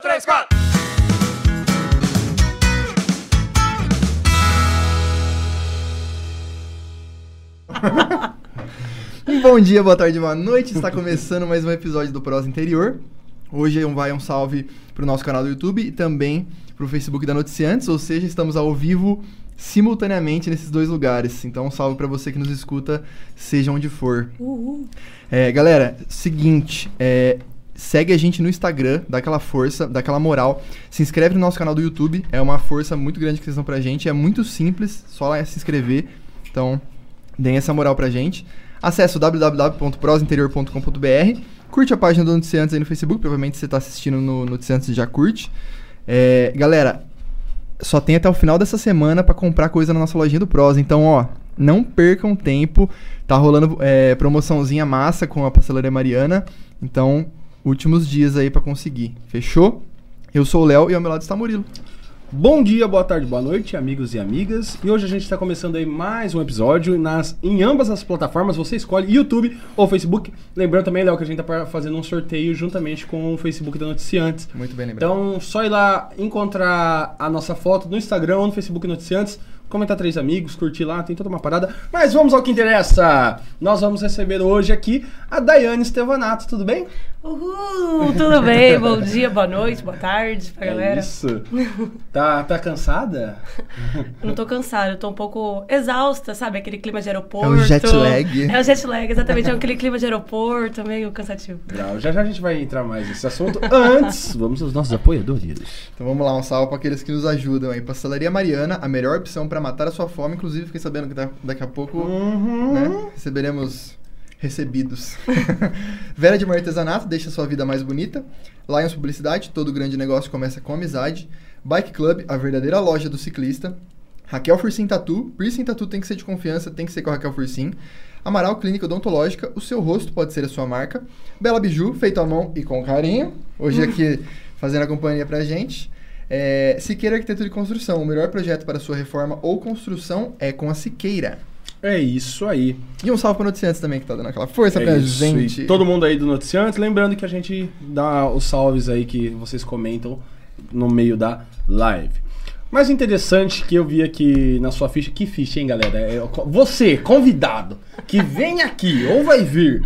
três, quatro. Bom dia, boa tarde, boa noite. Está começando mais um episódio do Prosa Interior. Hoje um vai um salve pro nosso canal do YouTube e também pro Facebook da Noticiantes, ou seja, estamos ao vivo simultaneamente nesses dois lugares. Então, um salve para você que nos escuta, seja onde for. Uhul. É, galera, seguinte, é, segue a gente no Instagram, dá aquela força, dá aquela moral. Se inscreve no nosso canal do YouTube, é uma força muito grande que vocês dão pra gente. É muito simples, só lá se inscrever. Então, deem essa moral pra gente. Acesse www.prosinterior.com.br. Curte a página do Noticiantes aí no Facebook, provavelmente você tá assistindo no Noticiantes e já curte. É, galera, só tem até o final dessa semana pra comprar coisa na nossa lojinha do Prosa. Então, ó, não percam tempo. Tá rolando é, promoçãozinha massa com a pastelaria Mariana. Então, últimos dias aí pra conseguir. Fechou? Eu sou o Léo e ao meu lado está Murilo. Bom dia, boa tarde, boa noite, amigos e amigas. E hoje a gente está começando aí mais um episódio nas, em ambas as plataformas. Você escolhe YouTube ou Facebook. Lembrando também, Léo, que a gente está fazendo um sorteio juntamente com o Facebook da Noticiantes. Muito bem lembrado. Então, só ir lá encontrar a nossa foto no Instagram ou no Facebook Noticiantes. Comentar três amigos, curtir lá, tem toda uma parada. Mas vamos ao que interessa. Nós vamos receber hoje aqui a Daiane Estevanato, tudo bem? Uhul, tudo bem? Bom dia, boa noite, boa tarde pra galera. É isso. Tá, tá cansada? Eu não tô cansada, eu tô um pouco exausta, sabe? Aquele clima de aeroporto. É o jet lag. É o jet lag, exatamente. É aquele clima de aeroporto, meio cansativo. Não, já já a gente vai entrar mais nesse assunto. Antes, vamos aos nossos apoiadores. Então vamos lá, um salve para aqueles que nos ajudam aí. Pastelaria Mariana, a melhor opção para matar a sua fome. Inclusive, fiquei sabendo que da- daqui a pouco Uhum. né, receberemos recebidos. Vera de Mar Artesanato, deixa sua vida mais bonita. Lions Publicidade, todo grande negócio começa com amizade. Bike Club, a verdadeira loja do ciclista. Raquel Fursim Tatu, piercing tatu tem que ser de confiança, tem que ser com a Raquel Fursim. Amaral Clínica Odontológica, o seu rosto pode ser a sua marca. Bela Biju, feito à mão e com carinho. Hoje aqui fazendo a companhia pra gente. É, Siqueira Arquitetura e Construção, o melhor projeto para sua reforma ou construção é com a Siqueira. É isso aí. E um salve para Noticiantes também, que tá dando aquela força É pra isso. gente. E todo mundo aí do Noticiantes, lembrando que a gente dá os salves aí que vocês comentam no meio da live. Mais interessante que eu vi aqui na sua ficha, que ficha, hein, galera? É, você, convidado, que vem aqui ou vai vir,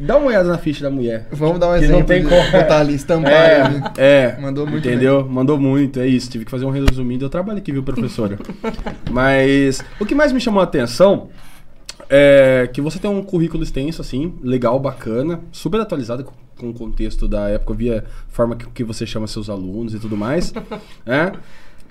dá uma olhada na ficha da mulher. Vamos dar um Que exemplo não tem de como. botar ali, estampar É, ali. é. Mandou muito Entendeu? Mandou muito, é isso. Tive que fazer um resumido. Eu trabalho aqui, viu, professora? Mas o que mais me chamou a atenção é que você tem um currículo extenso, assim, legal, bacana, super atualizado com, com o contexto da época, via forma que, que você chama seus alunos e tudo mais. é.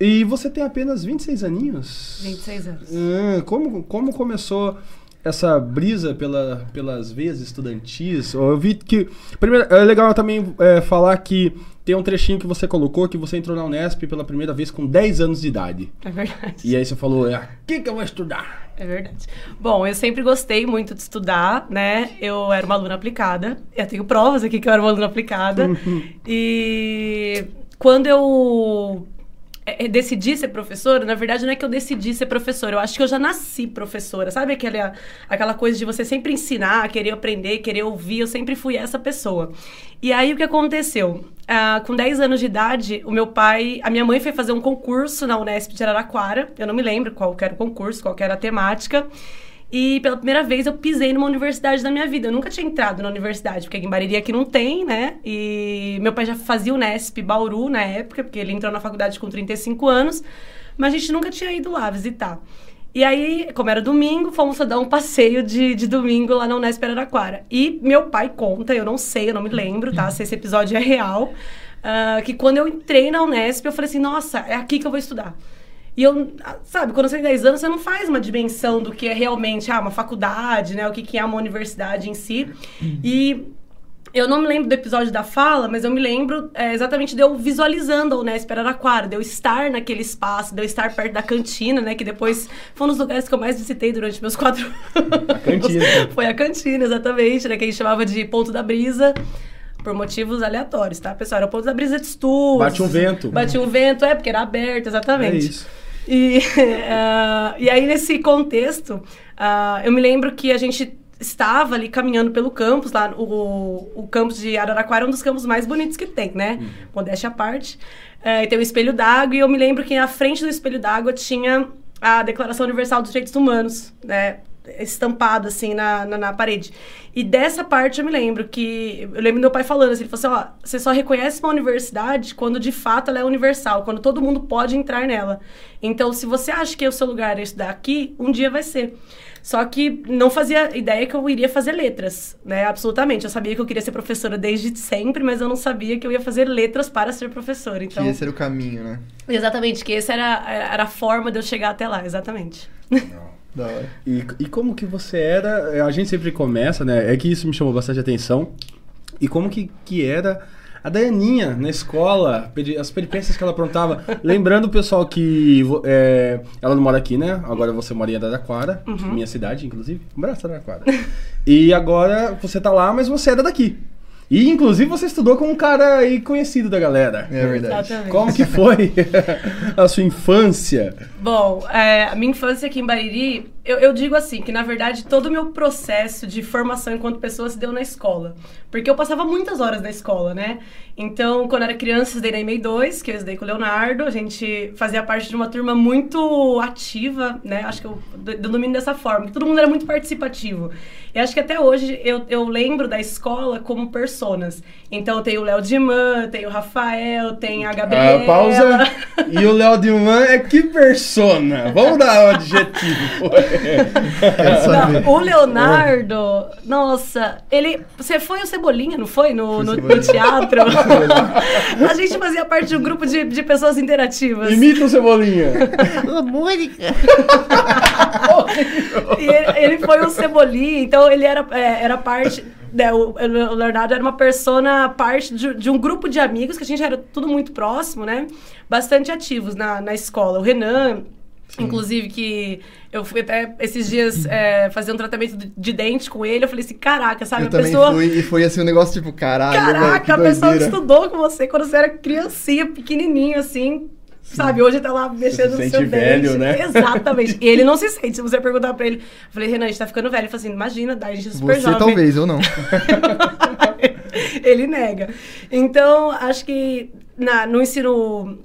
E você tem apenas 26 aninhos. 26 anos. Ah, como, como começou essa brisa pela, pelas veias estudantis? Eu vi que. Primeiro, é legal também é, falar que tem um trechinho que você colocou que você entrou na Unesp pela primeira vez com 10 anos de idade. É verdade. E aí você falou, é aqui que eu vou estudar. É verdade. Bom, eu sempre gostei muito de estudar, né? Eu era uma aluna aplicada. Eu tenho provas aqui que eu era uma aluna aplicada. e quando eu é, é, decidi ser professora, na verdade não é que eu decidi ser professora, eu acho que eu já nasci professora. Sabe aquela, aquela coisa de você sempre ensinar, querer aprender, querer ouvir? Eu sempre fui essa pessoa. E aí o que aconteceu? Ah, com 10 anos de idade, o meu pai, a minha mãe foi fazer um concurso na Unesp de Araraquara. Eu não me lembro qual era o concurso, qual era a temática. E pela primeira vez eu pisei numa universidade na minha vida. Eu nunca tinha entrado na universidade, porque aqui em Bariri aqui não tem, né? E meu pai já fazia o Unesp Bauru na época, porque ele entrou na faculdade com 35 anos, mas a gente nunca tinha ido lá visitar. E aí, como era domingo, fomos dar um passeio de, de domingo lá na Unesp Araraquara. E meu pai conta, eu não sei, eu não me lembro, tá? Se esse episódio é real, ah, que quando eu entrei na Unesp, eu falei assim, nossa, é aqui que eu vou estudar. E eu, sabe, quando você tem 10 anos, você não faz uma dimensão do que é realmente ah, uma faculdade, né? O que, que é uma universidade em si. E eu não me lembro do episódio da fala, mas eu me lembro é, exatamente de eu visualizando a Unesp Araraquara, de eu estar naquele espaço, de eu estar perto da cantina, né? Que depois foi um dos lugares que eu mais visitei durante meus quatro anos. A cantina. Foi a cantina, exatamente, né? Que a gente chamava de Ponto da Brisa. Por motivos aleatórios, tá, pessoal? Era o ponto da brisa de estudos. Bate um vento. Bate um vento, é, porque era aberto, exatamente. É isso. E, ah, e aí, nesse contexto, ah, eu me lembro que a gente estava ali caminhando pelo campus, lá o, o campus de Araraquara é um dos campos mais bonitos que tem, né? Modéstia à parte. É, e tem o espelho d'água, e eu me lembro que à frente do espelho d'água tinha a Declaração Universal dos Direitos Humanos, né? Estampado, assim, na, na, na parede. E dessa parte eu me lembro que... Eu lembro meu pai falando assim, ele falou assim, ó, você só reconhece uma universidade quando de fato ela é universal, quando todo mundo pode entrar nela. Então, se você acha que o seu lugar é estudar aqui, um dia vai ser. Só que não fazia ideia que eu iria fazer letras, né? Absolutamente. Eu sabia que eu queria ser professora desde sempre, mas eu não sabia que eu ia fazer letras para ser professora. Então, Que esse era o caminho, né? exatamente, que essa era, era a forma de eu chegar até lá, exatamente. E, e como que você era? A gente sempre começa, né? É que isso me chamou bastante atenção. E como que, que era a Dayaninha na escola, as peripécias que ela aprontava. Lembrando o pessoal que é, ela não mora aqui, né? Agora você mora em Araraquara, minha cidade, inclusive. Um abraço, Araraquara. e agora você tá lá, mas você era daqui. E inclusive você estudou com um cara aí conhecido da galera. É verdade. Exatamente. Como que foi a sua infância? Bom, é, a minha infância aqui em Bariri, eu, eu digo assim, que na verdade todo o meu processo de formação enquanto pessoa se deu na escola. Porque eu passava muitas horas na escola, né? Então, quando era criança, eu estudei na EMEI 2, que eu estudei com o Leonardo. A gente fazia parte de uma turma muito ativa, né? Acho que eu de- denomino dessa forma, todo mundo era muito participativo. E acho que até hoje eu, eu lembro da escola como personas. Então, tem o Léo Diman, tem o Rafael, tem a Gabriela. Ah, pausa. E o Léo Dilman é que persona? Vamos dar um adjetivo. Saber. Não, o Leonardo, nossa, ele. Você foi o Cebolinha, não foi? No, no, no teatro? a gente fazia parte de um grupo de, de pessoas interativas. Imita o Cebolinha. Ô, Mônica! E ele, ele foi o Cebolinha, então ele era, é, era parte. né, o, o Leonardo era uma persona, parte de, de um grupo de amigos, que a gente era tudo muito próximo, né? Bastante ativos na, na escola. O Renan, inclusive, que eu fui até esses dias é, fazer um tratamento de, de dente com ele, eu falei assim: caraca, sabe? Eu a também pessoa. fui e foi assim um negócio tipo, caralho, Caraca, a pessoa que estudou com você quando você era criancinha, pequenininho, assim. Sabe, hoje tá lá mexendo se no seu velho, dente. né? Exatamente. E ele não se sente. Se você perguntar pra ele, eu falei, Renan, a gente tá ficando velho. Ele falou assim, imagina, daí a gente é super Você jovem. talvez, eu não. ele nega. Então, acho que na, no ensino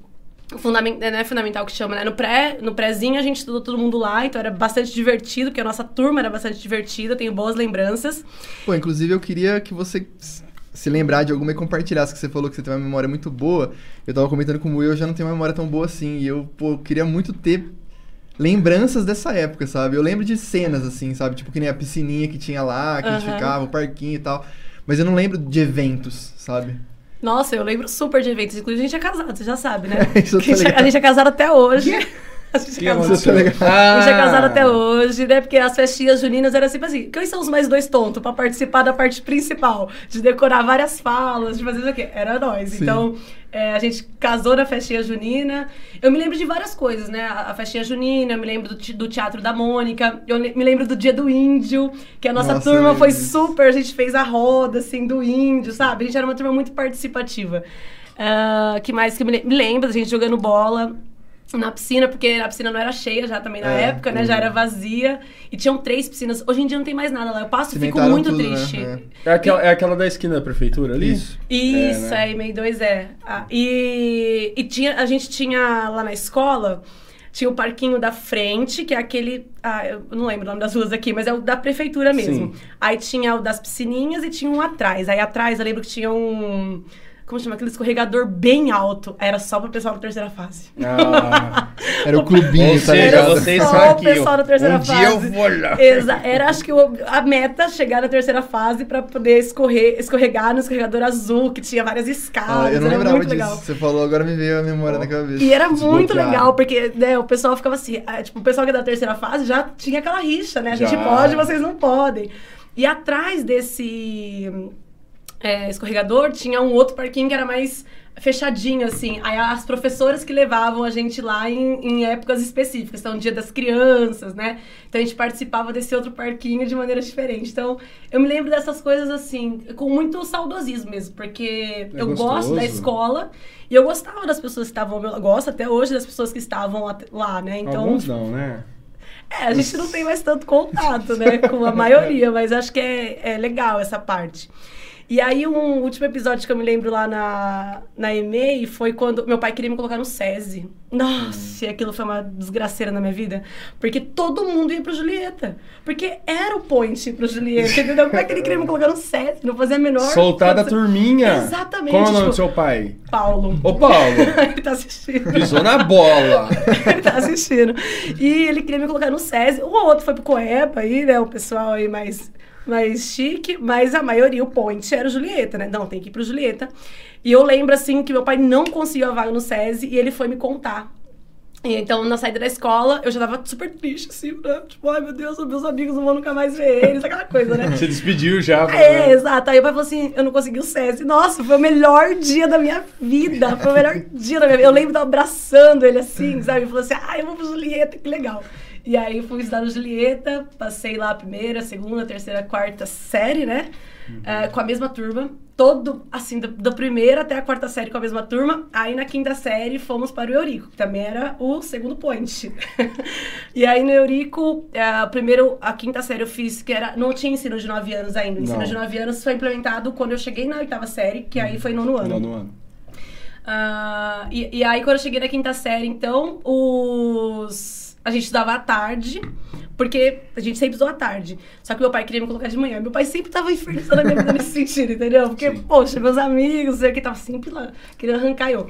fundamental, não é fundamental que chama, né? No pré, no prézinho a gente estudou todo mundo lá, então era bastante divertido, porque a nossa turma era bastante divertida, tenho boas lembranças. Pô, inclusive eu queria que você se lembrar de alguma e compartilhasse, que você falou que você tem uma memória muito boa. Eu tava comentando com o Will, eu já não tenho uma memória tão boa assim, e eu, pô, queria muito ter lembranças dessa época, sabe? Eu lembro de cenas assim, sabe? Tipo que nem a piscininha que tinha lá, que a gente ficava, o parquinho e tal. Mas eu não lembro de eventos, sabe? Nossa, eu lembro super de eventos. Inclusive, a gente é casado, você já sabe, né? Isso tô a, gente, ligado. a gente é casado até hoje. A gente, que é casado, a gente é casado Ah. até hoje, né? Porque as festinhas juninas eram sempre assim. Quem são os mais dois tontos pra participar da parte principal? De decorar várias falas, de fazer isso aqui. Era nós. Sim. Então, é, a gente casou na festinha junina. Eu me lembro de várias coisas, né? A, a festinha junina, eu me lembro do, do Teatro da Mônica. Eu le- me lembro do Dia do Índio, que a nossa Nossa, turma foi super. A gente fez a roda, assim, do índio, sabe? A gente era uma turma muito participativa. Ah, que mais que eu me, me lembro? A gente jogando bola na piscina, porque a piscina não era cheia já também na É, época, né? Já era vazia. E tinham três piscinas. Hoje em dia não tem mais nada lá. Eu passo e fico muito tudo, né? triste. É. É aquela, é aquela da esquina da prefeitura ali? Isso. Isso, É, né? aí, meio dois é. Ah, e e tinha, a gente tinha lá na escola, tinha o parquinho da frente, que é aquele. Ah, eu não lembro o nome das ruas aqui, mas é o da prefeitura mesmo. Sim. Aí tinha o das piscininhas e tinha um atrás. Aí atrás eu lembro que tinha um. Como chama? Aquele escorregador bem alto. Era só pro pessoal da terceira fase. Ah, Era o clubinho, Ou tá ligado? vocês só o pessoal da terceira um dia eu fase. vou lá. Exa era, acho que o- a meta chegar na terceira fase pra poder escorrer, escorregar no escorregador azul, que tinha várias escadas. Ah, eu não era lembrava muito disso. legal. Você falou, agora me veio a memória na cabeça. E era muito legal, porque né, o pessoal ficava assim, ah, tipo, o pessoal que é da terceira fase já tinha aquela rixa, né? A gente Já. pode, vocês não podem. E atrás desse é, escorregador tinha um outro parquinho que era mais fechadinho, assim. Aí as professoras que levavam a gente lá em, em épocas específicas. Então, dia das crianças, né? Então, a gente participava desse outro parquinho de maneira diferente. Então, eu me lembro dessas coisas, assim, com muito saudosismo mesmo. Porque eu gosto gostoso. da escola e eu gostava das pessoas que estavam... Eu gosto até hoje das pessoas que estavam lá, né? Então, Alguns não, né? É, a gente não tem mais tanto contato, né, com a maioria, mas acho que é, é legal essa parte. E aí, um último episódio que eu me lembro lá na, na EMEI foi quando meu pai queria me colocar no SESI. Nossa, e aquilo foi uma desgraceira na minha vida. Porque todo mundo ia pro Julieta. Porque era o point pro Julieta, entendeu? Como é que ele queria me colocar no SESI? Não fazia a menor... Soltar da turminha. Exatamente. Qual é o nome tipo, do seu pai? Paulo. Ô, Paulo. ele tá assistindo. Pisou na bola. ele tá assistindo. E ele queria me colocar no SESI. Ou outro foi pro Coeba aí, né? O pessoal aí mais, mais chique. Mas a maioria, o point era o Julieta, né? Não, tem que ir pro Julieta. E eu lembro, assim, que meu pai não conseguiu a vaga no SESI e ele foi me contar. E então, na saída da escola, eu já tava super triste, assim, né? Tipo, ai meu Deus, meus amigos não vão nunca mais ver eles, aquela coisa, né? Você despediu já. É, exato. Aí o pai falou assim: eu não consegui o SESI. Nossa, foi o melhor dia da minha vida. Foi o melhor dia da minha vida. Eu lembro de abraçando ele assim, sabe? Ele falou assim: ah, eu vou pro Julieta, que legal. E aí fui estudar no Julieta, passei lá a primeira, segunda, terceira, quarta série, né? Eh, com a mesma turma. Todo, assim, do primeiro até a quarta série com a mesma turma. Aí na quinta série fomos para o Eurico, que também era o segundo point. e aí no Eurico, eh, primeiro, a quinta série eu fiz, que era. Não tinha ensino de nove anos ainda. O ensino Não. de nove anos foi implementado quando eu cheguei na oitava série, que aí foi nono ano. Não, no ano. Ah, e, e aí, quando eu cheguei na quinta série, então, os. A gente estudava à tarde, porque a gente sempre estudou à tarde. Só que meu pai queria me colocar de manhã. Meu pai sempre tava infernizando a minha vida nesse sentido, entendeu? Porque, Sim. poxa, meus amigos, o que, tava sempre lá, querendo arrancar eu.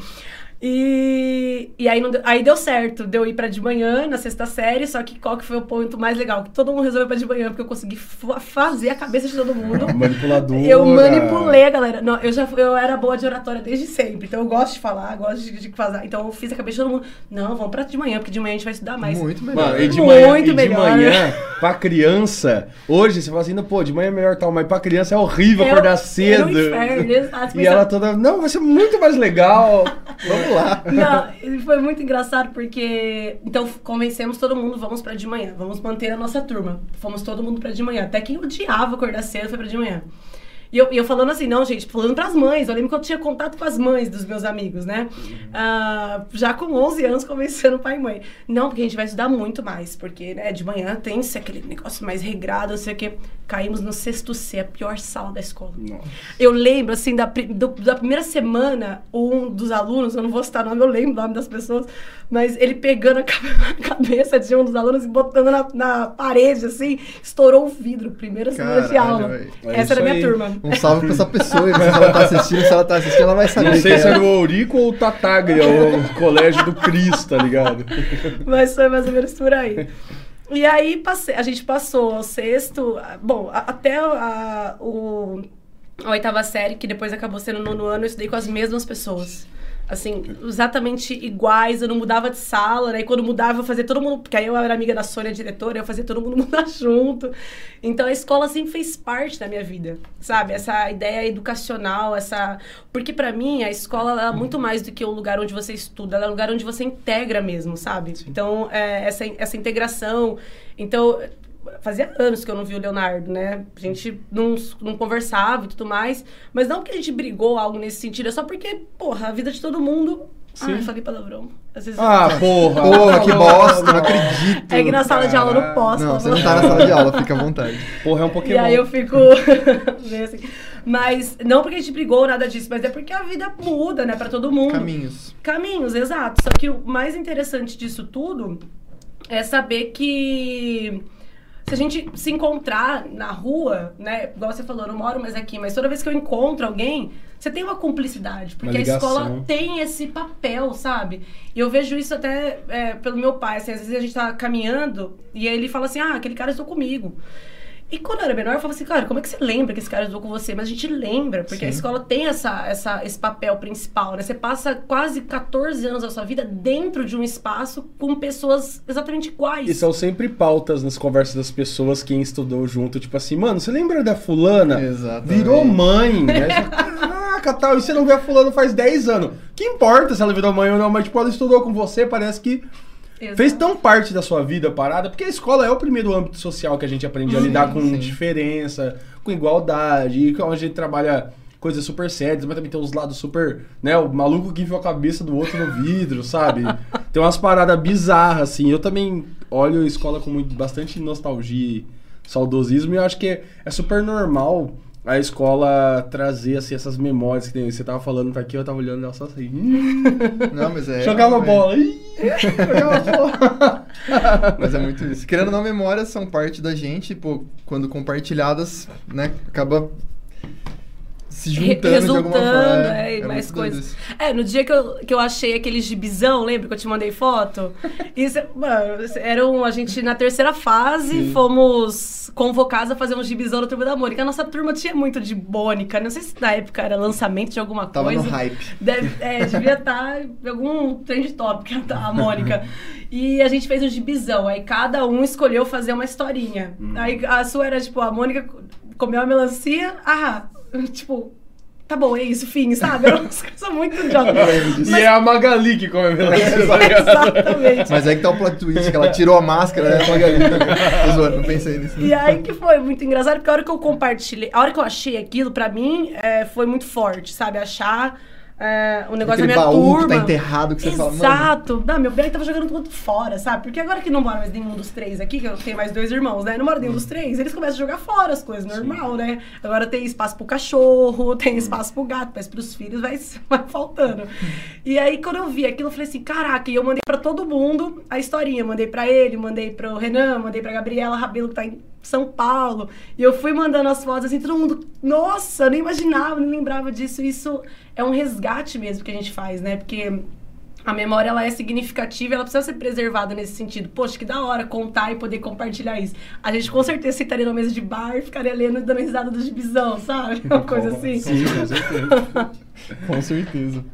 E, e aí, não deu, aí deu certo, deu ir pra de manhã na sexta série, só que qual que foi o ponto mais legal? Que todo mundo resolveu pra de manhã, porque eu consegui fa- fazer a cabeça de todo mundo. Manipuladora. Eu manipulei a galera. Não, eu já eu era boa de oratória desde sempre. Então eu gosto de falar, gosto de, de fazer. Então eu fiz a cabeça de todo mundo. Não, vamos pra de manhã, porque de manhã a gente vai estudar mais. Muito melhor. Mano, e de Muito manhã, e de melhor. manhã, pra criança, hoje você fala assim, não, pô, de manhã é melhor tal, mas pra criança é horrível É acordar cedo. é um inferno, exato. E ela toda, não, vai ser muito mais legal. Vamos lá. Não, foi muito engraçado porque. Então convencemos todo mundo, vamos pra de manhã, vamos manter a nossa turma. Fomos todo mundo pra de manhã. Até quem odiava acordar cedo foi pra de manhã. E eu, e eu falando assim, não, gente, falando pras mães. Eu lembro que eu tinha contato com as mães dos meus amigos, né? Ah, já com 11 anos, convencendo pai e mãe. Não, porque a gente vai estudar muito mais. Porque, né, de manhã tem esse aquele negócio mais regrado, não sei o quê. Caímos no sexto C, a pior sala da escola. Nossa. Eu lembro, assim, da, do- da primeira semana, um dos alunos, eu não vou citar nome, eu lembro o nome das pessoas, mas ele pegando a cabe- a cabeça de um dos alunos e botando na, na parede, assim, estourou o vidro, primeira semana de Caralho, aula. É Essa era a minha aí. turma. Um salve pra essa pessoa. Se ela tá assistindo, se ela tá assistindo, ela vai saber. Não sei se é. era o Ourico ou o Tataglia, o colégio do Cris, tá ligado? Mas foi mais ou menos por aí. E aí passei, a gente passou ao sexto, bom, até a, o, a oitava série, que depois acabou sendo no nono ano, eu estudei com as mesmas pessoas. Assim, exatamente iguais, eu não mudava de sala, né? E quando mudava, eu fazia todo mundo. Porque aí eu era amiga da Sônia, diretora, eu fazia todo mundo mudar junto. Então a escola sempre fez parte da minha vida, sabe? Essa ideia educacional, essa. Porque pra mim a escola ela é muito mais do que o lugar onde você estuda, ela é um lugar onde você integra mesmo, sabe? Então, é, essa, essa integração. Então, fazia anos que eu não vi o Leonardo, né? A gente não, não conversava e tudo mais. Mas não porque a gente brigou algo nesse sentido, é só porque, porra, a vida de todo mundo. Sim. Ai, falei palavrão. Às vezes Ah, porra. Porra, que bosta, não acredito. é que na sala de aula eu não posso. Não, falar você não tá na sala de aula, fica à vontade. Porra, é um E Pokémon. aí eu fico meio assim. Mas não porque a gente brigou, nada disso, mas é porque a vida muda, né, pra todo mundo. Caminhos. Caminhos, exato. Só que o mais interessante disso tudo é saber que se a gente se encontrar na rua, né? Igual você falou, eu não moro mais aqui, mas toda vez que eu encontro alguém, você tem uma cumplicidade. Porque Uma a escola tem esse papel, sabe? E eu vejo isso até é, pelo meu pai. Assim, às vezes a gente tá caminhando e ele fala assim: ah, aquele cara estudou comigo. E quando eu era menor, eu falava assim, cara, como é que você lembra que esse cara estudou com você? Mas a gente lembra, porque a Sim. escola tem essa, essa, esse papel principal, né? Você passa quase 14 anos da sua vida dentro de um espaço com pessoas exatamente iguais. E são sempre pautas nas conversas das pessoas quem estudou junto. Tipo assim, mano, você lembra da fulana? Exatamente. Virou mãe. Você, Caraca, tal. E você não vê a fulana faz 10 anos. Que importa se ela virou mãe ou não, mas tipo, ela estudou com você, parece que Exato. fez tão parte da sua vida parada, porque a escola é o primeiro âmbito social que a gente aprende a lidar com sim. diferença, com igualdade, e onde a gente trabalha coisas super sérias, mas também tem uns lados super, né, o maluco que enfiou a cabeça do outro no vidro, sabe? Tem umas paradas bizarras, assim. Eu também, olho a escola com muito, bastante nostalgia e saudosismo e eu acho que é, é super normal a escola trazer assim, essas memórias que tem. Você tava falando pra aqui, eu tava olhando ela só assim. Não, mas é. jogava bola. Ih, jogava bola. Mas é muito isso. Querendo ou não, memórias são parte da gente, pô, quando compartilhadas, né, acaba se juntando de alguma forma. Resultando, é, e é mais coisas. É, no dia que eu, que eu achei aquele gibizão, lembra que eu te mandei foto? Isso, mano, era um, a gente na terceira fase fomos convocados a fazer um gibizão na Turma da Mônica. A nossa turma tinha muito de Mônica, não sei se na época era lançamento de alguma Tava coisa. no hype. Deve, é, devia estar em algum trend topic a Mônica. E a gente fez um gibizão. Aí cada um escolheu fazer uma historinha. Aí a sua era, tipo, a Mônica comeu a melancia. Ah, tipo, tá bom, é isso, fim, sabe? Era umas coisas muito idiotas. E é a Magali que come a melancia. tá? Exatamente. Mas aí que tá o plot twist, que ela tirou a máscara, né, Magali? Tô zoando, não pensei nisso. E aí que foi muito engraçado, porque a hora que eu compartilhei, a hora que eu achei aquilo, pra mim, é, foi muito forte, sabe? Achar é, o negócio Aquele da minha baú turma. que tá enterrado, que você fala, mano... Exato. Não, meu bem tava jogando tudo fora, sabe? Porque agora que não mora mais nenhum dos três aqui, que eu tenho mais dois irmãos, né? Não mora nenhum dos três, eles começam a jogar fora as coisas, normal, né? Agora tem espaço pro cachorro, tem espaço pro gato, mas pros filhos vai, vai faltando. E aí, quando eu vi aquilo, eu falei assim, caraca, e eu mandei pra todo mundo a historinha. Mandei pra ele, mandei pro Renan, mandei pra Gabriela Rabelo, que tá em São Paulo. E eu fui mandando as fotos assim, todo mundo, nossa, eu nem imaginava, nem lembrava disso. Isso é um resgate mesmo que a gente faz, né? Porque a memória ela é significativa, ela precisa ser preservada nesse sentido. Poxa, que da hora contar e poder compartilhar isso. A gente com certeza sentaria numa mesa de bar e ficaria lendo e dando risada do gibizão, sabe? Uma coisa assim. Sim, com certeza. com certeza.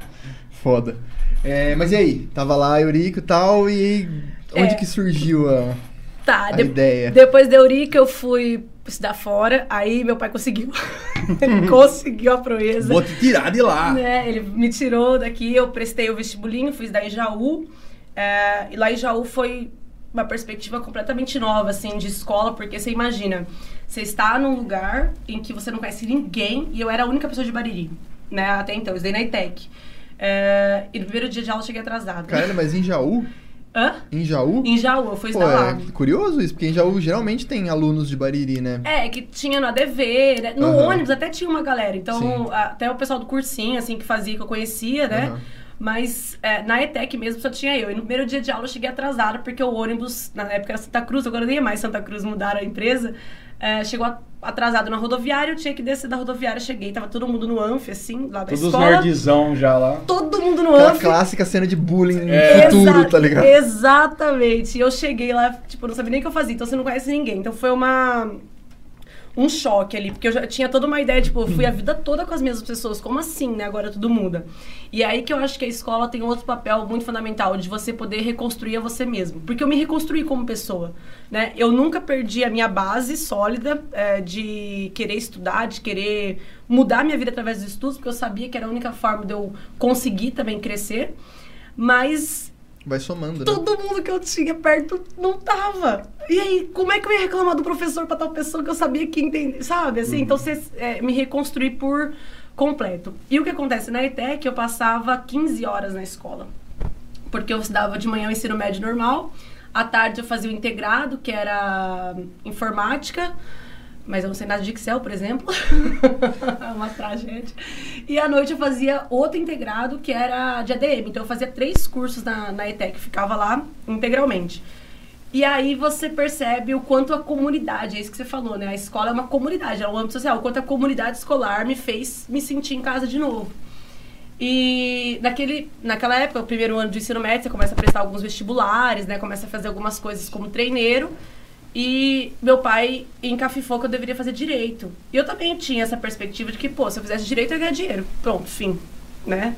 Foda. É, mas e aí? Tava lá Eurico e tal, e onde É. que surgiu a, Tá, a de- ideia? depois da Eurica eu fui estudar fora, aí meu pai conseguiu. Ele conseguiu a proeza. Vou te tirar de lá. né? Ele me tirou daqui, eu prestei o vestibulinho, fiz da Ijaú. é, e lá em Ijaú foi uma perspectiva completamente nova, assim, de escola, porque você imagina, você está num lugar em que você não conhece ninguém, e eu era a única pessoa de Bariri, né? Até então, eu estudei na ITEC. É, e no primeiro dia de aula eu cheguei atrasada. Caralho, mas em Jaú? Hã? Em Jaú? Em Jaú, eu fui Pô, lá. é curioso isso, porque em Jaú geralmente tem alunos de Bariri, né? É, que tinha no ADV, né? No Aham. ônibus até tinha uma galera. Então, Sim. até o pessoal do cursinho, assim, que fazia, que eu conhecia, né? Aham. Mas é, na ETEC mesmo só tinha eu. E no primeiro dia de aula eu cheguei atrasada, porque o ônibus, na época era Santa Cruz, agora nem é mais Santa Cruz, mudaram a empresa. É, chegou atrasado na rodoviária, eu tinha que descer da rodoviária, cheguei, tava todo mundo no anf, assim, lá da Todos os escola. nerdzão já lá. Todo mundo no Aquela anf. clássica cena de bullying É. futuro, Exa- tá ligado? Exatamente. E eu cheguei lá, tipo, não sabia nem o que eu fazia, então você não conhece ninguém. Então foi uma. Um choque ali, porque eu já tinha toda uma ideia, tipo, eu fui a vida toda com as mesmas pessoas, como assim, né? Agora tudo muda. E é aí que eu acho que a escola tem outro papel muito fundamental, de você poder reconstruir a você mesmo. Porque eu me reconstruí como pessoa, né? Eu nunca perdi a minha base sólida é, de querer estudar, de querer mudar minha vida através dos estudos, porque eu sabia que era a única forma de eu conseguir também crescer. Mas Vai somando, né? todo mundo que eu tinha perto não tava. E aí, como é que eu ia reclamar do professor pra tal pessoa que eu sabia que entendia, sabe? Assim, então você é, me reconstruir por completo. E o que acontece na ETEC, eu passava 15 horas na escola. Porque eu estudava de manhã o ensino médio normal, à tarde eu fazia o integrado, que era informática, mas eu não sei nada de Excel, por exemplo. É uma tragédia. E à noite eu fazia outro integrado, que era de ADM. Então eu fazia três cursos na, na ETEC, ficava lá integralmente. E aí você percebe o quanto a comunidade, é isso que você falou, né? A escola é uma comunidade, é um âmbito social. O quanto a comunidade escolar me fez me sentir em casa de novo. E naquele, naquela época, o primeiro ano do ensino médio, você começa a prestar alguns vestibulares, né? Começa a fazer algumas coisas como treineiro. E meu pai encafifou que eu deveria fazer direito. E eu também tinha essa perspectiva de que, pô, se eu fizesse direito, eu ia ganhar dinheiro. Pronto, fim. Né?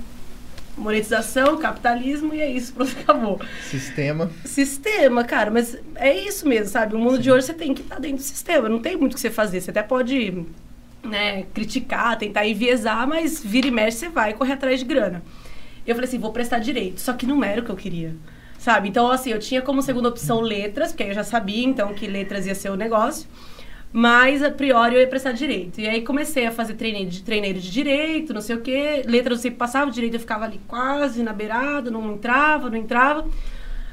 Monetização, capitalismo, e é isso, pronto, acabou. Sistema. Sistema, cara, mas é isso mesmo, sabe? O mundo de hoje você tem que estar dentro do sistema, não tem muito o que você fazer. Você até pode né, criticar, tentar enviesar, mas vira e mexe você vai correr atrás de grana. Eu falei assim, vou prestar direito, só que não era o que eu queria. Sabe? Então, assim, eu tinha como segunda opção letras, porque eu já sabia, então, que letras ia ser o negócio. Mas, a priori, eu ia prestar direito. E aí comecei a fazer treineiro de, treineiro de direito, não sei o quê. Letras eu sempre passava, direito eu ficava ali quase na beirada, não entrava, não entrava.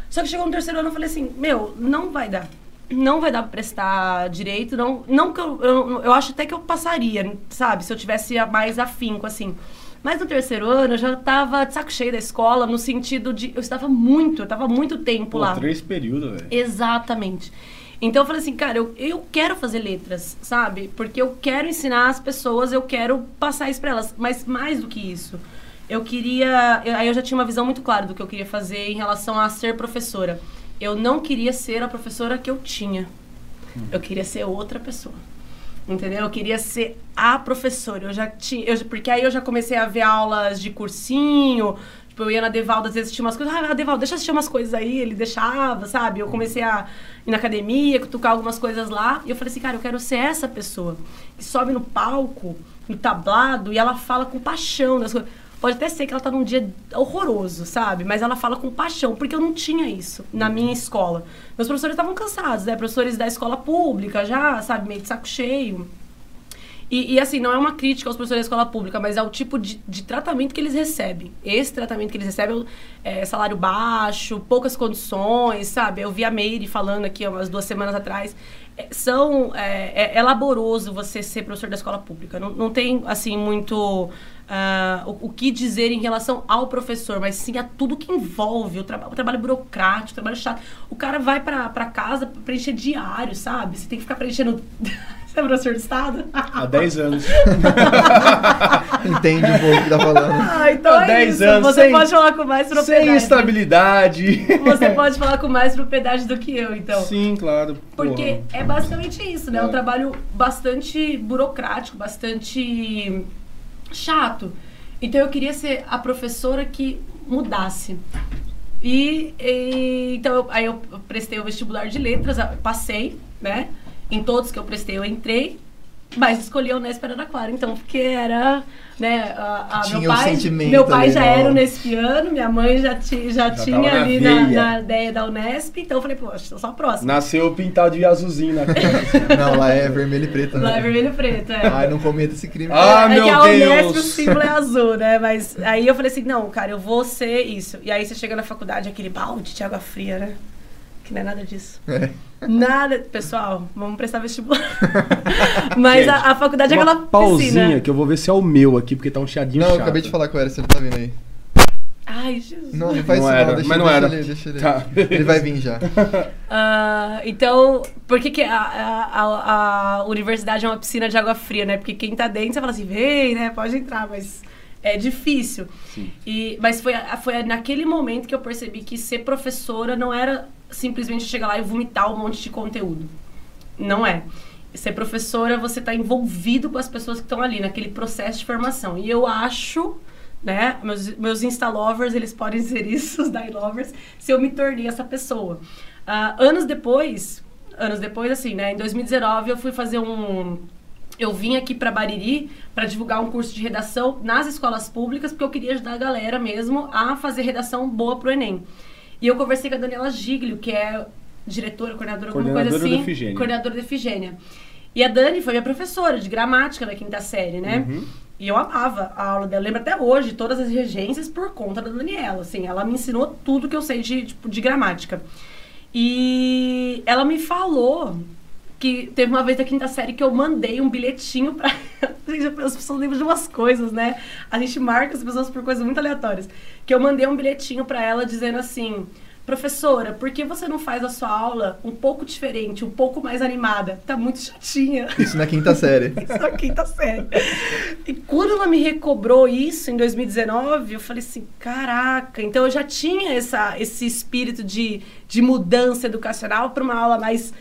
Só que chegou no terceiro ano eu falei assim, meu, não vai dar. Não vai dar pra prestar direito, não, não que eu, eu, eu acho até que eu passaria, sabe? Se eu tivesse mais afinco, assim. Mas no terceiro ano eu já tava de saco cheio da escola, no sentido de. Eu estava muito, eu estava muito tempo Pô, lá. três períodos, velho. Exatamente. Então eu falei assim, cara, eu, eu quero fazer letras, sabe? Porque eu quero ensinar as pessoas, eu quero passar isso pra elas. Mas mais do que isso, eu queria. eu- aí eu já tinha uma visão muito clara do que eu queria fazer em relação a ser professora. Eu não queria ser a professora que eu tinha. Eu queria ser outra pessoa. Entendeu? Eu queria ser a professora. Eu já tinha. Eu, porque aí eu já comecei a ver aulas de cursinho. Tipo, eu ia na Devaldo, às vezes tinha umas coisas. Ah, Devaldo, deixa eu assistir umas coisas aí. Ele deixava, sabe? Eu comecei a ir na academia, cutucar algumas coisas lá. E eu falei assim, cara, eu quero ser essa pessoa que sobe no palco, no tablado, e ela fala com paixão das coisas. Pode até ser que ela tá num dia horroroso, sabe? Mas ela fala com paixão, porque eu não tinha isso na minha escola. Meus professores estavam cansados, né? Professores da escola pública já, sabe? Meio de saco cheio. E, e, assim, não é uma crítica aos professores da escola pública, mas ao tipo de, de tratamento que eles recebem. Esse tratamento que eles recebem é salário baixo, poucas condições, sabe? Eu vi a Meire falando aqui umas duas semanas atrás. É, são, é, é, é laboroso você ser professor da escola pública. Não, não tem, assim, muito ah, o, o que dizer em relação ao professor, mas sim a tudo que envolve o, traba o trabalho burocrático, o trabalho chato. O cara vai pra, pra casa preencher diário, sabe? Você tem que ficar preenchendo... Você é professor de Estado? Há 10 anos. Entende um pouco o que tá falando. Ah, então Há é 10 isso. anos, Você sem- pode falar com mais propriedade. Sem estabilidade. Você pode falar com mais propriedade do que eu, então. Sim, claro. Porque porra. é basicamente isso, né? É um É. trabalho bastante burocrático, bastante chato. Então eu queria ser a professora que mudasse. E, e- então eu- aí eu prestei o vestibular de letras, passei, né? Em todos que eu prestei eu entrei, mas escolhi a Unesp Araraquara, então porque era, né, a, a- Tinha meu um pai, sentimento meu pai ali, já não. era unespiano, minha mãe já, ti, já, Já tinha ali na, na ideia da Unesp, então eu falei, poxa, sou a próxima. Nasceu pintado de azulzinho na cara. Não, lá é vermelho e preto, né? Lá é vermelho e preto, é. Ai, não cometa esse crime. Ah, é meu que a Unesp, Deus. o símbolo é azul, né? Mas aí eu falei assim, não, cara, eu vou ser isso. E aí você chega na faculdade, aquele balde de água fria, né? Que não é nada disso. É. Nada. Pessoal, vamos prestar vestibular. Mas a, a faculdade é aquela pausinha piscina. que eu vou ver se é o meu aqui, porque tá um chiadinho Não, chato. eu acabei de falar com o Eris, ele tá vindo aí. Ai, Jesus. Não, não faz Não isso era, não, deixa, mas não deixa era. ele, deixa ele. Tá. Ele vai vir já. Ah, então, por que, que a, a, a- a universidade é uma piscina de água fria, né? Porque quem tá dentro, você fala assim, vem, né? Pode entrar, mas é difícil. Sim. E, mas foi, a- foi naquele momento que eu percebi que ser professora não era simplesmente chegar lá e vomitar um monte de conteúdo. Não é. Ser professora, você tá envolvido com as pessoas que estão ali, naquele processo de formação. E eu acho, né, meus, meus Insta-lovers, eles podem ser isso, os Die-lovers, se eu me tornei essa pessoa. Ah, anos depois, anos depois, assim, né, em 2019, eu fui fazer um... Eu vim aqui para Bariri para divulgar um curso de redação nas escolas públicas, porque eu queria ajudar a galera mesmo a fazer redação boa pro Enem. E eu conversei com a Daniela Giglio, que é diretora, coordenadora, alguma coisa Coordenadora assim. da Efigênia. Coordenadora da Efigênia. E a Dani foi minha professora de gramática na quinta série, né? Uhum. E eu amava a aula dela. Eu lembro até hoje todas as regências por conta da Daniela. Assim, ela me ensinou tudo que eu sei de, tipo, de gramática. E ela me falou que teve uma vez da quinta série que eu mandei um bilhetinho pra. Gente, as pessoas lembram de umas coisas, né? A gente marca as pessoas por coisas muito aleatórias. Que eu mandei um bilhetinho pra ela dizendo assim. Professora, por que você não faz a sua aula um pouco diferente, um pouco mais animada? Tá muito chatinha. Isso na quinta série. Isso na quinta série. E quando ela me recobrou isso em 2019, eu falei assim, caraca, então eu já tinha essa, esse espírito de, de mudança educacional para uma aula mais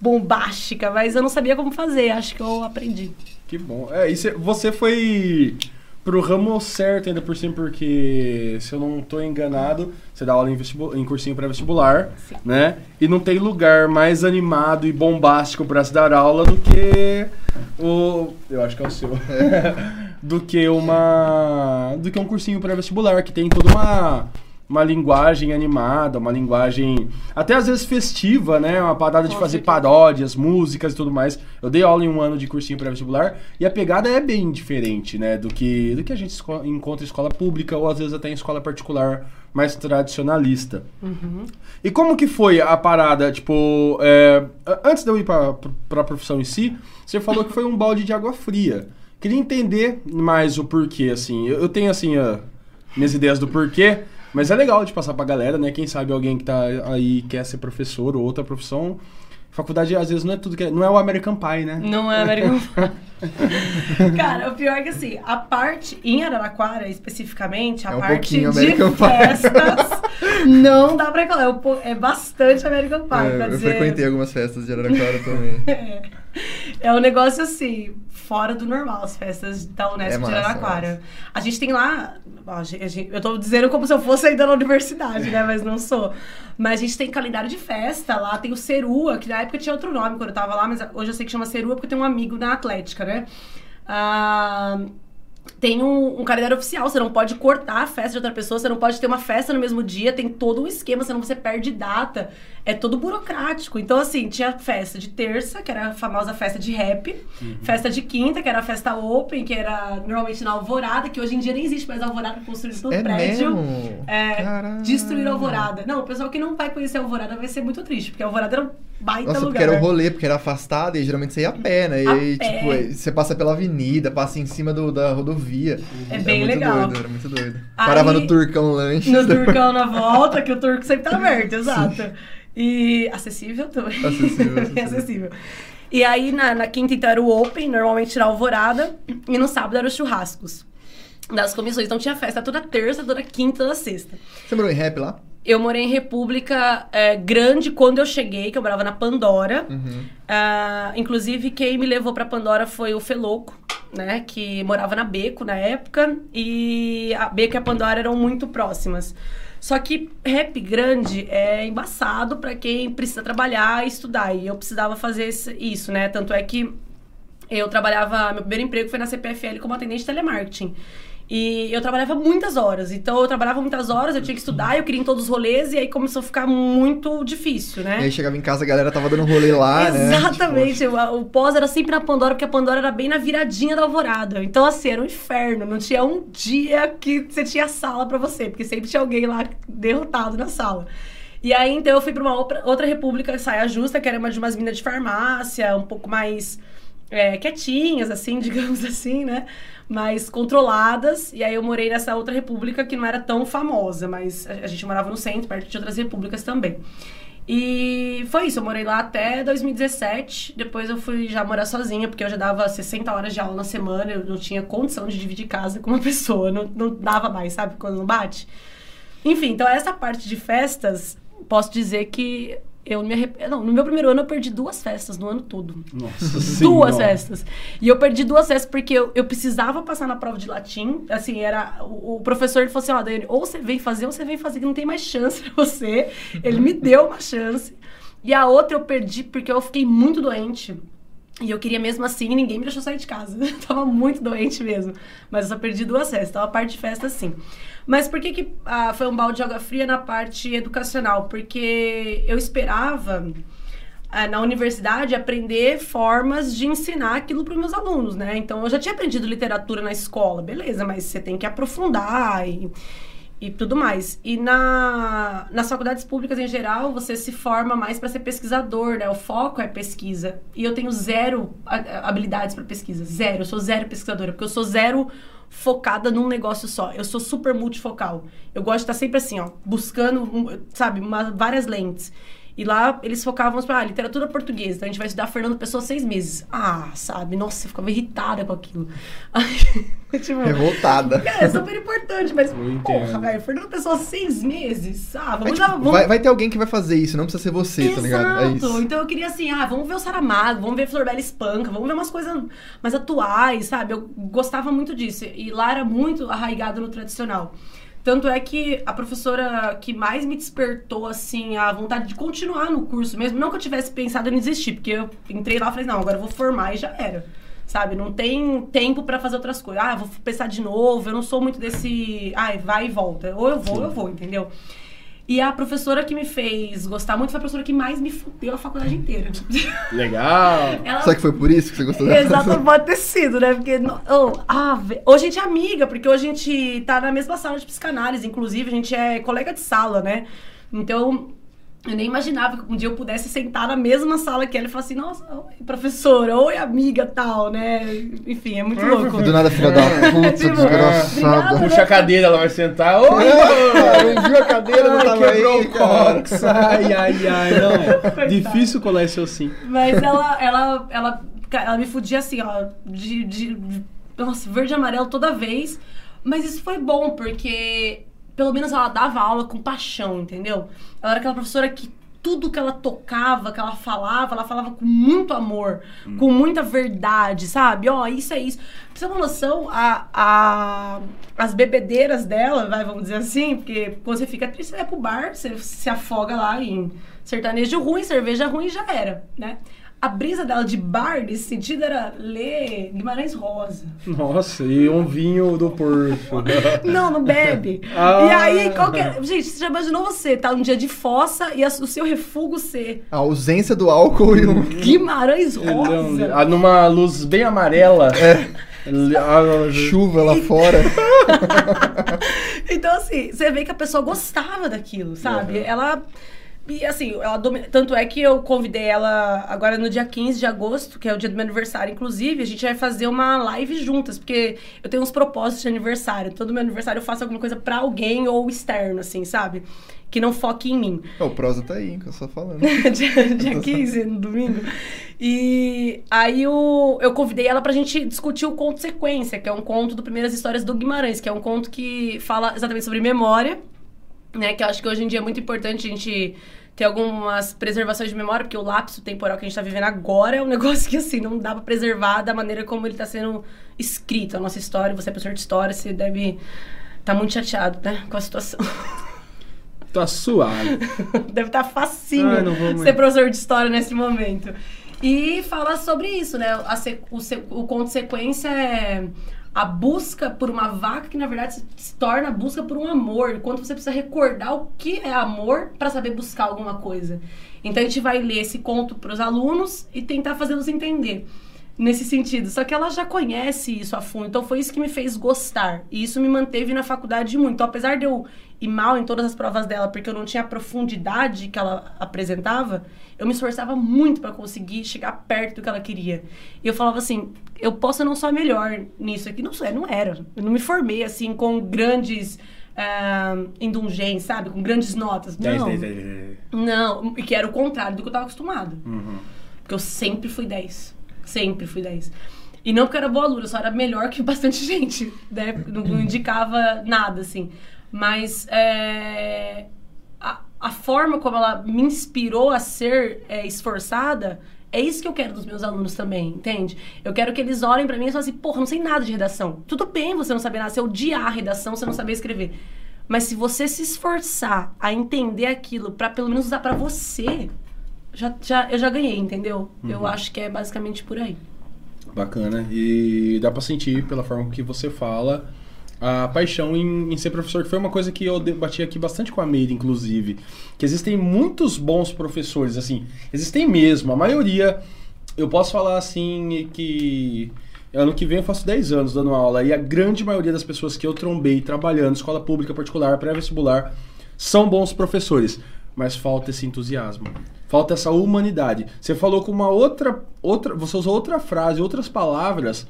bombástica, mas eu não sabia como fazer, acho que eu aprendi. Que bom. É, e cê- você foi pro ramo certo ainda por cima, porque se eu não tô enganado, você dá aula em, em cursinho pré-vestibular, né? E não tem lugar mais animado e bombástico pra se dar aula do que o. Eu acho que é o seu. do que uma. do que um cursinho pré-vestibular, que tem toda uma. Uma linguagem animada, uma linguagem até às vezes festiva, né? Uma parada de fazer paródias, músicas e tudo mais. Eu dei aula em um ano de cursinho pré-vestibular e a pegada é bem diferente, né? Do que, do que a gente encontra em escola pública ou às vezes até em escola particular mais tradicionalista. E como que foi a parada, tipo, é, a- antes de eu ir pra, pra profissão em si, você falou que foi um balde de água fria. Queria entender mais o porquê, assim. Eu, eu tenho, assim, a- minhas ideias do porquê, mas é legal de passar pra galera, né? Quem sabe alguém que tá aí quer ser professor ou outra profissão. Faculdade, às vezes, não é tudo que é, Não é o American Pie, né? Não é American Pie. Cara, o pior é que assim, a parte em Araraquara, especificamente, a É um parte de American festas, não dá pra colar. É, um po- é bastante American Pie, É, pra eu dizer. frequentei algumas festas de Araraquara também. É. É um negócio assim, fora do normal, as festas da Unesp É massa, de Araraquara. massa. A gente tem lá. ó, gente- eu tô dizendo como se eu fosse ainda na universidade, né? Mas não sou. Mas a gente tem calendário de festa lá, tem o Cerua, que na época tinha outro nome quando eu tava lá, mas hoje eu sei que chama Cerua porque eu tenho um amigo na Atlética, né? Ah, tem um, um calendário oficial, você não pode cortar a festa de outra pessoa, você não pode ter uma festa no mesmo dia, tem todo um esquema, senão você perde data. É todo burocrático. Então, assim, tinha festa de terça, que era a famosa festa de rap, festa de quinta, que era a festa open, que era normalmente na Alvorada, que hoje em dia nem existe mais Alvorada construída no É prédio. mesmo? É, Caralho. destruir a Alvorada. Não, o pessoal que não vai conhecer a Alvorada vai ser muito triste, porque a Alvorada era um baita Nossa, lugar. porque era o rolê, porque era afastado e geralmente você ia a pé, né? E A aí, pé. tipo, você passa pela avenida, passa em cima do, da rodovia. É Era bem legal. doido, era muito doido. Aí- Parava no Turcão Lanches. No Turcão na volta, que o Turco sempre tá aberto, exato. E acessível também. Acessível, acessível. acessível. E aí na, na quinta então era o Open, normalmente na Alvorada, e no sábado eram os churrascos das comissões. Então tinha festa toda terça, toda quinta, toda sexta. Você morou em rap lá? Eu morei em República é, Grande quando eu cheguei, que eu morava na Pandora. Uhum. Ah, inclusive, quem me levou pra Pandora foi o Feloco, né? Que morava na Beco na época. E a Beco e a Pandora eram muito próximas. Só que rap grande é embaçado pra quem precisa trabalhar e estudar. E eu precisava fazer isso, né? Tanto é que eu trabalhava, meu primeiro emprego foi na CPFL como atendente de telemarketing. E eu trabalhava muitas horas. Então eu trabalhava muitas horas, eu tinha que estudar, eu queria ir em todos os rolês, e aí começou a ficar muito difícil, né? E aí chegava em casa, a galera tava dando rolê lá, né? Exatamente. O, o pós era sempre na Pandora, porque a Pandora era bem na viradinha da alvorada. Então, assim, era um inferno. Não tinha um dia que você tinha sala pra você, porque sempre tinha alguém lá derrotado na sala. E aí, então, eu fui pra uma outra, outra república, saia justa, que era uma de umas minas de farmácia, um pouco mais é, quietinhas, assim, digamos assim, né? Mais controladas. E aí eu morei nessa outra república que não era tão famosa, mas a, a gente morava no centro, perto de outras repúblicas também. E foi isso, eu morei lá até 2017. Depois eu fui já morar sozinha, porque eu já dava 60 horas de aula na semana, eu não tinha condição de dividir casa com uma pessoa, não, não dava mais, sabe? Quando não bate. Enfim, então essa parte de festas, posso dizer que eu me arrependo. Não, no meu primeiro ano eu perdi duas festas no ano todo. Nossa Duas Senhora. festas. E eu perdi duas festas porque eu, eu precisava passar na prova de latim. Assim, era. O, o professor ele falou assim: ó, Daiane, ou você vem fazer, ou você vem fazer, que não tem mais chance pra você. Ele me deu uma chance. E a outra eu perdi porque eu fiquei muito doente. E eu queria mesmo assim, ninguém me deixou sair de casa. Eu tava muito doente mesmo. Mas eu só perdi duas festas. Então a parte de festa, sim. Mas por que, que ah, foi um balde de água fria na parte educacional? Porque eu esperava ah, na universidade aprender formas de ensinar aquilo para meus alunos, né? Então eu já tinha aprendido literatura na escola, beleza, mas você tem que aprofundar e, e tudo mais. E na, nas faculdades públicas em geral, você se forma mais para ser pesquisador, né? O foco é pesquisa. E eu tenho zero habilidades para pesquisa, zero. Eu sou zero pesquisadora, porque eu sou zero focada num negócio só. Eu sou super multifocal. Eu gosto de estar sempre assim, ó, buscando, sabe, uma- várias lentes. E lá eles focavam para ah, literatura portuguesa. Então a gente vai estudar Fernando Pessoa seis meses. Ah, sabe? Nossa, eu ficava irritada com aquilo. Aí, tipo, Revoltada. é super importante, mas Eu porra, velho, Fernando Pessoa seis meses. Ah, Mas, vamos tipo, dar. Vamos... vai, vai ter alguém que vai fazer isso, não precisa ser você, tá ligado? É Exato. isso. Então eu queria assim, ah, vamos ver o Saramago, vamos ver Flor Bela Espanca, vamos ver umas coisas mais atuais, sabe? Eu gostava muito disso. E lá era muito arraigado no tradicional. Tanto é que a professora que mais me despertou, assim, a vontade de continuar no curso mesmo, não que eu tivesse pensado em desistir, porque eu entrei lá e falei, não, agora eu vou formar e já era. sabe? Não tem tempo pra fazer outras coisas. Ah, vou pensar de novo. Eu não sou muito desse. Ai, vai e volta. Ou eu vou, ou eu vou, entendeu? E a professora que me fez gostar muito foi a professora que mais me fudeu a faculdade inteira. Legal. Ela Será que foi por isso que você gostou dela? Exato, pode ter sido, né? Porque oh, ah, hoje a gente é amiga, porque hoje a gente tá na mesma sala de psicanálise, inclusive a gente é colega de sala, né? Então, eu nem imaginava que um dia eu pudesse sentar na mesma sala que ela e falar assim, nossa, oi, professora, oi, amiga, tal, né? Enfim, é muito louco. Do nada, filha da puta, Tipo, desgraçada. Puxa a cadeira, ela vai sentar. Ô, Não viu a cadeira, não tava quebrou aí, o cara. cox. Ai, ai, ai, não. Coitada. Difícil colar esse assim. Mas ela, ela, ela, ela me fudia assim, ó, de, de, de- nossa, verde e amarelo toda vez. Mas isso foi bom, porque pelo menos ela dava aula com paixão, entendeu? Ela era aquela professora que tudo que ela tocava, que ela falava, ela falava com muito amor, com muita verdade, sabe? Ó, isso é isso. Pra você ter uma noção, a, a, as bebedeiras dela, vai, vamos dizer assim, porque quando você fica triste, você vai pro bar, você se afoga lá em sertanejo ruim, cerveja ruim e já era, né? A brisa dela de bar, nesse sentido, era ler Guimarães Rosa. Nossa, e um vinho do Porto. Não, não bebe. Ah. E aí, qual que é? Gente, você já imaginou você tá num dia de fossa e a- o seu refúgio ser A ausência do álcool e um... Guimarães Rosa? Não, ah, numa luz bem amarela. É. chuva lá fora. Então, assim, você vê que a pessoa gostava daquilo, sabe? Ela. E assim, ela tanto é que eu convidei ela agora no dia 15 de agosto, que é o dia do meu aniversário, inclusive, a gente vai fazer uma live juntas, porque eu tenho uns propósitos de aniversário. Todo meu aniversário eu faço alguma coisa pra alguém ou externo, assim, sabe? Que não foque em mim. O prosa tá aí, que eu só falando. dia, dia 15, no domingo. E aí o, eu convidei ela pra gente discutir o conto sequência, que é um conto do Primeiras Histórias do Guimarães, que é um conto que fala exatamente sobre memória, né? Que eu acho que hoje em dia é muito importante a gente ter algumas preservações de memória, porque o lapso temporal que a gente tá vivendo agora é um negócio que, assim, não dá pra preservar da maneira como ele tá sendo escrito, a nossa história. Você é professor de história, você deve estar muito chateado, né? Com a situação. Tá suave. Deve estar facinho Ai, não vou mais. ser professor de história nesse momento. E fala sobre isso, né? A o, o conto sequência é a busca por uma vaca que, na verdade, se, torna a busca por um amor. Quanto você precisa recordar o que é amor para saber buscar alguma coisa. Então, a gente vai ler esse conto para os alunos e tentar fazê-los entender. Nesse sentido. Só que ela já conhece isso a fundo. Então, foi isso que me fez gostar. E isso me manteve na faculdade muito. Então, apesar de eu ir mal em todas as provas dela, porque eu não tinha a profundidade que ela apresentava, eu me esforçava muito para conseguir chegar perto do que ela queria. E eu falava assim, eu posso não ser melhor nisso aqui. Não sou, não era. Eu não me formei, assim, com grandes indulgências, sabe? Com grandes notas. 10, não. 10, 10, 10. Não, e que era o contrário do que eu tava acostumado. Uhum. Porque eu sempre fui 10. Sempre fui 10. E não porque eu era boa aluna, eu só era melhor que bastante gente, né? Não, não indicava nada, assim. Mas é, a, forma como ela me inspirou a ser é, esforçada, é isso que eu quero dos meus alunos também, entende? Eu quero que eles olhem pra mim e falem assim, porra, não sei nada de redação. Tudo bem você não saber nada, você odiar a redação, você não saber escrever. Mas se você se esforçar a entender aquilo pra pelo menos usar pra você, já, já, eu já ganhei, entendeu? Eu acho que é basicamente por aí. Bacana. E dá pra sentir, pela forma que você fala, a paixão em, em ser professor, que foi uma coisa que eu debati aqui bastante com a Meire, inclusive. Que existem muitos bons professores, assim, existem mesmo. A maioria, eu posso falar assim que. Ano que vem eu faço 10 anos dando aula e a grande maioria das pessoas que eu trombei trabalhando, escola pública particular, pré-vestibular, são bons professores. Mas falta esse entusiasmo. Falta essa humanidade. Você falou com uma outra. outra você usou outra frase, outras palavras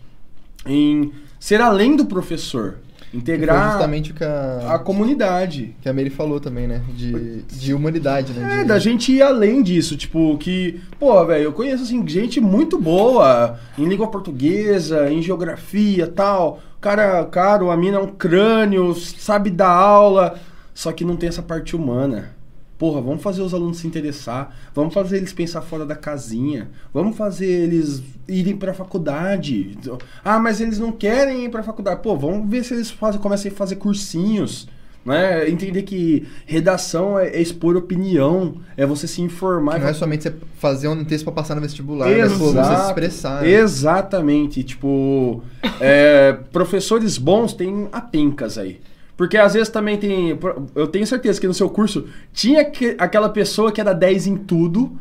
em ser além do professor. Integrar justamente que a, a comunidade. que a Mary falou também, né? De, de humanidade, né? É, De- da gente ir além disso, tipo, que, pô, velho, eu conheço, assim, gente muito boa em língua portuguesa, em geografia tal. Cara, caro, a mina é um crânio, sabe dar aula, só que não tem essa parte humana. Porra, vamos fazer os alunos se interessar, vamos fazer eles pensar fora da casinha, vamos fazer eles irem pra faculdade. Ah, mas eles não querem ir pra faculdade. Pô, vamos ver se eles fazem, começam a fazer cursinhos Né? Entender que redação é, é expor opinião, é você se informar. Que não é somente você fazer um texto para passar no vestibular, mas pô, você se expressar. né? Exatamente. Tipo, é, professores bons têm apencas aí. Porque às vezes também tem. Eu tenho certeza que no seu curso tinha que, aquela pessoa que era 10 em tudo.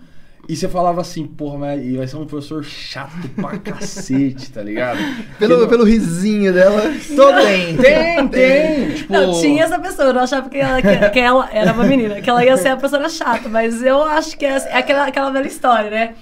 E você falava assim, porra, mas vai ser um professor chato pra cacete, tá ligado? Pelo, não... pelo risinho dela. Todo... Tem, tem, tem. Tipo... Não, tinha essa pessoa, eu não achava que ela, que, que ela era uma menina, que ela ia ser a professora chata, mas eu acho que é, é aquela, aquela velha história, né?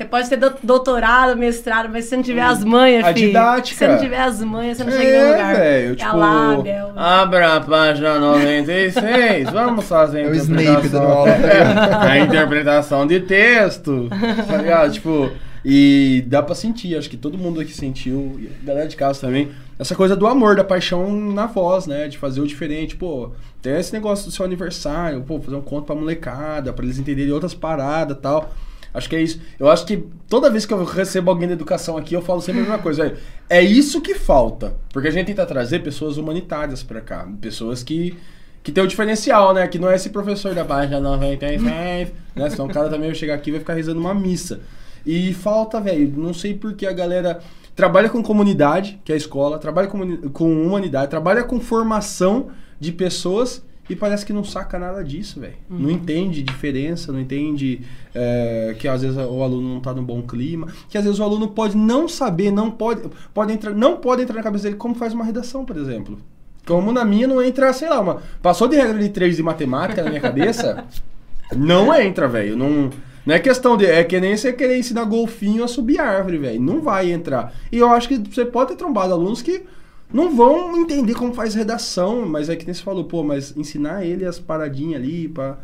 Você pode ter doutorado, mestrado, mas se você não tiver as manhas, A filho, didática. Se você não tiver as manhas, você não chega em É, nenhum lugar. velho, É tipo, a lábia, abra a página 96, vamos fazer a É o Snape interpretação. tá ligado? a interpretação de texto, tá ligado? Tipo, e dá pra sentir, acho que todo mundo aqui sentiu, e a galera de casa também, essa coisa do amor, da paixão na voz, né? De fazer o diferente, pô, tem esse negócio do seu aniversário, pô, fazer um conto pra molecada, pra eles entenderem outras paradas e tal. Acho que é isso. Eu acho que toda vez que eu recebo alguém da educação aqui, eu falo sempre a mesma coisa. velho. É isso que falta. Porque a gente tenta trazer pessoas humanitárias pra cá. Pessoas que, que tem o diferencial, né? Que não é esse professor da página 96, né? Senão o cara também vai chegar aqui e vai ficar rezando uma missa. E falta, velho. Não sei por que a galera trabalha com comunidade, que é a escola, trabalha com, com humanidade, trabalha com formação de pessoas e parece que não saca nada disso, velho. Não entende diferença, não entende é, que às vezes o aluno não tá num bom clima, que às vezes o aluno pode não saber, não pode, pode entrar, não pode entrar na cabeça dele como faz uma redação, por exemplo. Como na minha não entra, sei lá, uma. Passou de regra de 3 de matemática na minha cabeça, não entra, velho. Não, não é questão de. É que nem você querer ensinar golfinho a subir árvore, velho. Não vai entrar. E eu acho que você pode ter trombado alunos que não vão entender como faz redação, mas é que nem você falou, pô, mas ensinar ele as paradinhas ali pra.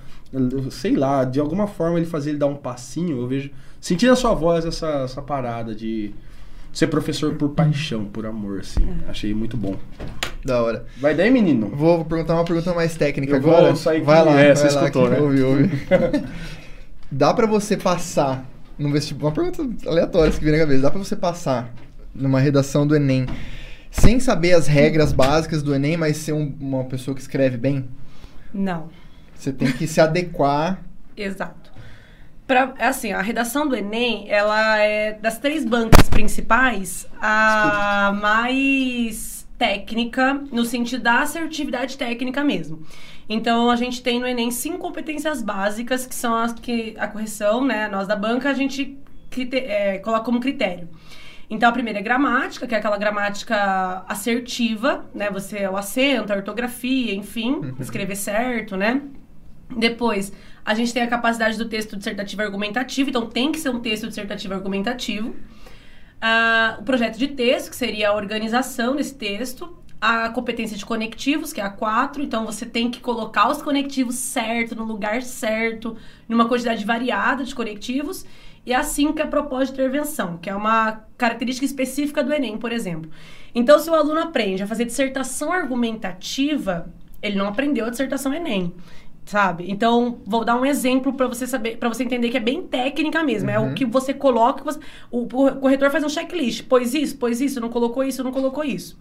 Sei lá, de alguma forma ele fazer ele dar um passinho, eu vejo. Senti na sua voz essa, essa parada de ser professor por paixão, por amor, assim. Achei muito bom. Da hora. Vai daí, menino? Vou perguntar uma pergunta mais técnica Eu vou agora. sair vai lá, É, vai você lá, escutou, né? ouve, ouve. Dá pra você passar no vestibular, uma pergunta aleatória que vem na cabeça. Dá pra você passar numa redação do Enem sem saber as regras básicas do Enem, mas ser um- uma pessoa que escreve bem? Não. Você tem que se adequar. Exato. Pra, assim, a redação do Enem, ela é das três bancas principais, a mais técnica, no sentido da assertividade técnica mesmo. Então, a gente tem no Enem cinco competências básicas, que são as que a correção, né, nós da banca, a gente é, coloca como critério. Então, a primeira é gramática, que é aquela gramática assertiva, né? Você, o acento, a ortografia, enfim, escrever certo, né? Depois, a gente tem a capacidade do texto dissertativo argumentativo, então tem que ser um texto dissertativo argumentativo. Ah, o projeto de texto, que seria a organização desse texto. A competência de conectivos, que é a 4, então você tem que colocar os conectivos certo, no lugar certo, numa quantidade variada de conectivos. E a 5 é a propósito de intervenção, que é uma característica específica do Enem, por exemplo. Então, se o aluno aprende a fazer dissertação argumentativa, ele não aprendeu a dissertação Enem sabe? Então, vou dar um exemplo para você saber, para você entender que é bem técnica mesmo. É o que você coloca, você- o, o corretor faz um checklist. Pôs isso, pôs isso, não colocou isso, não colocou isso.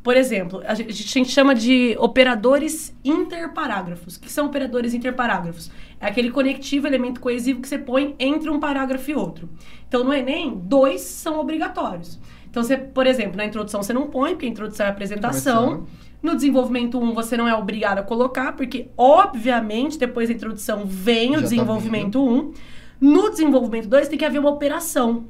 Por exemplo, a gente, a gente chama de operadores interparágrafos. O que são operadores interparágrafos? É aquele conectivo, elemento coesivo que você põe entre um parágrafo e outro. Então, no Enem, dois são obrigatórios. Então, você, por exemplo, na introdução você não põe, porque a introdução é a apresentação. Começando. No desenvolvimento 1, você não é obrigado a colocar, porque, obviamente, depois da introdução vem Já o tá desenvolvimento 1. No desenvolvimento 2, tem que haver uma operação.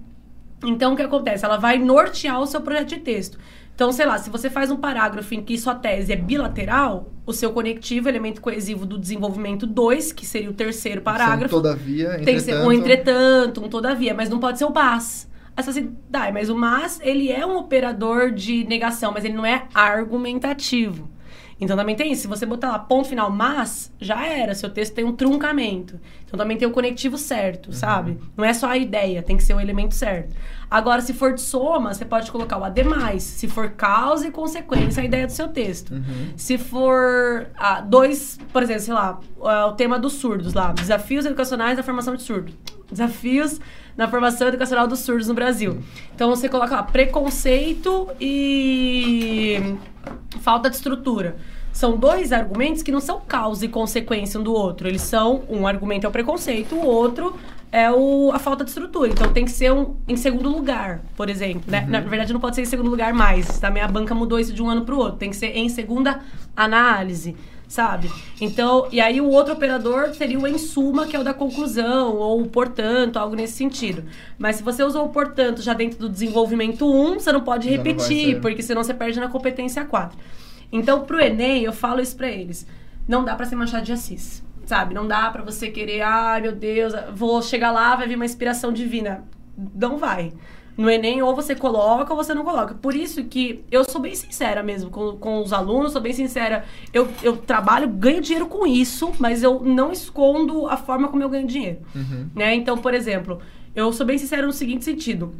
Então, o que acontece? Ela vai nortear o seu projeto de texto. Então, sei lá, se você faz um parágrafo em que sua tese é bilateral, o seu conectivo, elemento coesivo do desenvolvimento 2, que seria o terceiro parágrafo, São, todavia, tem que ser um entretanto- entretanto, um todavia, mas não pode ser o mas. Aí você assim, dá, mas o mas, ele é um operador de negação, mas ele não é argumentativo. Então também tem isso, se você botar lá ponto final mas, já era, seu texto tem um truncamento. Então também tem o conectivo certo, sabe? Não é só a ideia, tem que ser o elemento certo. Agora, se for de soma, você pode colocar o ademais. Se for causa e consequência, a ideia do seu texto. Se for ah, dois, por exemplo, sei lá, o tema dos surdos lá, desafios educacionais da formação de surdos. Desafios na formação educacional dos surdos no Brasil. Então você coloca lá preconceito e falta de estrutura. são dois argumentos que não são causa e consequência um do outro. Eles são, um argumento é o preconceito, o outro é o, a falta de estrutura. Então tem que ser um em segundo lugar, por exemplo. Né? Na verdade, não pode ser em segundo lugar mais. Tá? Minha banca mudou isso de um ano para o outro. Tem que ser em segunda análise sabe? Então, e aí o outro operador seria o em suma, que é o da conclusão, ou o portanto, algo nesse sentido. Mas se você usou o portanto já dentro do desenvolvimento 1, você não pode Já não repetir, ser. porque senão você perde na competência 4. Então, pro Enem, eu falo isso pra eles. Não dá pra ser Machado de Assis, sabe? Não dá pra você querer, ai meu Deus, vou chegar lá, vai vir uma inspiração divina. Não vai. No Enem, ou você coloca ou você não coloca. Por isso que eu sou bem sincera mesmo com, com os alunos, sou bem sincera. Eu, eu trabalho, ganho dinheiro com isso, mas eu não escondo a forma como eu ganho dinheiro. Né? Então, por exemplo, eu sou bem sincera no seguinte sentido.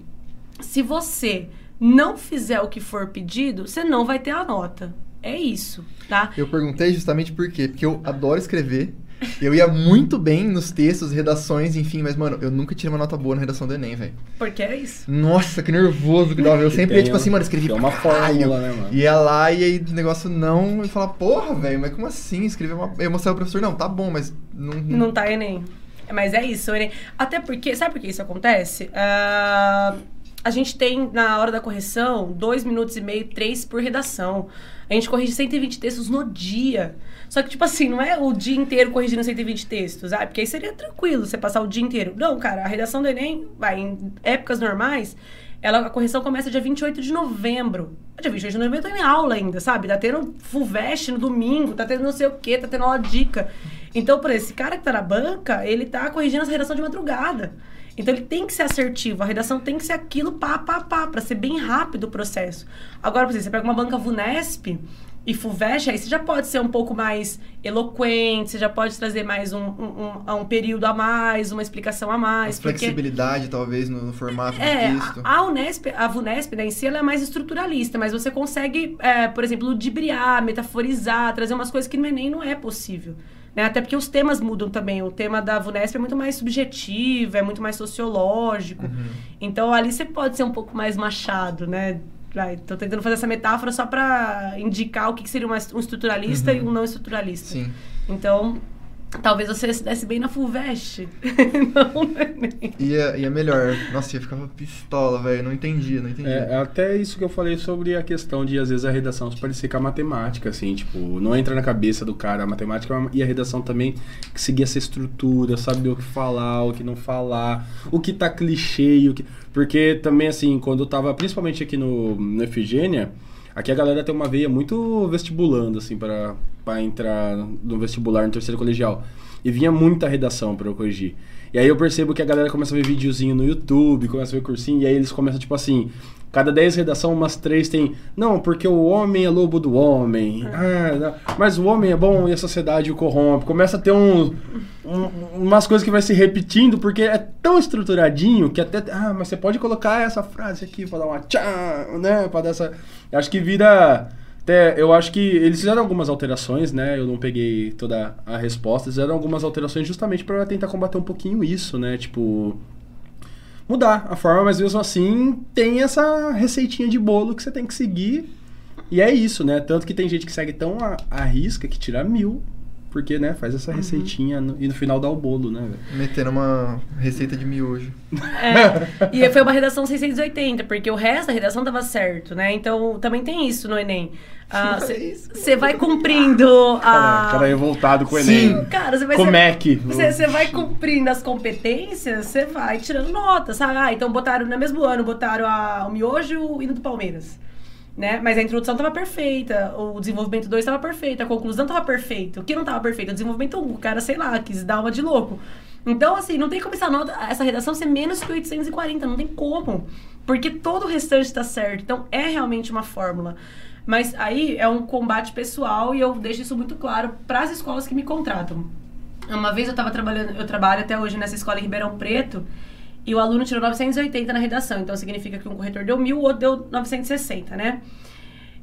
Se você não fizer o que for pedido, você não vai ter a nota. É isso, tá? Eu perguntei justamente por quê? Porque eu adoro escrever. Eu ia muito bem nos textos, redações, enfim, mas, mano, eu nunca tirei uma nota boa na redação do Enem, velho. Porque é isso. Nossa, que nervoso que dava. Eu sempre ia, tipo assim, mano, escrevi tem uma fórmula, né, mano? Ia lá e aí o negócio não, e falar, porra, velho, mas como assim? Escrever uma. Eu mostrava pro professor, não, tá bom, mas não. Não tá Enem. Mas é isso, o Enem. Até porque, sabe por que isso acontece? Ah, a gente tem, na hora da correção, dois minutos e meio, três por redação. A gente corrige 120 textos no dia. Só que, tipo assim, não é o dia inteiro corrigindo 120 textos, ah, porque aí seria tranquilo você passar o dia inteiro. Não, cara, a redação do Enem, vai, em épocas normais, ela, a correção começa dia 28 de novembro. Dia 28 de novembro eu tô em aula ainda, sabe? Tá tendo FUVEST no domingo, tá tendo não sei o quê, tá tendo aula dica. Então, por esse cara que tá na banca, ele tá corrigindo essa redação de madrugada. Então ele tem que ser assertivo, a redação tem que ser aquilo pá, pá, pá, pra ser bem rápido o processo. Agora, por exemplo, você pega uma banca VUNESP e FUVEST, aí você já pode ser um pouco mais eloquente, você já pode trazer mais um, um, um- um período a mais, uma explicação a mais. porque- Flexibilidade, talvez, no, no formato é, do texto. a, a Unesp, a VUNESP, né, em si, ela é mais estruturalista, mas você consegue, é, por exemplo, ludibriar, metaforizar, trazer umas coisas que no Enem não é possível. Né? Até porque os temas mudam também. O tema da VUNESP é muito mais subjetivo, é muito mais sociológico. Então ali você pode ser um pouco mais machado, né? Tô tentando fazer essa metáfora só para indicar o que que seria uma- um estruturalista e um não estruturalista. Sim. Então, talvez você se desse bem na FUVEST. não no Enem. Ia, ia melhor. Nossa, ia ficar pistola, velho. Não entendia, não entendia. É, é até isso que eu falei sobre a questão de, às vezes, a redação se parecer com a matemática, assim, tipo, não entra na cabeça do cara a matemática e a redação também que seguir essa estrutura, saber o que falar, o que não falar, o que tá clichê, o que... Porque também, assim, quando eu tava, principalmente aqui no, no Efigênia, aqui a galera tem uma veia muito vestibulando, assim, para entrar no vestibular no terceiro colegial. E vinha muita redação para eu corrigir. E aí eu percebo que a galera começa a ver videozinho no YouTube, começa a ver cursinho, e aí eles começam, tipo assim, cada 10 redação, umas três tem. Não, porque o homem é lobo do homem. Ah, não, mas o homem é bom e a sociedade o corrompe. Começa a ter um, um- umas coisas que vai se repetindo, porque é tão estruturadinho que até. Ah, mas você pode colocar essa frase aqui pra dar uma tchá, né? Pra dar essa. Acho que vira. Até, eu acho que eles fizeram algumas alterações, né? Eu não peguei toda a resposta. Eles fizeram algumas alterações justamente para tentar combater um pouquinho isso, né? Tipo, mudar a forma, mas mesmo assim tem essa receitinha de bolo que você tem que seguir. E é isso, né? Tanto que tem gente que segue tão a, a risca que tira mil, porque, né, faz essa receitinha no- e no final dá o bolo, né, velho? Metendo uma receita de miojo. É, e foi uma redação 680, porque o resto da redação tava certo, né? Então também tem isso no Enem. É Você vai cumprindo Cara, a. cara revoltado com o Sim. Enem. Cara, você vai Com ser- Mac. Você você vai cumprindo as competências, você vai tirando nota, sabe? Ah, então botaram no mesmo ano, botaram a, o miojo e o hino do Palmeiras. Né? Mas a introdução tava perfeita, o desenvolvimento 2 tava perfeito, a conclusão tava perfeita. O que não tava perfeito? O desenvolvimento 1, um, o cara, sei lá, quis dar uma de louco. Então, assim, não tem como essa nota, essa redação ser menos que 840, não tem como. Porque todo o restante tá certo. Então, é realmente uma fórmula. Mas aí é um combate pessoal e eu deixo isso muito claro para as escolas que me contratam. Uma vez eu estava trabalhando, eu trabalho até hoje nessa escola em Ribeirão Preto, e o aluno tirou 980 na redação. Então significa que um corretor deu 1000, o outro deu 960, né?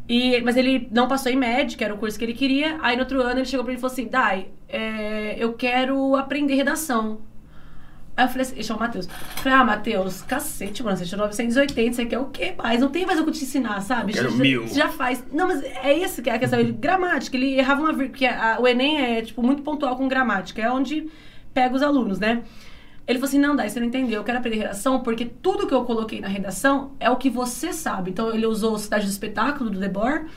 E, mas ele não passou em média, que era o curso que ele queria. Aí no outro ano ele chegou pra mim e falou assim: Dai, é, eu quero aprender redação. Aí eu falei assim, chama o Matheus. Falei, ah, Matheus, cacete, mano, você tirou 980, você quer o quê mais? Não tem mais o que te ensinar, sabe? quero já, mil. já faz. Não, mas é isso que é a questão. Ele, gramática, ele errava uma vírgula, porque a- o Enem é, tipo, muito pontual com gramática, é onde pega os alunos, né? Ele falou assim, não, Dai, você não entendeu, eu quero aprender redação porque tudo que eu coloquei na redação é o que você sabe. Então ele usou Cidade do Espetáculo, do Debord,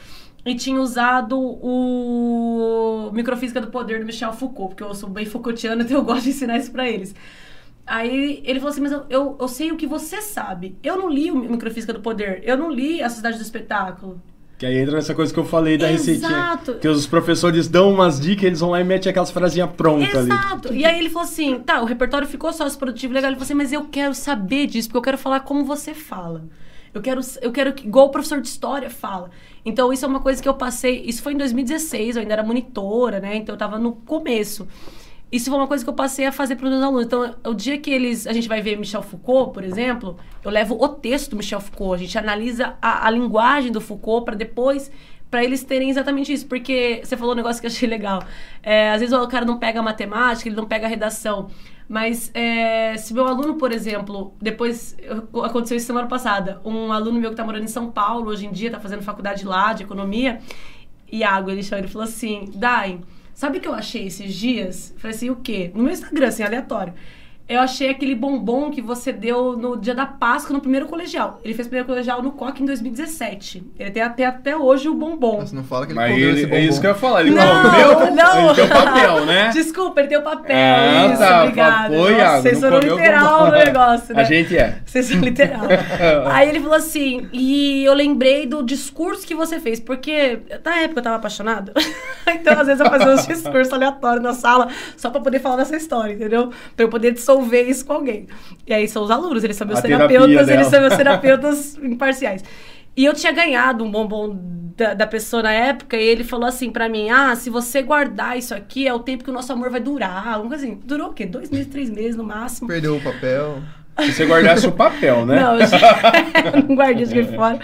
e tinha usado o Microfísica do Poder, do Michel Foucault, porque eu sou bem Foucaultiana, então eu gosto de ensinar isso pra eles. Aí ele falou assim, mas eu, eu, eu sei o que você sabe. Eu não li o Microfísica do Poder, eu não li a Cidade do Espetáculo. Que aí entra nessa coisa que eu falei da receitinha. Exato. Que os professores dão umas dicas, eles vão lá e metem aquelas frasinhas prontas ali. Exato. E aí ele falou assim, tá, o repertório ficou sócio produtivo legal. Ele falou assim, mas eu quero saber disso, porque eu quero falar como você fala. Eu quero, eu quero que, igual o professor de história fala. Então, isso é uma coisa que eu passei. Isso foi em 2016, eu ainda era monitora, né? Então, eu tava no começo. Isso foi uma coisa que eu passei a fazer para os meus alunos. Então, o dia que eles. A gente vai ver Michel Foucault, por exemplo, eu levo o texto do Michel Foucault. A gente analisa a, a linguagem do Foucault para depois para eles terem exatamente isso. Porque você falou um negócio que eu achei legal. É, às vezes o cara não pega matemática, ele não pega redação. Mas é, se meu aluno, por exemplo, depois eu- aconteceu isso semana passada, um aluno meu que está morando em São Paulo hoje em dia, está fazendo faculdade lá de economia, Iago, ele chamou, ele falou assim, Dai, sabe o que eu achei esses dias? Falei assim, o quê? No meu Instagram, assim, aleatório. Eu achei aquele bombom que você deu no dia da Páscoa no primeiro colegial. Ele fez primeiro colegial no COC em 2017. Ele tem até, até hoje o bombom. Você não fala que ele Mas comeu esse ele, bombom. é isso que eu ia falar. Ele Não, comeu, não. ele tem o papel, né? Desculpa, ele tem o papel. Ah, isso, tá. obrigada. Pô, Nossa, literal bombom. no negócio, né? A gente é. Vocês são literal. Aí ele falou assim, e eu lembrei do discurso que você fez, porque na época eu tava apaixonada. então, às vezes, eu fazia uns discursos aleatórios na sala, só pra poder falar dessa história, entendeu? Pra eu poder dissolver isso com alguém. E aí são os alunos, eles são meus A terapeutas, dela. eles são meus terapeutas imparciais. E eu tinha ganhado um bombom da, da pessoa na época, e ele falou assim pra mim: Ah, se você guardar isso aqui, é o tempo que o nosso amor vai durar. Alguma coisa assim. Durou o quê? Dois meses, três meses no máximo. Perdeu o papel. Se você guardasse o papel, né? Não, eu não guardei, joguei fora.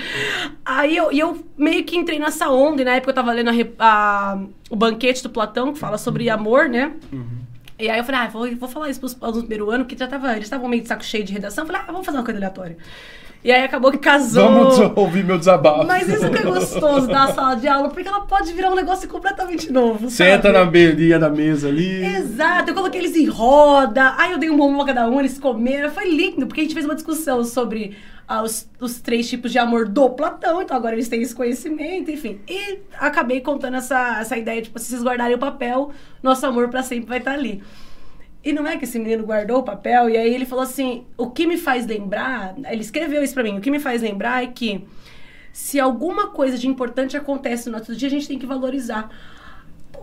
Aí eu, eu meio que entrei nessa onda, e na época eu tava lendo a a- o banquete do Platão, que fala sobre amor, né? E aí eu falei, ah, vou, vou falar isso pros alunos do primeiro ano, porque já tava, eles estavam meio de saco cheio de redação. Eu falei, ah, vamos fazer uma coisa aleatória. E aí acabou que casou. Vamos ouvir meu desabafo. Mas isso que é gostoso da sala de aula, porque ela pode virar um negócio completamente novo. Senta sabe? na beirinha da mesa ali. Exato, eu coloquei eles em roda, aí eu dei um bombom a cada um, eles comeram, foi lindo, porque a gente fez uma discussão sobre ah, os, os três tipos de amor do Platão, então agora eles têm esse conhecimento, enfim. E acabei contando essa, essa ideia, tipo, se vocês guardarem o papel, nosso amor pra sempre vai estar ali. E não é que esse menino guardou o papel, e aí ele falou assim: o que me faz lembrar, ele escreveu isso pra mim, o que me faz lembrar é que se alguma coisa de importante acontece no outro dia, a gente tem que valorizar.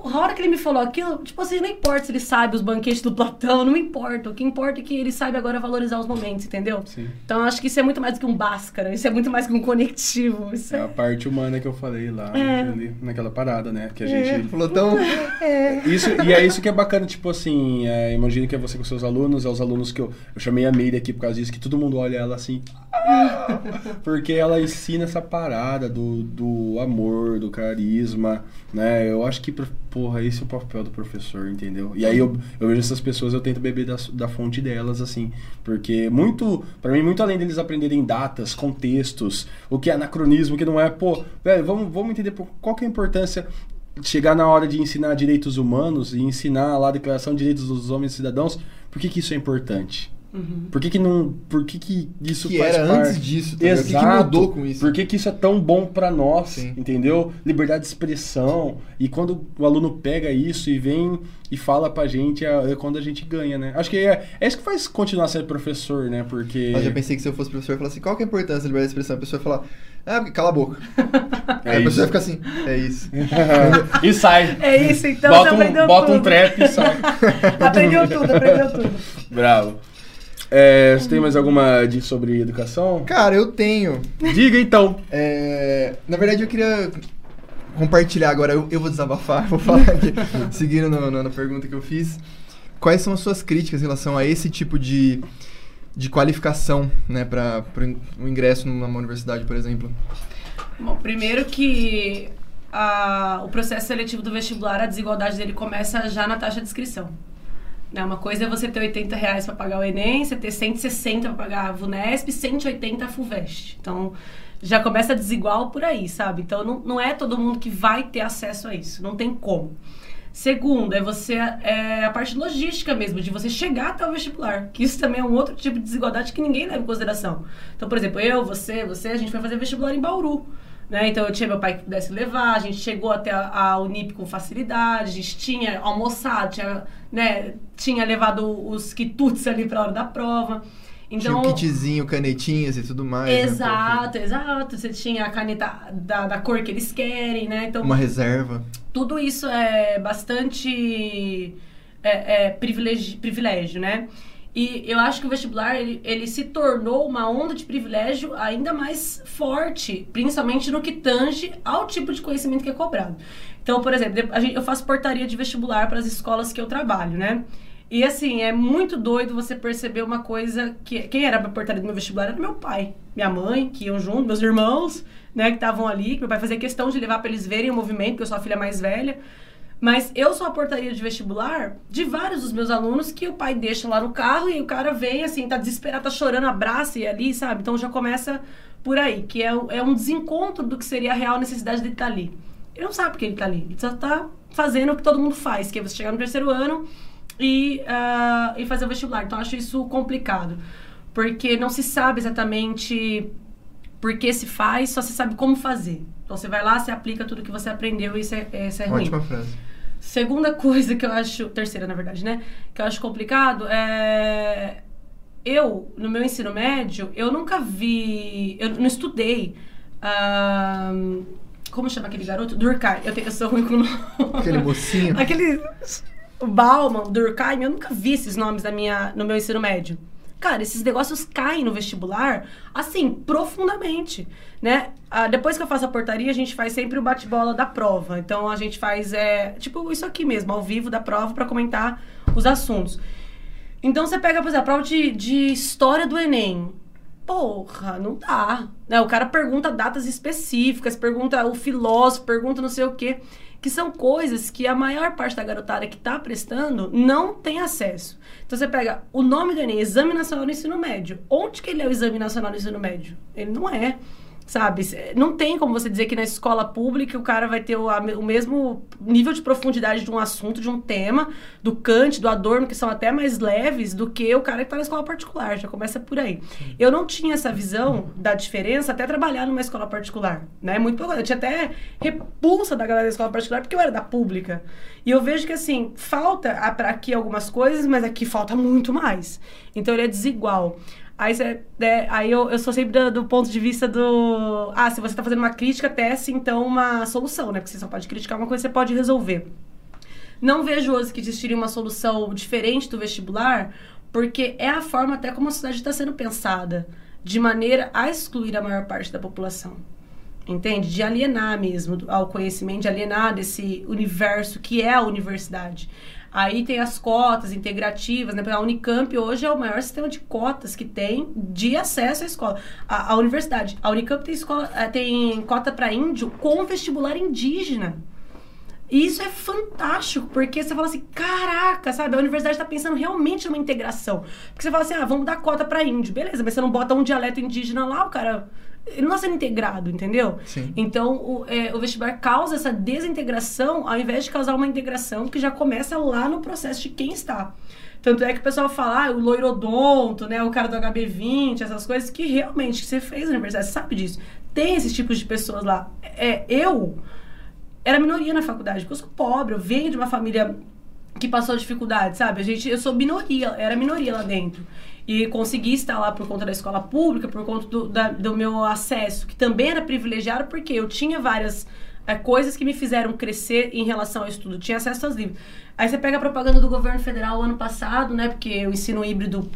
A hora que ele me falou aquilo, tipo assim, não importa se ele sabe os banquetes do Platão, não importa. O que importa é que ele sabe agora valorizar os momentos, entendeu? Sim. Então acho que isso é muito mais do que um báscara, isso é muito mais que um conectivo. É é. a parte humana que eu falei lá, É. ali, naquela parada, né? Que a É. gente Falou tão. Isso, e é isso que é bacana, tipo assim, é, imagina que é você com seus alunos, é os alunos que eu, eu chamei a Meire aqui por causa disso, que todo mundo olha ela assim! porque ela ensina essa parada do, do amor, do carisma, né? Eu acho que, porra, esse é o papel do professor, entendeu? E aí eu, eu vejo essas pessoas, eu tento beber da, da fonte delas, assim, porque muito, pra mim, muito além deles aprenderem datas, contextos, o que é anacronismo, o que não é, pô, velho, vamos, vamos entender qual que é a importância chegar na hora de ensinar direitos humanos e ensinar lá a Declaração de Direitos dos Homens e Cidadãos, por que, que isso é importante? Por que, que não. Por que, que isso Que faz era parte? antes disso, tá ligado? O que que Exato. mudou com isso? Por que, que isso é tão bom pra nós? Sim. Entendeu? Liberdade de expressão. E quando o aluno pega isso e vem e fala pra gente, é, é quando a gente ganha, né? Acho que é, é isso que faz continuar sendo professor, né? Porque. Eu já pensei que se eu fosse professor, eu falar assim, qual que é a importância da liberdade de expressão? A pessoa ia falar, ah, cala a boca. É Aí a isso. pessoa ia ficar assim, é isso. e sai. É isso, então bota você um, bota tudo. um trap e sai. aprendeu tudo, aprendeu tudo. Bravo. É, você tem mais alguma dica sobre educação? Cara, eu tenho. Diga então. É, na verdade, eu queria compartilhar agora. Eu, eu vou desabafar, vou falar aqui, seguindo no- no- na pergunta que eu fiz. Quais são as suas críticas em relação a esse tipo de, de qualificação, né, para o ingresso numa universidade, por exemplo? Bom, primeiro que a- o processo seletivo do vestibular, a desigualdade dele começa já na taxa de inscrição. Né? Uma coisa é você ter 80 reais para pagar o Enem, você ter 160 para pagar a VUNESP, 180 a FUVEST. Então, já começa desigual por aí, sabe? Então, não, não é todo mundo que vai ter acesso a isso. Não tem como. Segundo, é você é a parte logística mesmo, de você chegar até o vestibular. Que isso também é um outro tipo de desigualdade que ninguém leva em consideração. Então, por exemplo, eu, você, você, a gente foi fazer vestibular em Bauru. Né? Então eu tinha meu pai que pudesse levar, a gente chegou até a, a Unip com facilidade, a gente tinha almoçado, tinha, né, tinha levado os quitutes ali para a hora da prova. Então, tinha um kitzinho, canetinhas e tudo mais. Né, exato, né? exato. Você tinha a caneta da, da cor que eles querem, né? Então, Uma reserva. Tudo isso é bastante é, é privilégio, privilégio, né? E eu acho que o vestibular, ele, ele se tornou uma onda de privilégio ainda mais forte, principalmente no que tange ao tipo de conhecimento que é cobrado. Então, por exemplo, eu faço portaria de vestibular para as escolas que eu trabalho, né? E assim, é muito doido você perceber uma coisa que. Quem era a portaria do meu vestibular era meu pai, minha mãe, que iam junto, meus irmãos, né, que estavam ali, que meu pai fazia questão de levar para eles verem o movimento, porque eu sou a filha mais velha. Mas eu sou a portaria de vestibular de vários dos meus alunos que o pai deixa lá no carro e o cara vem, assim, tá desesperado, tá chorando, abraça e ali, sabe? Então já começa por aí, que é, é um desencontro do que seria a real necessidade de estar tá ali. Ele não sabe porque ele tá ali, ele só tá fazendo o que todo mundo faz, que é você chegar no terceiro ano e, uh, e fazer o vestibular. Então, eu acho isso complicado. Porque não se sabe exatamente por que se faz, só se sabe como fazer. Então, você vai lá, você aplica tudo que você aprendeu e isso é, isso é ruim. Ótima frase. Segunda coisa que eu acho... Terceira, na verdade, né? Que eu acho complicado é... Eu, no meu ensino médio, eu nunca vi... Eu não estudei... Uh, como chama aquele garoto? Durkheim. Eu, tenho, eu sou ruim com Aquele mocinho. aquele o Bauman, o Durkheim, eu nunca vi esses nomes na minha, no meu ensino médio. Cara, esses negócios caem no vestibular, assim, profundamente, né? Ah, depois que eu faço a portaria, a gente faz sempre o bate-bola da prova. Então, a gente faz, é, tipo, isso aqui mesmo, ao vivo da prova, para comentar os assuntos. Então, você pega, por exemplo, a prova de, de história do Enem. Porra, não dá. Né? O cara pergunta datas específicas, pergunta o filósofo, pergunta não sei o quê que são coisas que a maior parte da garotada que está prestando não tem acesso. Então você pega o nome do Enem, Exame Nacional do Ensino Médio. Onde que ele é o Exame Nacional do Ensino Médio? Ele não é sabe? Não tem como você dizer que na escola pública o cara vai ter o, a, o mesmo nível de profundidade de um assunto, de um tema, do Kant, do Adorno, que são até mais leves do que o cara que está na escola particular. Já começa por aí. Eu não tinha essa visão da diferença até trabalhar numa escola particular, né? Muito pouco. Eu tinha até repulsa da galera da escola particular porque eu era da pública. E eu vejo que, assim, falta para aqui algumas coisas, mas aqui falta muito mais. Então, ele é desigual. Aí, né, aí eu, eu sou sempre do, do, ponto de vista do. Ah, se você está fazendo uma crítica, teste então uma solução, né? Porque você só pode criticar uma coisa, você pode resolver. Não vejo hoje que existiria uma solução diferente do vestibular, porque é a forma até como a sociedade está sendo pensada, de maneira a excluir a maior parte da população. Entende? De alienar mesmo ao conhecimento, de alienar desse universo que é a universidade. Aí tem as cotas integrativas, né? A Unicamp hoje é o maior sistema de cotas que tem de acesso à escola. A, a universidade. A Unicamp tem, escola, eh, tem cota para índio com vestibular indígena. E isso é fantástico, porque você fala assim, caraca, sabe? A universidade está pensando realmente numa integração. Porque você fala assim, ah, vamos dar cota para índio. Beleza, mas você não bota um dialeto indígena lá, o cara não está sendo integrado, entendeu? Sim. Então, o, é, o vestibular causa essa desintegração ao invés de causar uma integração que já começa lá no processo de quem está. Tanto é que o pessoal fala, ah, o loirodonto, né, o cara do HB20, essas coisas que realmente você fez na universidade, você sabe disso. Tem esses tipos de pessoas lá. É, eu era minoria na faculdade, porque eu sou pobre, eu venho de uma família que passou dificuldade, sabe? A gente, eu sou minoria, era minoria lá dentro e consegui estar lá por conta da escola pública, por conta do, da, do meu acesso, que também era privilegiado, porque eu tinha várias é, coisas que me fizeram crescer em relação ao estudo. Tinha acesso aos livros. Aí você pega a propaganda do governo federal ano passado, né? Porque o ensino híbrido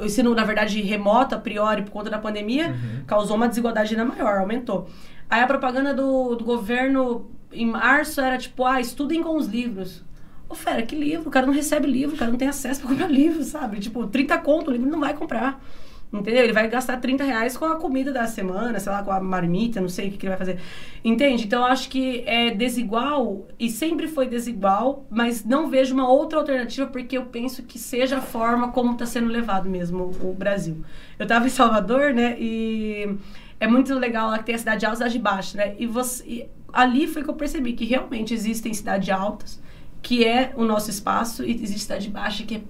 o ensino, na verdade, remoto, a priori, por conta da pandemia, uhum. causou uma desigualdade ainda maior, aumentou. Aí a propaganda do, do governo em março era tipo, ah, estudem com os livros. Ô, fera, que livro? O cara não recebe livro, o cara não tem acesso pra comprar livro, sabe? Tipo, 30 conto, o livro não vai comprar. Entendeu? Ele vai gastar 30 reais com a comida da semana, sei lá, com a marmita, não sei o que, que ele vai fazer. Entende? Então acho que é desigual e sempre foi desigual, mas não vejo uma outra alternativa porque eu penso que seja a forma como está sendo levado mesmo o Brasil. Eu estava em Salvador, né? E é muito legal lá que tem a cidade alta e a cidade baixa, né? E, você, e ali foi que eu percebi que realmente existem cidades altas, que é o nosso espaço, e existe cidade baixa, que é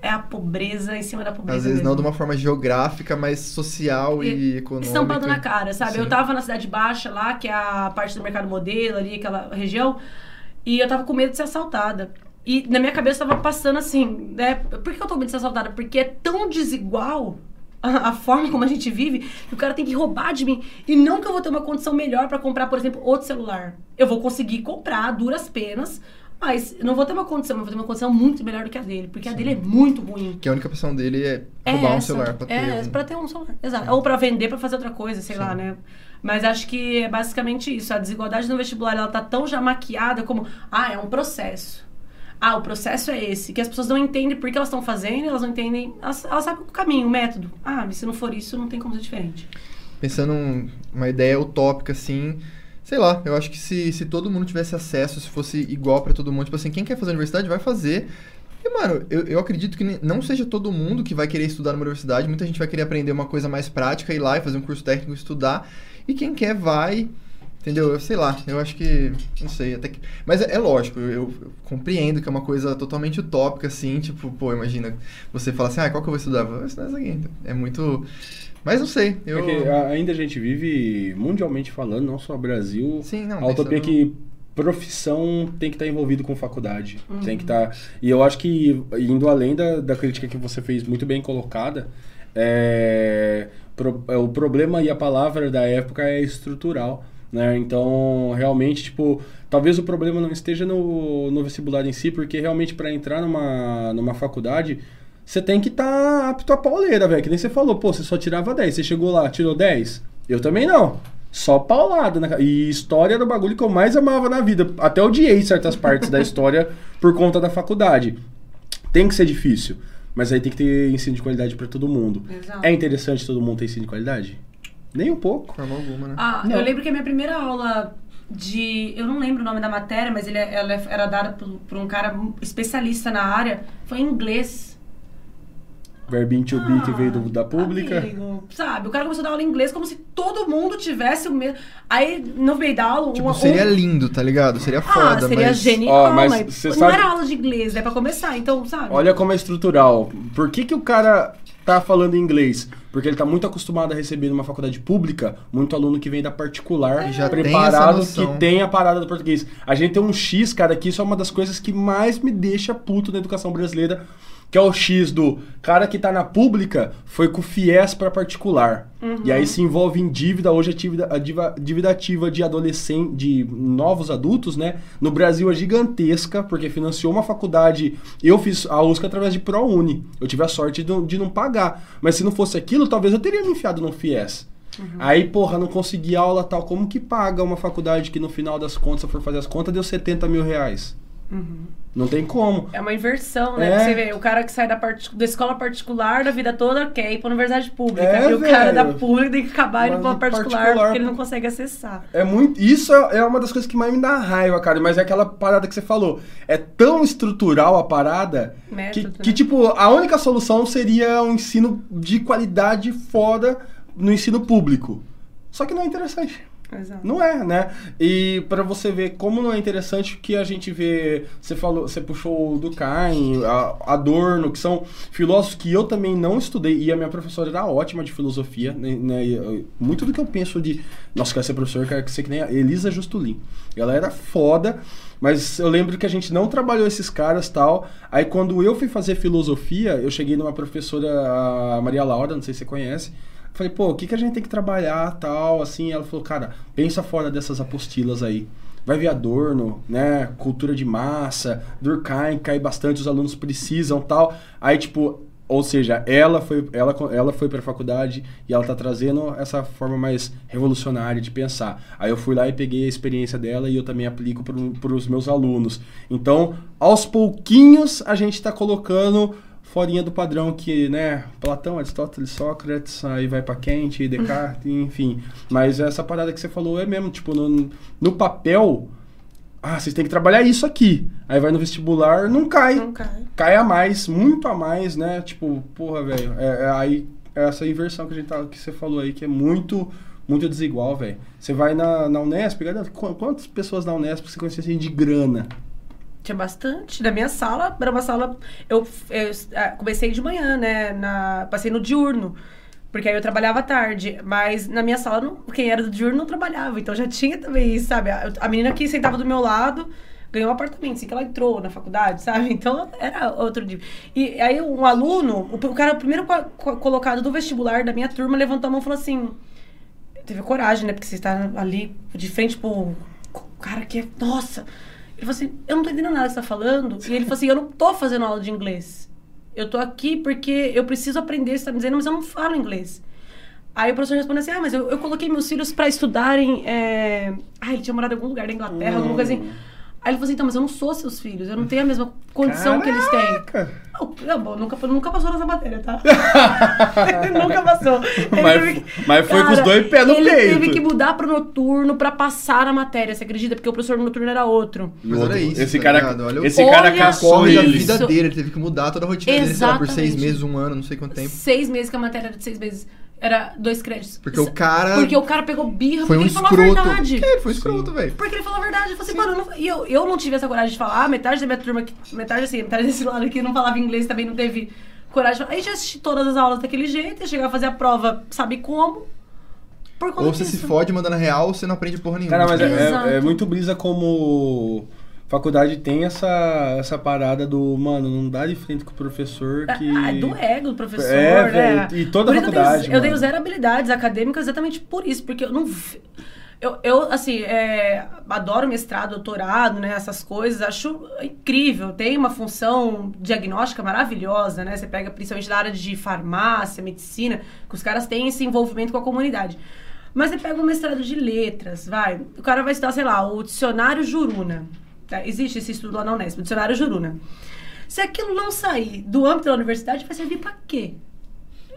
é a pobreza em cima da pobreza. Às vezes mesmo. não de uma forma geográfica, mas social e, e econômica. Estampado na cara, sabe? Sim. Eu tava na Cidade Baixa lá, que é a parte do mercado modelo ali, aquela região, e eu tava com medo de ser assaltada. E na minha cabeça tava passando assim, né? Por que eu tô com medo de ser assaltada? Porque é tão desigual a, a forma como a gente vive que o cara tem que roubar de mim. E não que eu vou ter uma condição melhor pra comprar, por exemplo, outro celular. Eu vou conseguir comprar, duras penas, mas eu não vou ter uma condição, eu vou ter uma condição muito melhor do que a dele, porque a dele é muito ruim. Que a única opção dele é É roubar um essa. celular pra ter. É, um- pra ter um celular. Exato. Ou pra vender, pra fazer outra coisa, sei lá, Sim. né? Mas acho que é basicamente isso. A desigualdade no vestibular, ela tá tão já maquiada como, ah, é um processo. Ah, o processo é esse. Que as pessoas não entendem por que elas estão fazendo, elas não entendem. Elas, elas sabem o caminho, o método. Ah, mas se não for isso, não tem como ser diferente. Pensando um- uma ideia utópica, assim. Sei lá, eu acho que se, se todo mundo tivesse acesso, se fosse igual pra todo mundo, tipo assim, quem quer fazer universidade vai fazer. E, mano, eu, eu acredito que não seja todo mundo que vai querer estudar numa universidade. Muita gente vai querer aprender uma coisa mais prática, ir lá e fazer um curso técnico, estudar. E quem quer vai. Entendeu? Eu sei lá, eu acho que. Não sei, até que. Mas é, é lógico, eu, eu compreendo que é uma coisa totalmente utópica, assim, tipo, pô, imagina, você fala assim, ah, qual que eu vou estudar? Vou estudar isso aqui. É muito. Mas não sei. Eu... É que ainda a gente vive, mundialmente falando, não só Brasil, Sim, não. a utopia é pensando- que profissão tem que estar envolvido com faculdade. Uhum. Tem que estar. E eu acho que, indo além da, da crítica que você fez muito bem colocada, é, pro- é, o problema e a palavra da época é estrutural. Né? Então, realmente, tipo, talvez o problema não esteja no, no vestibular em si, porque realmente para entrar numa, numa faculdade, você tem que estar apto a pauleira, velho. Que nem você falou, pô, você só tirava 10. Você chegou lá, tirou 10? Eu também não. Só paulada, né? E história era o bagulho que eu mais amava na vida. Até odiei certas partes da história por conta da faculdade. Tem que ser difícil, mas aí tem que ter ensino de qualidade para todo mundo. Exato. É interessante todo mundo ter ensino de qualidade? Nem um pouco. Forma alguma, né? Ah, Não. eu lembro que a minha primeira aula de. Eu não lembro o nome da matéria, mas ele, ela era dada por, por um cara especialista na área. Foi em inglês. Verbinho to be que Ah, veio do- da pública. amigo, sabe? O cara começou a dar aula em inglês como se todo mundo tivesse o mesmo. Aí, no meio da aula. Tipo, um- seria um- lindo, tá ligado? Seria Ah, foda, seria mas... genial, Ó, mas mas, não sabe- era aula de inglês, é pra começar, então, sabe? Olha como é estrutural. Por que, que o cara tá falando inglês? Porque ele tá muito acostumado a receber numa faculdade pública muito aluno que vem da particular, Que já tem preparado, noção. que tem a parada do português. A gente tem um X, cara, que isso é uma das coisas que mais me deixa puto na educação brasileira, que é o X do cara que tá na pública foi com FIES pra particular. E aí se envolve em dívida, hoje a dívida, a diva- dívida ativa de adolescentes, de novos adultos, né? No Brasil é gigantesca, porque financiou uma faculdade. Eu fiz a USC através de ProUni. Eu tive a sorte de, não- de não pagar. Mas se não fosse aquilo, talvez eu teria me enfiado no FIES. Aí, porra, não consegui aula tal. Como que paga uma faculdade que no final das contas, se eu for fazer as contas, deu 70 mil reais? Não tem como. É uma inversão, né? É. Você vê, o cara que sai da, da escola particular da vida toda quer ir pra universidade pública. É, e o cara da velho. pública tem que acabar indo pra particular, particular- porque ele não consegue acessar. É muito. Isso é é uma das coisas que mais me dá raiva, cara. Mas é aquela parada que você falou. É tão estrutural a parada que, Método, que, né? tipo, a única solução seria um ensino de qualidade foda no ensino público. Só que não é interessante. Exato. Não é, né? E pra você ver como não é interessante que a gente vê, você falou, você puxou o Durkheim, Adorno, que são filósofos que eu também não estudei e a minha professora era ótima de filosofia, né? né? Muito do que eu penso de, nossa, quero ser professor, quero ser que nem a Elisa Justulin. Ela era foda, mas eu lembro que a gente não trabalhou esses caras tal. Aí quando eu fui fazer filosofia, eu cheguei numa professora, a Maria Laura, não sei se você conhece. Falei, pô, o que, que a gente tem que trabalhar, tal, assim. Ela falou, cara, pensa fora dessas apostilas aí. Vai ver Adorno, né? Cultura de massa, Durkheim, cai bastante, os alunos precisam, tal. Aí, tipo, ou seja, ela foi, ela, ela foi pra faculdade e ela tá trazendo essa forma mais revolucionária de pensar. Aí eu fui lá e peguei a experiência dela e eu também aplico para os meus alunos. Então, aos pouquinhos, a gente tá colocando forinha do padrão que, né, Platão, Aristóteles, Sócrates, aí vai pra Kant, Descartes, enfim. Mas essa parada que você falou é mesmo, tipo, no, no papel, ah, vocês têm que trabalhar isso aqui. Aí vai no vestibular, não cai. Não cai. Cai a mais, muito a mais, né? Tipo, porra, velho, é, é aí é essa inversão que a gente tá, que você falou aí, que é muito muito desigual, velho. Você vai na, na Unesp, quantas pessoas na Unesp você conhecia assim de grana? Tinha bastante. Na minha sala, era uma sala. Eu, eu, ah, comecei de manhã, né? Na, passei no diurno. Porque aí eu trabalhava tarde. Mas na minha sala, não, quem era do diurno não trabalhava. Então já tinha também isso, sabe? A, a menina que sentava do meu lado ganhou um apartamento, assim que ela entrou na faculdade, sabe? Então era outro dia. E aí um aluno, o, o cara, o primeiro co- co- colocado do vestibular da minha turma, levantou a mão e falou assim: teve coragem, né? Porque você está ali de frente pro cara que é. Nossa! Ele falou assim: eu não tô entendendo nada que você tá falando. E ele falou assim: eu não tô fazendo aula de inglês. Eu tô aqui porque eu preciso aprender, você tá me dizendo, mas eu não falo inglês. Aí o professor respondeu assim: ah, mas eu, eu coloquei meus filhos pra estudarem. É... Ah, ele tinha morado em algum lugar da Inglaterra, alguma coisa assim. Aí ele falou assim: então, mas eu não sou seus filhos, eu não tenho a mesma condição que eles têm. Não, bom, nunca, nunca passou nessa matéria, tá? nunca passou. Ele Mas- teve mas foi com os dois pés no ele peito. teve que mudar pro noturno pra passar a matéria, você acredita? Porque o professor noturno era outro. Mas outro- olha isso, esse tá cara? Olha esse cara Olha caçou Corre da Isso. ele. vida dele, ele teve que mudar toda a rotina dele, sei lá, por seis Exatamente. meses, um ano, não sei quanto tempo. Seis meses que a matéria era de seis meses. Era dois créditos. Porque o cara Porque o cara pegou birra foi porque um ele falou a escroto. verdade. Que? Ele foi escroto, velho. Porque ele falou a verdade. Eu falei assim, mano, eu não- e eu, eu não tive essa coragem de falar. Ah, metade da minha turma, aqui- metade assim, metade desse lado aqui não falava inglês, também não teve coragem de falar. Aí já assisti todas as aulas daquele jeito, ia chegar a fazer a prova, sabe como? Por conta Ou você se fode mandando real, ou você não aprende porra nenhuma. Cara, mas é, é- é muito brisa como faculdade tem essa, essa parada do, mano, não dá de frente com o professor que... Ah, do ego do professor, É, né? velho, e toda Por isso que eu faculdade, tenho, eu tenho zero habilidades acadêmicas exatamente por isso, porque eu não. Eu, eu assim, é, adoro mestrado, doutorado, né? Essas coisas, acho incrível. Tem uma função diagnóstica maravilhosa, né? Você pega principalmente da área de farmácia, medicina, que os caras têm esse envolvimento com a comunidade. Mas você pega um mestrado de letras, vai. O cara vai estudar, sei lá, o dicionário Juruna. Tá? Existe esse estudo lá na Unesp, dicionário Juruna. Se aquilo não sair do âmbito da universidade, vai servir pra quê?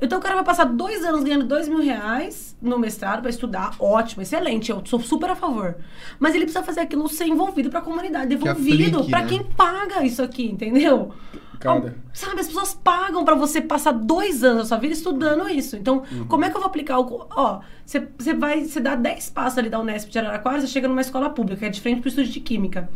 Então o cara vai passar dois anos ganhando dois mil reais no mestrado pra estudar, ótimo, excelente, eu sou super a favor. Mas ele precisa fazer aquilo ser envolvido pra comunidade, devolvido aplique, pra né? quem paga isso aqui, entendeu? Cara. Sabe, as pessoas pagam pra você passar dois anos da sua vida estudando isso. Então, Uhum. como é que eu vou aplicar o. Ó, você vai. Você dá 10 passos ali da Unesp de Araraquara, você chega numa escola pública, que é de frente pro estúdio de Química.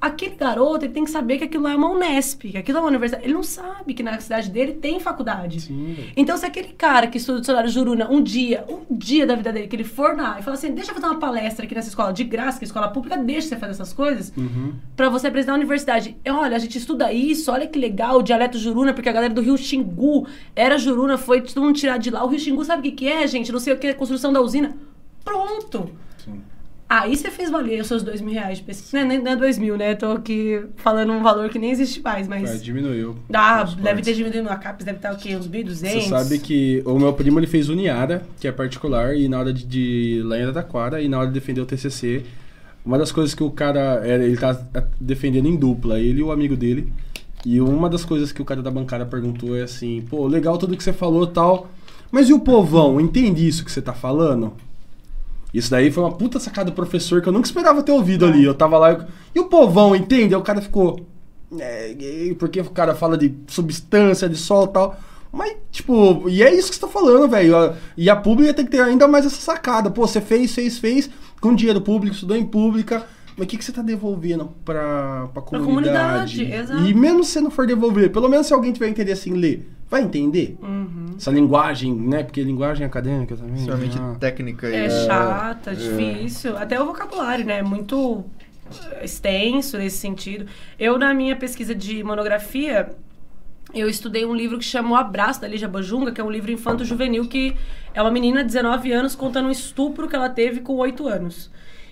Aquele garoto, ele tem que saber que aquilo lá é uma Unesp, que aquilo é uma universidade. Ele não sabe que na cidade dele tem faculdade. Sim. Então, se aquele cara que estuda o dicionário Juruna, um dia, um dia da vida dele, que ele for na e fala assim, deixa eu fazer uma palestra aqui nessa escola de graça, que é escola pública, deixa você fazer essas coisas, Uhum. pra você apresentar na universidade. E, Olha, a gente estuda isso, olha que legal, o dialeto Juruna, porque a galera do Rio Xingu era Juruna, foi todo mundo tirar de lá. O Rio Xingu sabe o que, que é, gente? Não sei o que, construção da usina. Pronto! Sim. Aí você fez valer os seus dois mil reais de pesquisa. Não é, não é dois mil, né? Tô aqui falando um valor que nem existe mais, mas... É, diminuiu. Ah, deve cortes. ter diminuído a CAPES, deve estar o quê? Uns 1.200? Você sabe que o meu primo ele fez Uniara, que é particular, e na hora de, de lá em Araraquara, e na hora de defender o TCC, uma das coisas que o cara, é, ele tá defendendo em dupla, ele e o amigo dele, e uma das coisas que o cara da bancada perguntou é assim, pô, legal tudo que você falou e tal, mas e o povão, entende isso que você tá falando? Isso daí foi uma puta sacada do professor que eu nunca esperava ter ouvido ali. Eu tava lá, eu, e o povão, entende? Aí o cara ficou. É, porque o cara fala de substância, de sol e tal. Mas, tipo, e é isso que você tá falando, velho. E a pública tem que ter ainda mais essa sacada. Pô, você fez, fez, fez, com dinheiro público, estudou em pública. Mas o que, que você tá devolvendo pra, pra comunidade? comunidade, exato. E mesmo se você não for devolver, pelo menos se alguém tiver interesse em ler, vai entender? Uhum. Essa linguagem, né? Porque linguagem acadêmica também. Extremamente ah. técnica e... É chata, difícil. Até o vocabulário, né? É muito extenso nesse sentido. Eu, na minha pesquisa de monografia, eu estudei um livro que chama O Abraço, da Lígia Bojunga, que é um livro infanto-juvenil que é uma menina de 19 anos contando um estupro que ela teve com 8 anos.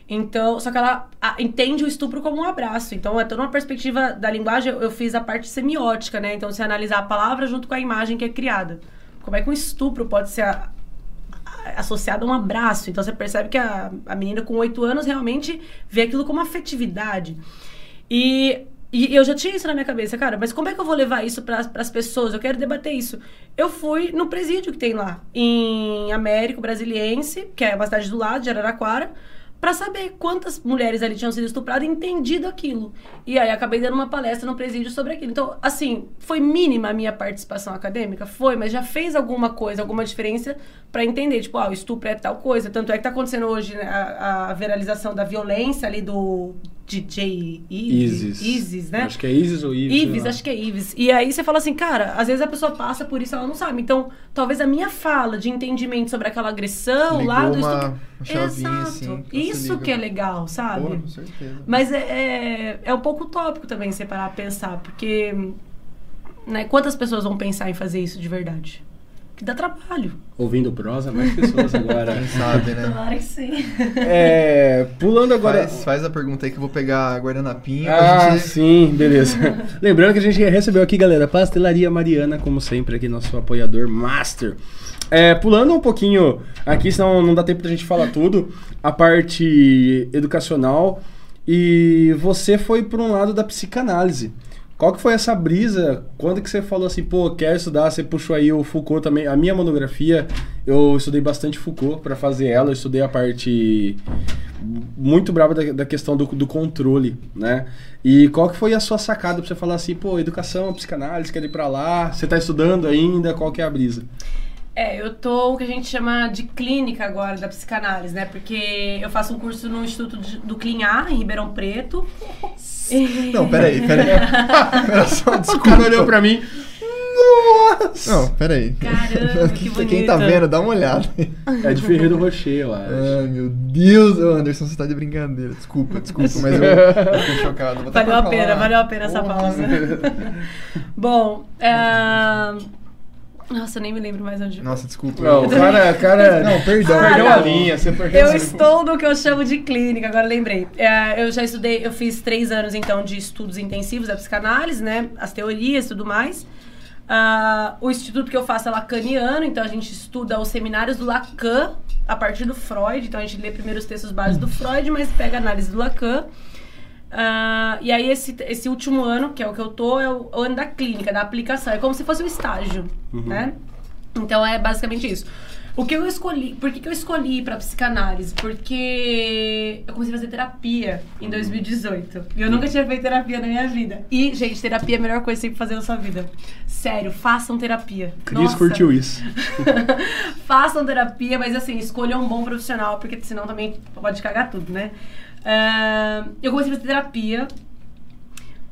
Então, só que ela entende o estupro como um abraço. Então, é toda uma perspectiva da linguagem, eu eu fiz a parte semiótica, né? Então, você analisar a palavra junto com a imagem que é criada. Como é que um estupro pode ser a- a- associado a um abraço? Então, você percebe que a, a menina com 8 anos realmente vê aquilo como afetividade. E E eu já tinha isso na minha cabeça, cara, mas como é que eu vou levar isso para as pessoas? Eu quero debater isso. Eu fui no presídio que tem lá, em Américo Brasiliense, que é uma cidade do lado, de Araraquara, para saber quantas mulheres ali tinham sido estupradas e entendido aquilo. E aí acabei dando uma palestra no presídio sobre aquilo. Então, assim, foi mínima a minha participação acadêmica? Foi, mas já fez alguma coisa, alguma diferença para entender, tipo, ah, o estupro é tal coisa. Tanto é que tá acontecendo hoje né, a, a viralização da violência ali do DJ Isis. Isis, né? Acho que é Isis ou Ives. Ives, acho que é Ives. E aí você fala assim, cara, às vezes a pessoa passa por isso ela não sabe. Então, talvez a minha fala de entendimento sobre aquela agressão Ligou lá do uma, estupro. chavinha, Exato. assim, isso que é legal, sabe? Porra, com certeza. Mas é, é, é um pouco utópico também separar pensar, porque né, quantas pessoas vão pensar em fazer isso de verdade? Que dá trabalho. Ouvindo prosa, mais pessoas agora. Quem sabe, né? Claro que sim. É, pulando agora. Faz, faz a pergunta aí que eu vou pegar a guardanapinha Ah, gente... sim, beleza. Lembrando que a gente recebeu aqui, galera, Pastelaria Mariana, como sempre, aqui, nosso apoiador master. É, pulando um pouquinho aqui, senão não dá tempo da gente falar tudo, a parte educacional. E você foi por um lado da psicanálise. Qual que foi essa brisa? Quando que você falou assim, pô, quero estudar? Você puxou aí o Foucault também. A minha monografia, eu estudei bastante Foucault para fazer ela. Eu estudei a parte muito brava da, da questão do, do controle, né? E qual que foi a sua sacada pra você falar assim, pô, educação, psicanálise, quer ir pra lá? Você tá estudando ainda? Qual que é a brisa? É, eu tô o que a gente chama de clínica agora da psicanálise, né? Porque eu faço um curso no Instituto de- do Clinhar, em Ribeirão Preto. E- Não, peraí, peraí. Pera só, O desculpa. cara olhou pra mim. Nossa! Não, peraí. Caramba, que Pra Quem tá bonito. vendo, dá uma olhada. É de Ferreiro Rocher, eu acho. Ai, meu Deus. Anderson, você tá de brincadeira. Desculpa, desculpa, mas eu, eu fiquei chocado. Vou Valeu a falar. pena, valeu a pena essa pausa. Bom, é... Nossa, eu nem me lembro mais onde. Nossa, desculpa. Não, o cara, cara. Não, perdão. Ah, perdeu não. a linha, você perdeu Eu estou no que eu chamo de clínica, agora lembrei. É, eu já estudei, eu fiz três anos então de estudos intensivos da psicanálise, né? As teorias e tudo mais. Ah, o instituto que eu faço é lacaniano, então a gente estuda os seminários do Lacan a partir do Freud. Então a gente lê primeiro os textos básicos do Freud, mas pega a análise do Lacan. Ah, e aí esse, esse último ano, que é o que eu tô, é o ano da clínica, da aplicação. É como se fosse um estágio, né? Então é basicamente isso. O que eu escolhi, por que, que eu escolhi pra psicanálise? Porque eu comecei a fazer terapia em 2018. E eu nunca tinha feito terapia na minha vida. E, gente, terapia é a melhor coisa que você tem que fazer na sua vida. Sério, façam terapia. Cris Nossa. curtiu isso. Façam terapia, mas assim, escolham um bom profissional, porque senão também pode cagar tudo, né? Ah, eu comecei a fazer terapia,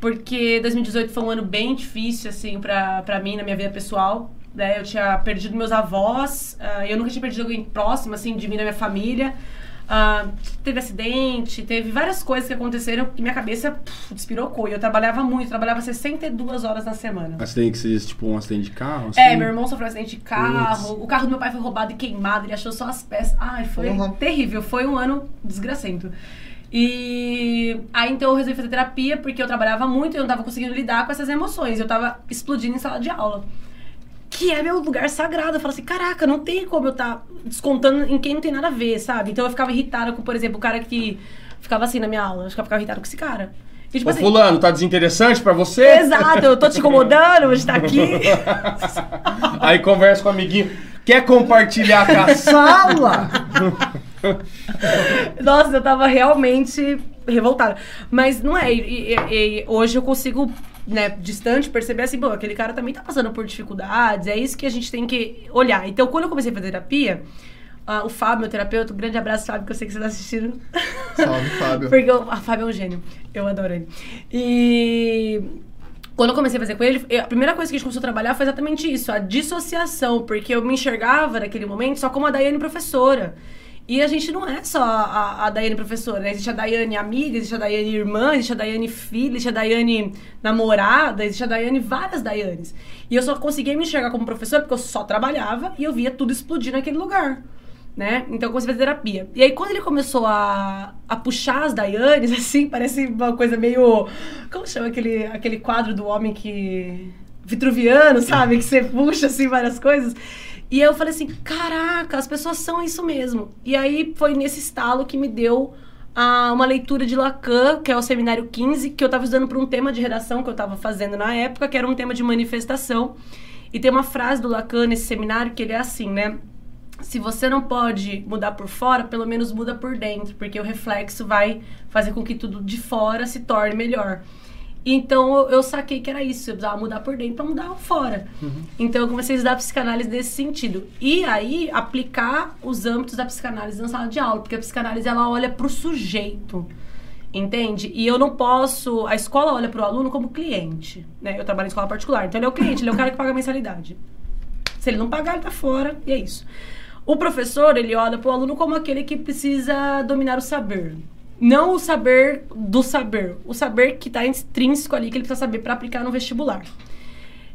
porque 2018 foi um ano bem difícil, assim, pra, pra mim, na minha vida pessoal. Né? Eu tinha perdido meus avós, ah, eu nunca tinha perdido alguém próximo, assim, de mim, da minha família. Ah, teve acidente, teve várias coisas que aconteceram que minha cabeça puf, despirocou. E eu trabalhava muito, trabalhava 62 horas na semana. Acidente que seja tipo um acidente de carro? Assim? É, meu irmão sofreu um acidente de carro, o carro do meu pai foi roubado e queimado, ele achou só as peças. Ai, foi Porra. terrível, foi um ano desgracento. E aí então eu resolvi fazer terapia porque eu trabalhava muito e eu não tava conseguindo lidar com essas emoções. Eu tava explodindo em sala de aula. Que é meu lugar sagrado. Eu falo assim, caraca, não tem como eu estar descontando em quem não tem nada a ver, sabe? Então eu ficava irritada com, por exemplo, o cara que ficava assim na minha aula. Eu ficava irritada com esse cara. E, tipo Ô, assim, fulano, tá desinteressante pra você? Exato, eu tô te incomodando, hoje tá aqui. Aí conversa com o amiguinho. Quer compartilhar com a sala? Nossa, eu tava realmente revoltada. Mas não é. E, e- e hoje eu consigo, né, distante, perceber assim, pô, aquele cara também tá passando por dificuldades. É isso que a gente tem que olhar. Então, quando eu comecei a fazer terapia, ah, o Fábio, meu terapeuta, um grande abraço, Fábio, que eu sei que você tá assistindo. Salve, Fábio. Porque o a Fábio é um gênio. Eu adoro ele. E quando eu comecei a fazer com ele, a primeira coisa que a gente começou a trabalhar foi exatamente isso, a dissociação, porque eu me enxergava naquele momento só como a Daiane professora. E a gente não é só a, a Daiane professora, né? Existe a Daiane amiga, existe a Daiane irmã, existe a Daiane filha, existe a Daiane namorada, existe a Daiane várias Daianes. E eu só conseguia me enxergar como professora porque eu só trabalhava e eu via tudo explodir naquele lugar né? Então eu comecei a fazer terapia. E aí quando ele começou a, a puxar as Dayanes, assim, parece uma coisa meio. Como chama aquele, aquele quadro do homem que. Vitruviano, sabe? Que você puxa assim várias coisas. E eu falei assim: caraca, as pessoas são isso mesmo. E aí foi nesse estalo que me deu a uma leitura de Lacan, que é o seminário 15, que eu estava usando para um tema de redação que eu estava fazendo na época, que era um tema de manifestação. E tem uma frase do Lacan nesse seminário que ele é assim, né? Se você não pode mudar por fora, pelo menos muda por dentro, porque o reflexo vai fazer com que tudo de fora se torne melhor. Então eu, eu saquei que era isso, eu precisava mudar por dentro para mudar fora. Uhum. Então eu comecei a estudar psicanálise nesse sentido. E aí aplicar os âmbitos da psicanálise na sala de aula, porque a psicanálise ela olha para o sujeito. Entende? E eu não posso. A escola olha para o aluno como cliente. Né? Eu trabalho em escola particular, então ele é o cliente, ele é o cara que paga a mensalidade. Se ele não pagar, ele tá fora, e é isso. O professor, ele olha para o aluno como aquele que precisa dominar o saber. Não o saber do saber, o saber que está intrínseco ali, que ele precisa saber para aplicar no vestibular.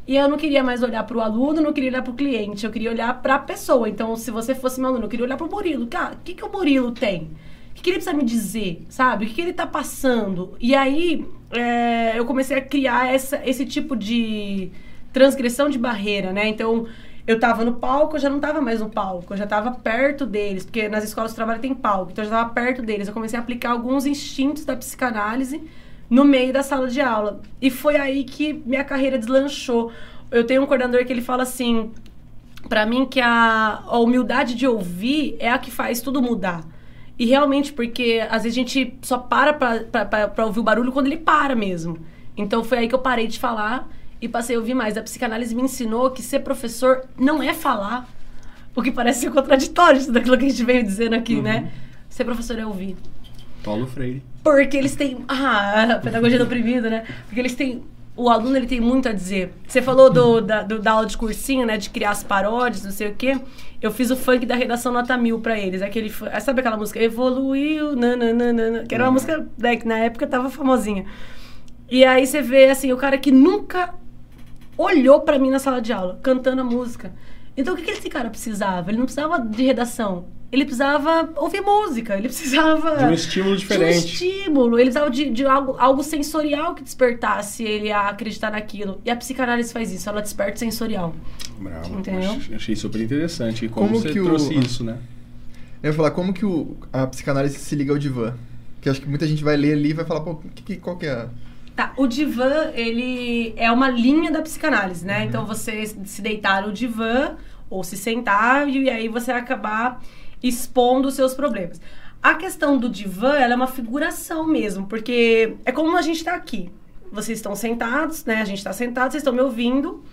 E eu não queria mais olhar para o aluno, não queria olhar para o cliente, eu queria olhar para a pessoa. Então, se você fosse meu aluno, eu queria olhar para o Murilo. Cara, o que, que o Murilo tem? O que, que ele precisa me dizer, sabe? O que, que ele está passando? E aí, é, eu comecei a criar essa, esse tipo de transgressão de barreira, né? Então, eu tava no palco, eu já não tava mais no palco, eu já tava perto deles, porque nas escolas de trabalho tem palco, então eu já tava perto deles. Eu comecei a aplicar alguns instintos da psicanálise no meio da sala de aula. E foi aí que minha carreira deslanchou. Eu tenho um coordenador que ele fala assim, para mim que a, a humildade de ouvir é a que faz tudo mudar. E realmente, porque às vezes a gente só para pra, pra, pra, pra ouvir o barulho quando ele para mesmo. Então foi aí que eu parei de falar e passei a ouvir mais. A psicanálise me ensinou que ser professor não é falar, o que parece ser contraditório isso daquilo que a gente veio dizendo aqui, né? uhum. né? Ser professor é ouvir. Paulo Freire. Porque eles têm. Ah, a pedagogia do oprimido, né? Porque eles têm. O aluno ele tem muito a dizer. Você falou do, da, do, da aula de cursinho, né? De criar as paródias, não sei o quê. Eu fiz o funk da redação nota mil pra eles. Aquele, sabe aquela música? Evoluiu, nananana, que era uma uhum. música né, que na época tava famosinha. E aí você vê, assim, o cara que nunca olhou para mim na sala de aula, cantando a música. Então, o que, que esse cara precisava? Ele não precisava de redação. Ele precisava ouvir música, ele precisava... De um estímulo diferente. De um estímulo. Ele precisava de, de algo, algo sensorial que despertasse ele a acreditar naquilo. E a psicanálise faz isso, ela desperta o sensorial. Bravo. Entendeu? Achei super interessante. E como, como você que trouxe o... isso, né? Eu ia falar, como que o, a psicanálise se liga ao divã? Que acho que muita gente vai ler ali e vai falar, pô, que, que, qual que é a... Tá, o divã, ele é uma linha da psicanálise, né? Uhum. Então, você se deitar no divã ou se sentar e aí você vai acabar expondo os seus problemas. A questão do divã, ela é uma figuração mesmo, porque é como a gente está aqui. Vocês estão sentados, né? A gente está sentado, vocês estão me ouvindo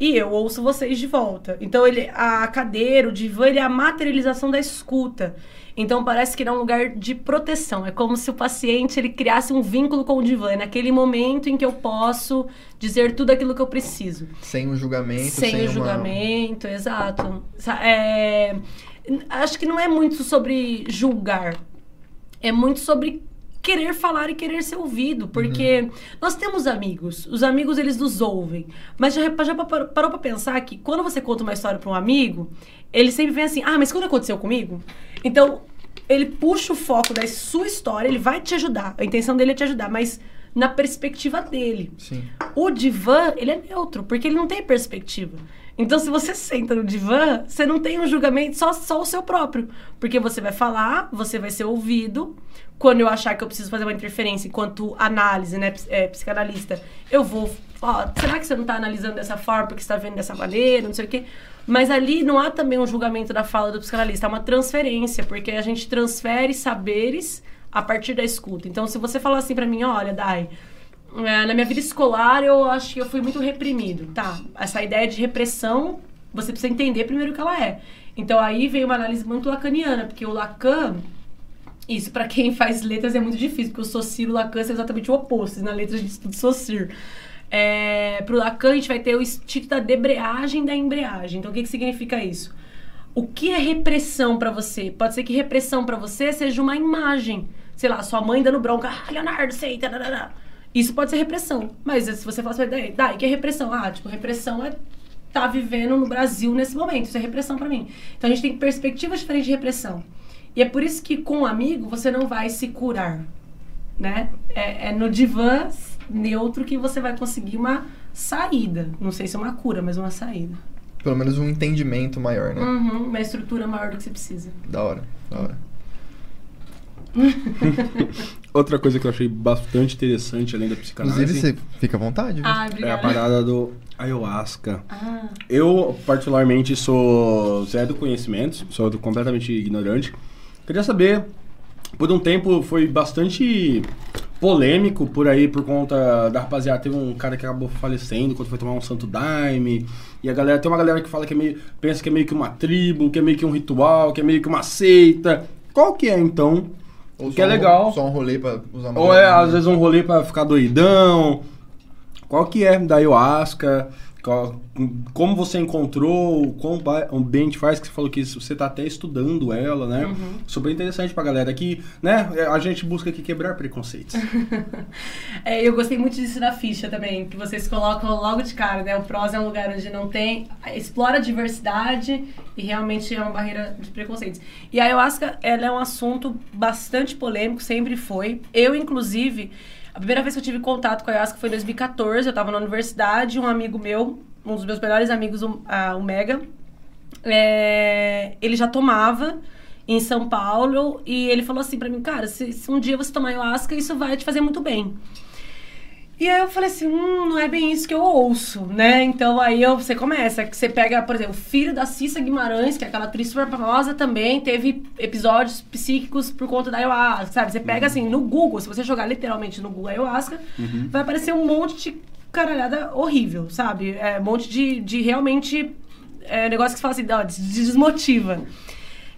e eu ouço vocês de volta. Então, ele, a cadeira, o divã, ele é a materialização da escuta. Então parece que é um lugar de proteção. É como se o paciente ele criasse um vínculo com o divã. É naquele momento em que eu posso dizer tudo aquilo que eu preciso. Sem o julgamento. Sem, sem o uma... julgamento, exato. É... Acho que não é muito sobre julgar. É muito sobre querer falar e querer ser ouvido, porque uhum. nós temos amigos, os amigos eles nos ouvem, mas já, já parou para pensar que quando você conta uma história para um amigo, ele sempre vem assim, ah, mas quando aconteceu comigo? Então, ele puxa o foco da sua história, ele vai te ajudar, a intenção dele é te ajudar, mas na perspectiva dele. Sim. O divã, ele é neutro, porque ele não tem perspectiva. Então, se você senta no divã, você não tem um julgamento, só, só o seu próprio. Porque você vai falar, você vai ser ouvido. Quando eu achar que eu preciso fazer uma interferência enquanto análise, né, é, psicanalista, eu vou. Ó, será que você não está analisando dessa forma porque está vendo dessa maneira, não sei o quê? Mas ali não há também um julgamento da fala do psicanalista, há uma transferência, porque a gente transfere saberes a partir da escuta. Então, se você falar assim para mim, olha, Dai, é, na minha vida escolar eu acho que eu fui muito reprimido. Tá, essa ideia de repressão, você precisa entender primeiro o que ela é. Então aí veio uma análise muito lacaniana, porque o Lacan, isso para quem faz letras é muito difícil, porque o Saussure e o Lacan são exatamente o oposto na letra de estudo Saussure. É, pro Lacan a gente vai ter o instinto da debreagem da embreagem. Então o que, que significa isso? O que é repressão para você? Pode ser que repressão para você seja uma imagem. Sei lá, sua mãe dando bronca, ah, Leonardo, sei, tarará. Isso pode ser repressão. Mas se você fala assim, daí, que é repressão? Ah, tipo, repressão é tá vivendo no Brasil nesse momento. Isso é repressão para mim. Então a gente tem perspectivas diferentes de repressão. E é por isso que com um amigo você não vai se curar, né? É, é, no divã neutro que você vai conseguir uma saída. Não sei se é uma cura, mas uma saída. Pelo menos um entendimento maior, né? Uhum, uma estrutura maior do que você precisa. Da hora, da hora. Outra coisa que eu achei bastante interessante, além da psicanálise, Inclusive, você fica à vontade. viu? Ah, é a parada do ayahuasca. Ah, Eu, particularmente, sou zero do conhecimento, sou do- completamente ignorante. Queria saber, por um tempo foi bastante polêmico por aí, por conta da rapaziada. Teve um cara que acabou falecendo quando foi tomar um santo daime. E a galera, tem uma galera que fala que é meio, pensa que é meio que uma tribo, que é meio que um ritual, que é meio que uma seita. Qual que é, então? Ou que é um- legal. Só um rolê pra usar Ou é, às vezes, um rolê pra ficar doidão. Qual que é da ayahuasca? Como você encontrou? Quão um te faz? Que você falou que você tá até estudando ela, né? Uhum. Super interessante pra galera aqui, né? A gente busca aqui quebrar preconceitos. É, eu gostei muito disso na ficha também, que vocês colocam logo de cara, né? O PROS é um lugar onde não tem. explora a diversidade e realmente é uma barreira de preconceitos. E a ayahuasca, ela é um assunto bastante polêmico, sempre foi. Eu, inclusive, a primeira vez que eu tive contato com a ayahuasca foi em 2014, eu tava na universidade, um amigo meu, um dos meus melhores amigos, a- o Mega, é, ele já tomava em São Paulo e ele falou assim pra mim, cara, se, se um dia você tomar ayahuasca, isso vai te fazer muito bem. E aí eu falei assim, hum, não é bem isso que eu ouço, né? Então aí eu, você começa, que você pega, por exemplo, o filho da Cissa Guimarães, que é aquela atriz super famosa, também teve episódios psíquicos por conta da ayahuasca, sabe? Você pega assim, no Google, se você jogar literalmente no Google ayahuasca, vai aparecer um monte de caralhada horrível, sabe? É, um monte de, de realmente é, negócio que você fala assim, ó, desmotiva.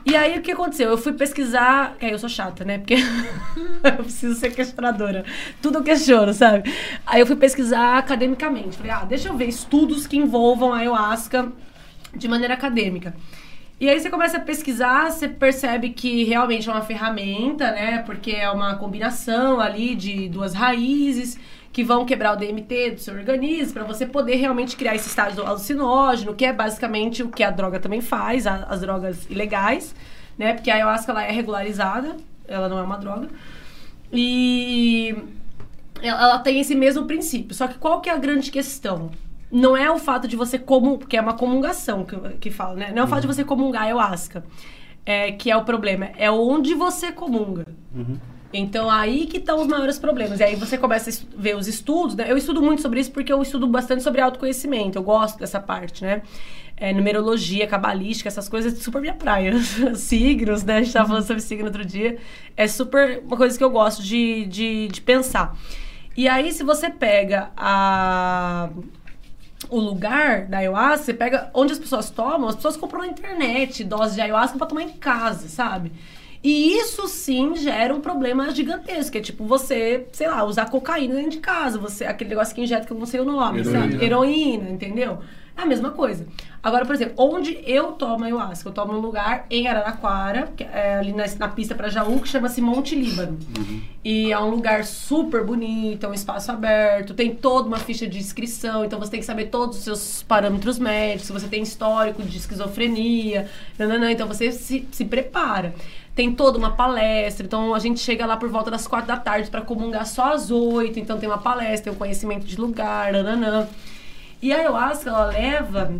E aí, o que aconteceu? Eu fui pesquisar... Que aí eu sou chata, né? Porque eu preciso ser questionadora. Tudo eu questiono, sabe? Aí eu fui pesquisar academicamente. Falei, ah, deixa eu ver estudos que envolvam a ayahuasca de maneira acadêmica. E aí você começa a pesquisar, você percebe que realmente é uma ferramenta, né? Porque é uma combinação ali de duas raízes que vão quebrar o DMT do seu organismo para você poder realmente criar esse estágio alucinógeno, que é basicamente o que a droga também faz, a- as drogas ilegais, né? Porque a ayahuasca ela é regularizada, ela não é uma droga. E ela tem esse mesmo princípio. Só que qual que é a grande questão? Não é o fato de você comungar, porque é uma comungação que, que fala, né? Não é o fato de você comungar ayahuasca é, que é o problema. É onde você comunga. Então, aí que estão os maiores problemas. E aí você começa a ver os estudos, né? Eu estudo muito sobre isso porque eu estudo bastante sobre autoconhecimento. Eu gosto dessa parte, né? É, numerologia, cabalística, essas coisas, super minha praia. Signos, né? A gente tava falando sobre signo outro dia. É super uma coisa que eu gosto de, de, de pensar. E aí, se você pega a o lugar da ayahuasca, você pega onde as pessoas tomam, as pessoas compram na internet dose de ayahuasca pra tomar em casa, sabe? E isso sim gera um problema gigantesco, que é tipo você, sei lá, usar cocaína dentro de casa, você aquele negócio que injeta que eu não sei o nome, Heroína. sabe? Heroína, entendeu? É a mesma coisa. Agora, por exemplo, onde eu tomo ayahuasca? Eu tomo num lugar em Araraquara, que é ali na, na pista pra Jaú, que chama-se Monte Líbano. E é um lugar super bonito, é um espaço aberto, tem toda uma ficha de inscrição, então você tem que saber todos os seus parâmetros médicos, se você tem histórico de esquizofrenia, nananã, então você se, se prepara. Tem toda uma palestra, então a gente chega lá por volta das quatro da tarde para comungar só às oito, então tem uma palestra, tem um conhecimento de lugar, nananã. E a ayahuasca, ela leva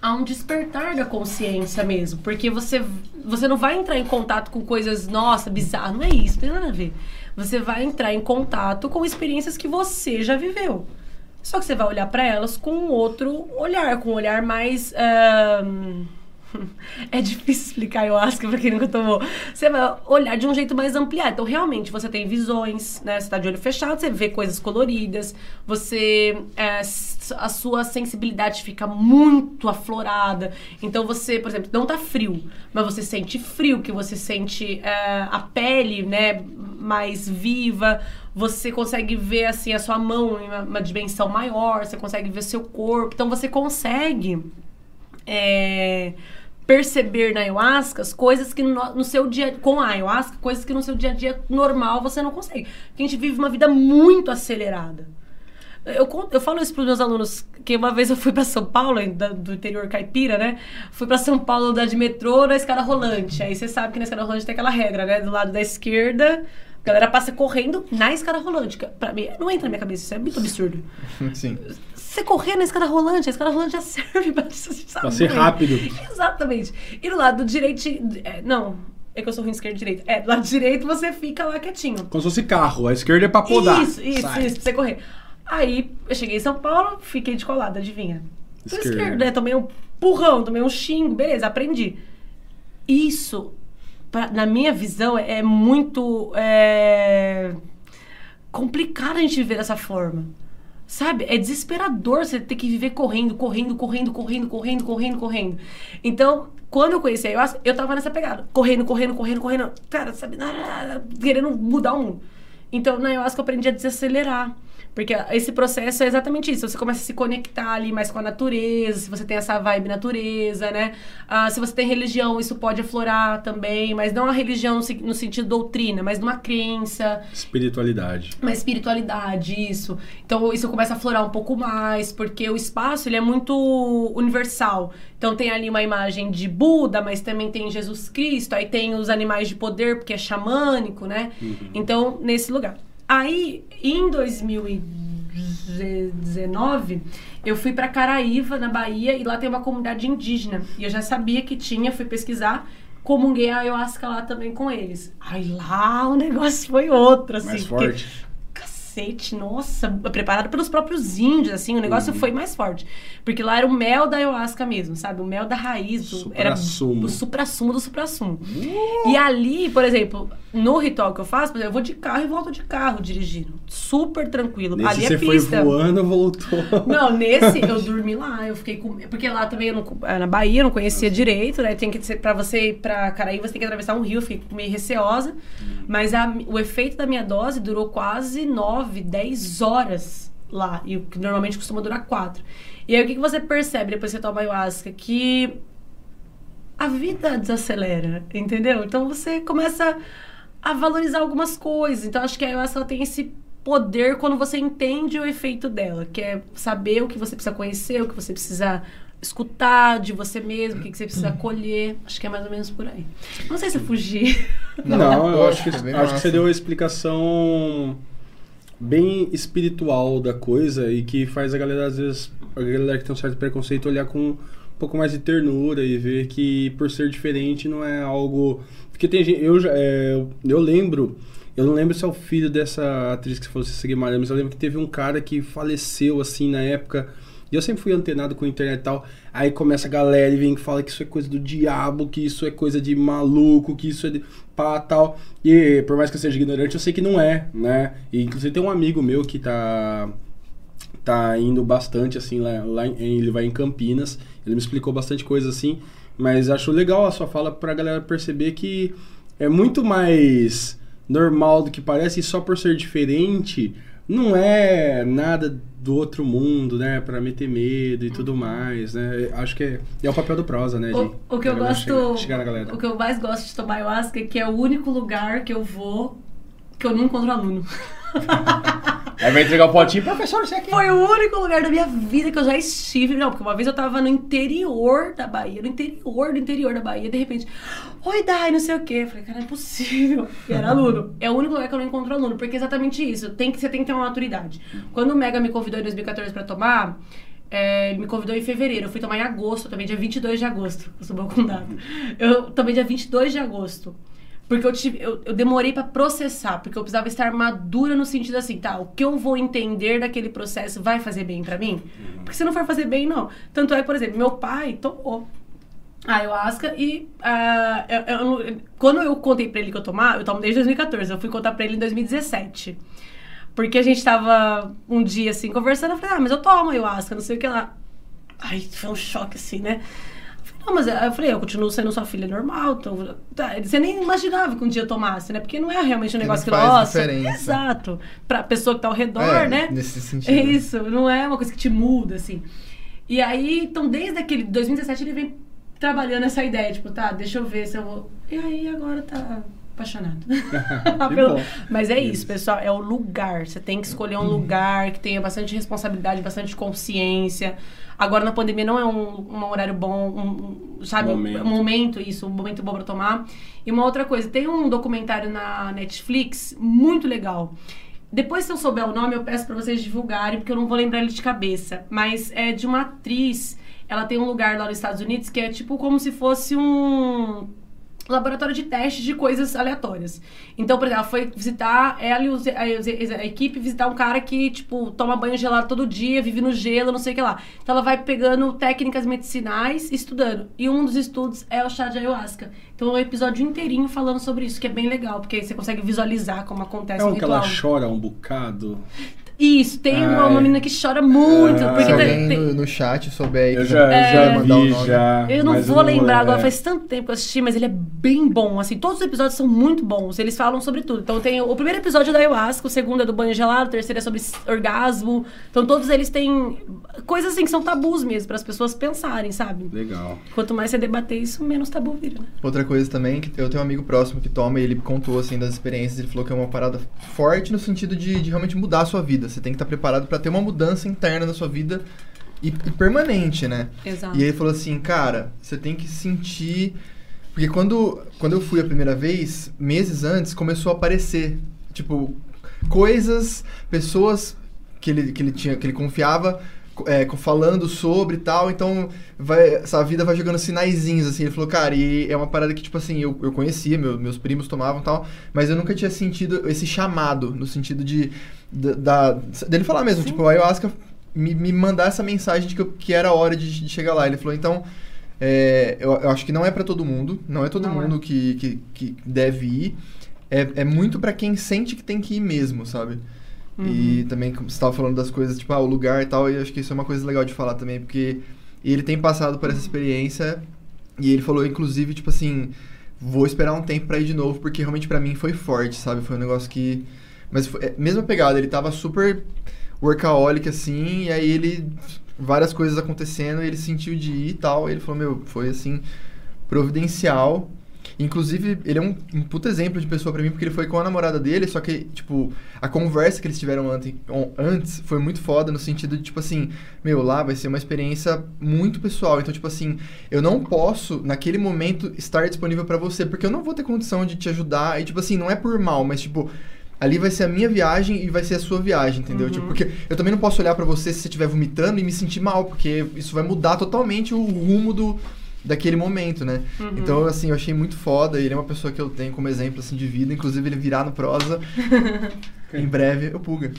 a um despertar da consciência mesmo. Porque você, você não vai entrar em contato com coisas, nossa, bizarras. Não é isso, não tem nada a ver. Você vai entrar em contato com experiências que você já viveu. Só que você vai olhar para elas com outro olhar, com um olhar mais. É difícil explicar ayahuasca pra quem nunca tomou. Você vai olhar de um jeito mais ampliado. Então, realmente, você tem visões, né? Você tá de olho fechado, você vê coisas coloridas, você. é, a sua sensibilidade fica muito aflorada. Então, você, por exemplo, não tá frio, mas você sente frio, que você sente é, a pele, né? Mais viva. Você consegue ver, assim, a sua mão em uma, uma dimensão maior, você consegue ver seu corpo. Então, você consegue é, perceber na ayahuasca as coisas que no, no seu dia com a ayahuasca, coisas que no seu dia a dia normal você não consegue. Porque a gente vive uma vida muito acelerada. Eu, eu falo isso para os meus alunos, que uma vez eu fui para São Paulo, do interior caipira, né? Fui para São Paulo andar de metrô na escada rolante. Aí você sabe que na escada rolante tem aquela regra, né? Do lado da esquerda, a galera passa correndo na escada rolante. Pra mim, não entra na minha cabeça, isso é muito absurdo. Sim. Você correr na escada rolante, a escada rolante já serve Pra ser rápido. Exatamente. E do lado direito. é, não. É que eu sou ruim esquerda e direita. É, do lado direito você fica lá quietinho. Como se fosse carro, a esquerda é pra podar. Isso, isso, Sai. isso, pra você correr. Aí eu cheguei em São Paulo, fiquei de colada, adivinha? Esquerda. esquerda, né? Tomei um burrão, tomei um xingo, beleza, aprendi. Isso, pra- na minha visão, é muito é, complicado a gente viver dessa forma. Sabe? É desesperador você ter que viver correndo, correndo, correndo, correndo, correndo, correndo, correndo. Então, quando eu conheci a ayahuasca, eu tava nessa pegada. Correndo, correndo, correndo, correndo. Cara, sabe? Querendo mudar o mundo. Então, na ayahuasca eu aprendi a desacelerar. Porque esse processo é exatamente isso. Você começa a se conectar ali mais com a natureza, se você tem essa vibe natureza, né? Ah, se você tem religião, isso pode aflorar também, mas não a religião no se- no sentido doutrina, mas numa crença, Espiritualidade. uma espiritualidade, isso. Então isso começa a aflorar um pouco mais, porque o espaço ele é muito universal. Então tem ali uma imagem de Buda, mas também tem Jesus Cristo, aí tem os animais de poder, porque é xamânico, né? Então, nesse lugar. Aí, em 2019, eu fui pra Caraíva, na Bahia, e lá tem uma comunidade indígena. E eu já sabia que tinha, fui pesquisar. Comunguei a ayahuasca lá também com eles. Aí lá o negócio foi outro, assim. Mais forte. Cacete, nossa, preparado pelos próprios índios, assim, o negócio foi mais forte. Porque lá era o mel da ayahuasca mesmo, sabe? O mel da raiz. o- era Suprassumo. o suprassumo do suprassumo. E ali, por exemplo, no ritual que eu faço, por exemplo, eu vou de carro e volto de carro dirigindo. Super tranquilo. Nesse ali é você foi pista. voando, voltou. Não, nesse eu dormi lá, eu fiquei com. Porque lá também eu não, eh, na Bahia eu não conhecia direito, né? Tem que ser, pra você ir pra Caraíba, você tem que atravessar um rio, eu fiquei meio receosa. Mas a- o efeito da minha dose durou quase 9, 10 horas lá. E o que normalmente costuma durar 4. E aí o que, que você percebe depois que você toma ayahuasca? Que a vida desacelera, entendeu? Então você começa a valorizar algumas coisas. Então acho que a ayahuasca ela tem esse poder quando você entende o efeito dela, que é saber o que você precisa conhecer, o que você precisa escutar de você mesmo, o que que você precisa colher. Acho que é mais ou menos por aí. Não sei se eu fugi. Não, eu acho que, é acho que você deu a explicação bem espiritual da coisa e que faz a galera, às vezes, a galera que tem um certo preconceito olhar com um pouco mais de ternura e ver que por ser diferente não é algo. Porque tem gente. Eu, já- é, eu lembro. Eu não lembro se é o filho dessa atriz que falou, se Guimarães, mas eu lembro que teve um cara que faleceu assim na época. E eu sempre fui antenado com a internet e tal. Aí começa a galera e vem que fala que isso é coisa do diabo, que isso é coisa de maluco, que isso é de pá tal. E por mais que eu seja ignorante, eu sei que não é, né? E inclusive tem um amigo meu que tá tá indo bastante assim lá, lá em, ele vai em Campinas. Ele me explicou bastante coisa assim, mas acho legal a sua fala pra galera perceber que é muito mais normal do que parece e só por ser diferente não é nada do outro mundo, né, Pra meter medo e tudo mais, né? Acho que é, é o papel do prosa, né, de O, o que eu gosto. chegar, chegar. O que eu mais gosto de tomar ayahuasca é que é o único lugar que eu vou que eu não encontro aluno. Aí vai entregar o potinho, professor, você aqui. Foi o único lugar da minha vida que eu já estive. Não, porque uma vez eu tava no interior da Bahia, no interior do interior da Bahia, de repente, oi, Dai, não sei o quê. Falei, cara, não é possível. E era aluno. É o único lugar que eu não encontro aluno, porque é exatamente isso. Tem que, você tem que ter uma maturidade. Quando o Mega me convidou em 2014 pra tomar, é, ele me convidou em fevereiro. Eu fui tomar em agosto, também dia 22 de agosto. Eu sou bom com data. Eu tomei dia 22 de agosto. Porque eu, tive, eu, eu demorei pra processar, porque eu precisava estar madura no sentido assim, tá, o que eu vou entender daquele processo vai fazer bem pra mim? Porque se não for fazer bem, não. Tanto é, por exemplo, meu pai tomou ayahuasca e ah, eu- eu quando eu contei pra ele que eu tomar, eu tomo desde 2014, eu fui contar pra ele em 2017. Porque a gente tava um dia assim conversando, eu falei, ah, mas eu tomo ayahuasca, não sei o que lá. Ai, foi um choque assim, né? Eu falei, Não, mas eu falei, eu continuo sendo sua filha normal. Então, tá, você nem imaginava que um dia eu tomasse, né? Porque não é realmente um negócio que, nossa. diferença. Exato. Pra pessoa que tá ao redor, É, né? nesse sentido. É isso, não é uma coisa que te muda, assim. E aí, então, desde aquele 2017, ele vem trabalhando essa ideia, tipo, tá, deixa eu ver se eu vou. E aí, agora tá apaixonado. Pelo- bom. Mas é isso, pessoal, é o lugar. Você tem que escolher um lugar que tenha bastante responsabilidade, bastante consciência. Agora, na pandemia, não é um, um horário bom, um, um, sabe? Momento. Um momento, isso, um momento bom pra tomar. E uma outra coisa, tem um documentário na Netflix muito legal. Depois, se eu souber o nome, eu peço pra vocês divulgarem, porque eu não vou lembrar ele de cabeça. Mas é de uma atriz. Ela tem um lugar lá nos Estados Unidos que é tipo como se fosse um. laboratório de testes de coisas aleatórias. Então, por exemplo, ela foi visitar, ela e os- a, equipe visitar um cara que, tipo, toma banho gelado todo dia, vive no gelo, não sei o que lá. Então ela vai pegando técnicas medicinais e estudando. E um dos estudos é o chá de ayahuasca. Então é um episódio inteirinho falando sobre isso, que é bem legal, porque aí você consegue visualizar como acontece É o um que ritual. ela chora um bocado. Isso, tem uma, uma menina que chora muito, Ah. porque Se tem- alguém tem- no, no chat souber aí, Eu já, É. já mandar o vi, nome. já. Eu não vou lembrar é. agora, faz tanto tempo que eu assisti, mas ele é bem bom, assim, todos os episódios são muito bons, eles falam sobre tudo. Então tem o primeiro episódio é da ayahuasca, o segundo é do banho gelado, o terceiro é sobre orgasmo. Então todos eles têm coisas assim que são tabus mesmo, para as pessoas pensarem, sabe? Legal. Quanto mais você debater isso, menos tabu vira, né? Outra coisa também, que eu tenho um amigo próximo que toma e ele contou, assim, das experiências, ele falou que é uma parada forte no sentido de, de realmente mudar a sua vida. Você tem que estar preparado pra ter uma mudança interna na sua vida e, e permanente, né? Exato. E ele falou assim, cara, você tem que sentir... Porque quando, quando eu fui a primeira vez, meses antes, começou a aparecer, tipo, coisas, pessoas que ele, que ele tinha, que ele confiava, é, falando sobre e tal, então vai, essa vida vai jogando sinaizinhos, assim, ele falou, cara, e é uma parada que, tipo assim, eu, eu conhecia, meu- meus primos tomavam e tal, mas eu nunca tinha sentido esse chamado, no sentido de, da, da- dele falar mesmo, tipo, a ayahuasca me, me mandar essa mensagem de que, eu- que era a hora de, de chegar lá, ele falou, então, é, eu, eu acho que não é pra todo mundo, não é todo Não é. mundo que, que, que deve ir, é, é muito pra quem sente que tem que ir mesmo, sabe? E também, você estava falando das coisas, tipo, ah, o lugar e tal, e acho que isso é uma coisa legal de falar também, porque ele tem passado por essa experiência e ele falou, inclusive, tipo assim, vou esperar um tempo pra ir de novo, porque realmente pra mim foi forte, sabe? Foi um negócio que. Mas foi, é, mesma pegada, ele tava super workaholic assim, e aí ele. Várias coisas acontecendo, ele sentiu de ir e tal, e ele falou, meu, foi assim, providencial. Inclusive, ele é um, um puta exemplo de pessoa pra mim, porque ele foi com a namorada dele, só que, tipo, a conversa que eles tiveram ante- on- antes foi muito foda, no sentido de, tipo assim, meu, lá vai ser uma experiência muito pessoal. Então, tipo assim, eu não posso, naquele momento, estar disponível pra você, porque eu não vou ter condição de te ajudar. E, tipo assim, não é por mal, mas, tipo, ali vai ser a minha viagem e vai ser a sua viagem, entendeu? Uhum. Tipo, porque eu também não posso olhar pra você se você estiver vomitando e me sentir mal, porque isso vai mudar totalmente o rumo do daquele momento, né? Uhum. Então, assim, eu achei muito foda. Ele é uma pessoa que eu tenho como exemplo, assim, de vida. Inclusive, ele virá no prosa. em breve, eu Puga.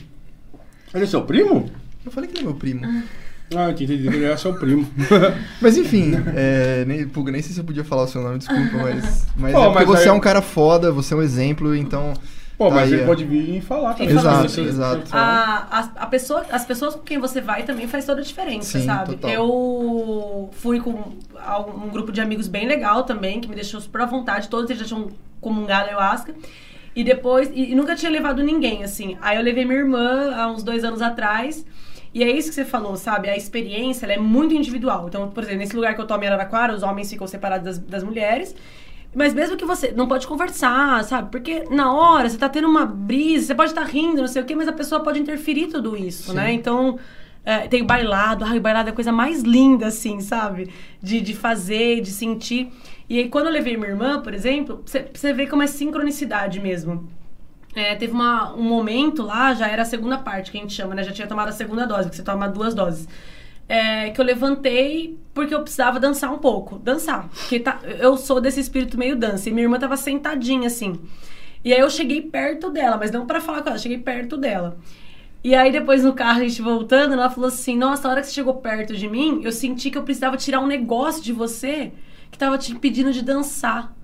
Ele é seu primo? Eu falei que ele é meu primo. Ah, eu tinha entendido que ele era seu primo. Mas enfim, é, nem, Puga, nem sei se eu podia falar o seu nome, desculpa, mas. Mas Pô, é porque mas você aí- é um cara foda, você é um exemplo, então. Pô, mas Aí, ele é. pode vir e falar também. Exato, exato. A, a, a pessoa, as pessoas com quem você vai também faz toda a diferença, Sim, sabe? total. Eu fui com a- um grupo de amigos bem legal também, que me deixou super à vontade. Todos eles já tinham comungado a ayahuasca. E depois, e, e nunca tinha levado ninguém, assim. Aí eu levei minha irmã há uns dois anos atrás. E é isso que você falou, sabe? A experiência ela é muito individual. Então, por exemplo, nesse lugar que eu tomo em Araraquara, os homens ficam separados das, das mulheres. Mas mesmo que você não pode conversar, sabe? Porque na hora você tá tendo uma brisa, você pode estar rindo, não sei o quê, mas a pessoa pode interferir tudo isso, Sim. né? Então, é, tem bailado. Ai, o bailado é a coisa mais linda, assim, sabe? De, de fazer, de sentir. E aí, quando eu levei minha irmã, por exemplo, você- vê como é sincronicidade mesmo. É, teve uma- um momento lá, já era a segunda parte que a gente chama, né? Já tinha tomado a segunda dose, que você toma duas doses. É, que eu levantei porque eu precisava dançar um pouco. Dançar. Porque tá, eu sou desse espírito meio dança. E minha irmã tava sentadinha assim. E aí eu cheguei perto dela, mas não pra falar com ela, cheguei perto dela. E aí depois no carro, a gente voltando, ela falou assim: Nossa, a hora que você chegou perto de mim, eu senti que eu precisava tirar um negócio de você que tava te impedindo de dançar.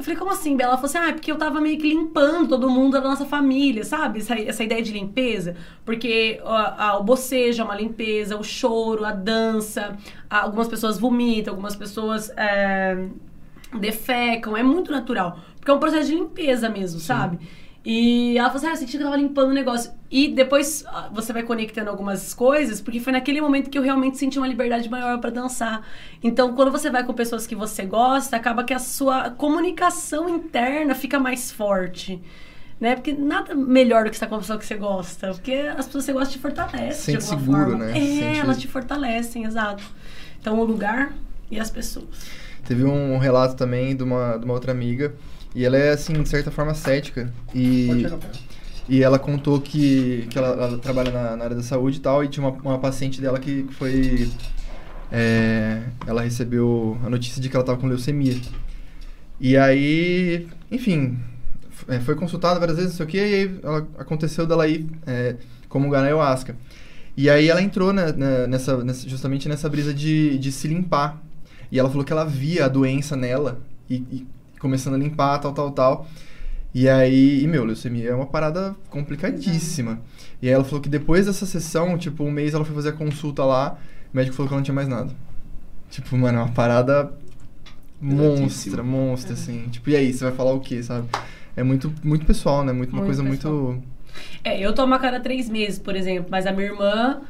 Eu falei, como assim, Bela? Ela falou assim, ah, é porque eu tava meio que limpando todo mundo da nossa família, sabe? Essa, essa ideia de limpeza. Porque ó, a- o bocejo é uma limpeza, o choro, a dança. a- algumas pessoas vomitam, algumas pessoas é, defecam. É muito natural. Porque é um processo de limpeza mesmo, sabe? E ela falou assim, ah, eu senti que eu tava limpando o negócio. E depois ah, você vai conectando algumas coisas, porque foi naquele momento que eu realmente senti uma liberdade maior pra dançar. Então, quando você vai com pessoas que você gosta, acaba que a sua comunicação interna fica mais forte. Né? Porque nada melhor do que estar com uma pessoa que você gosta. Porque as pessoas que você gosta te fortalecem de Sente alguma seguro, forma. né? É, Sente- elas te fortalecem, exato. Então, o lugar e as pessoas. Teve um relato também de uma, de uma outra amiga. E ela é, assim, de certa forma, cética. E, e ela contou que, que ela, ela trabalha na, na área da saúde e tal. E tinha uma, uma paciente dela que foi. é, ela recebeu a notícia de que ela tava com leucemia. E aí, enfim, é, foi consultada várias vezes, não sei o que, e aí ela, aconteceu dela ir é, comungar na ayahuasca. E aí ela entrou né, né, nessa, nessa- justamente nessa brisa de, de se limpar. E ela falou que ela via a doença nela e, e começando a limpar, tal, tal, tal. E aí, e meu, leucemia é uma parada complicadíssima. E aí ela falou que depois dessa sessão, tipo, um mês ela foi fazer a consulta lá, o médico falou que ela não tinha mais nada. Tipo, mano, é uma parada monstra, monstra, assim. Tipo, e aí, você vai falar o quê, sabe? É muito, muito pessoal, né? Muito, uma Muito coisa pessoal. muito... É, eu tomo a cada três meses, por exemplo, mas a minha irmã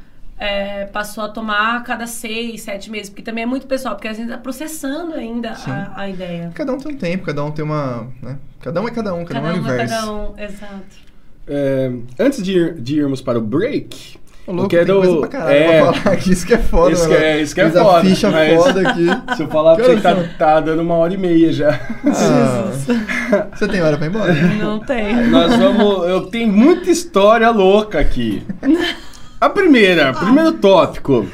é, passou a tomar a cada seis, sete meses, porque também é muito pessoal, porque a gente tá processando ainda a, a ideia. Cada um tem um tempo, cada um tem uma... Né? Cada um é cada um, cada, um é um é universo. cada um, exato. É, antes de, ir- de irmos para o break, Ô, louco, eu quero. tem coisa pra caralho é, pra falar aqui, isso que é foda, Isso que é- isso que é foda, ficha mas- foda aqui. se eu falar pra você que tá, tá dando uma hora e meia já. Ah, você tem hora pra ir embora? Não tem. Nós vamos. Eu tenho muita história louca aqui. A primeira, primeiro tópico.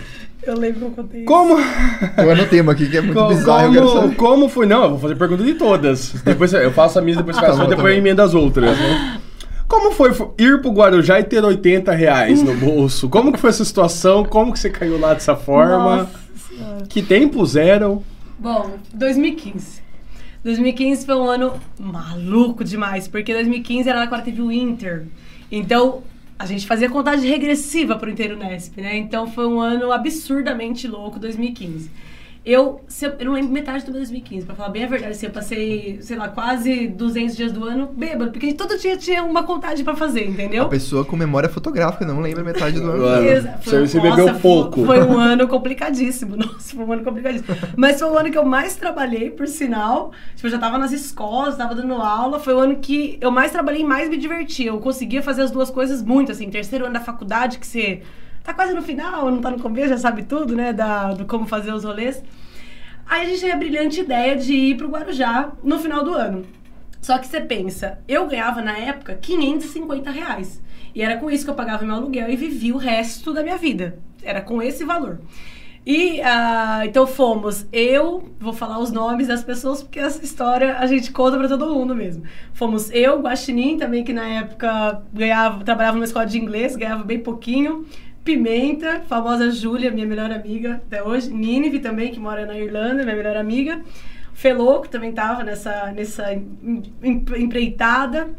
Eu lembro que eu contei isso. Como. Eu anotei uma aqui que é muito co- bizarro, eu quero como, saber. como foi? Não, eu vou fazer pergunta de todas. Depois eu faço a minha, depois faço a Tá sua, bom, tá depois eu bom. emendo as outras. Como foi fo- ir pro Guarujá e ter 80 reais no bolso? Como que foi essa situação? Como que você caiu lá dessa forma? Nossa Senhora. Que tempos eram? Bom, 2015. 2015 foi um ano maluco demais, porque 2015 era quando teve o Inter. Então, a gente fazia contagem regressiva pro Inteiro Nesp, né? Então, foi um ano absurdamente louco, 2015. Eu, eu, eu não lembro metade do meu 2015, pra falar bem a verdade. Assim, eu passei, sei lá, quase 200 dias do ano bêbado, porque todo dia tinha uma contagem pra fazer, entendeu? A pessoa com memória fotográfica não lembra metade do ano. Exa- você- você nossa, bebeu foi- pouco. Foi um ano complicadíssimo. Nossa, foi um ano complicadíssimo. Mas foi o ano que eu mais trabalhei, por sinal. Tipo, eu já tava nas escolas, tava dando aula. Foi o ano que eu mais trabalhei e mais me diverti. Eu conseguia fazer as duas coisas muito, assim. Terceiro ano da faculdade, que você tá quase no final, não tá no começo, já sabe tudo, né? Da, do como fazer os rolês. Aí a gente teve a brilhante ideia de ir pro Guarujá no final do ano. Só que você pensa, eu ganhava na época 550 reais. E era com isso que eu pagava meu aluguel e vivia o resto da minha vida. Era com esse valor. E ah, então fomos, eu, vou falar os nomes das pessoas, porque essa história a gente conta pra todo mundo mesmo. Fomos eu, Guaxinim, também que na época ganhava, trabalhava numa escola de inglês, ganhava bem pouquinho. Pimenta, famosa Júlia, minha melhor amiga até hoje. Nínive também, que mora na Irlanda, minha melhor amiga. Que também tava nessa, nessa em- em- empreitada.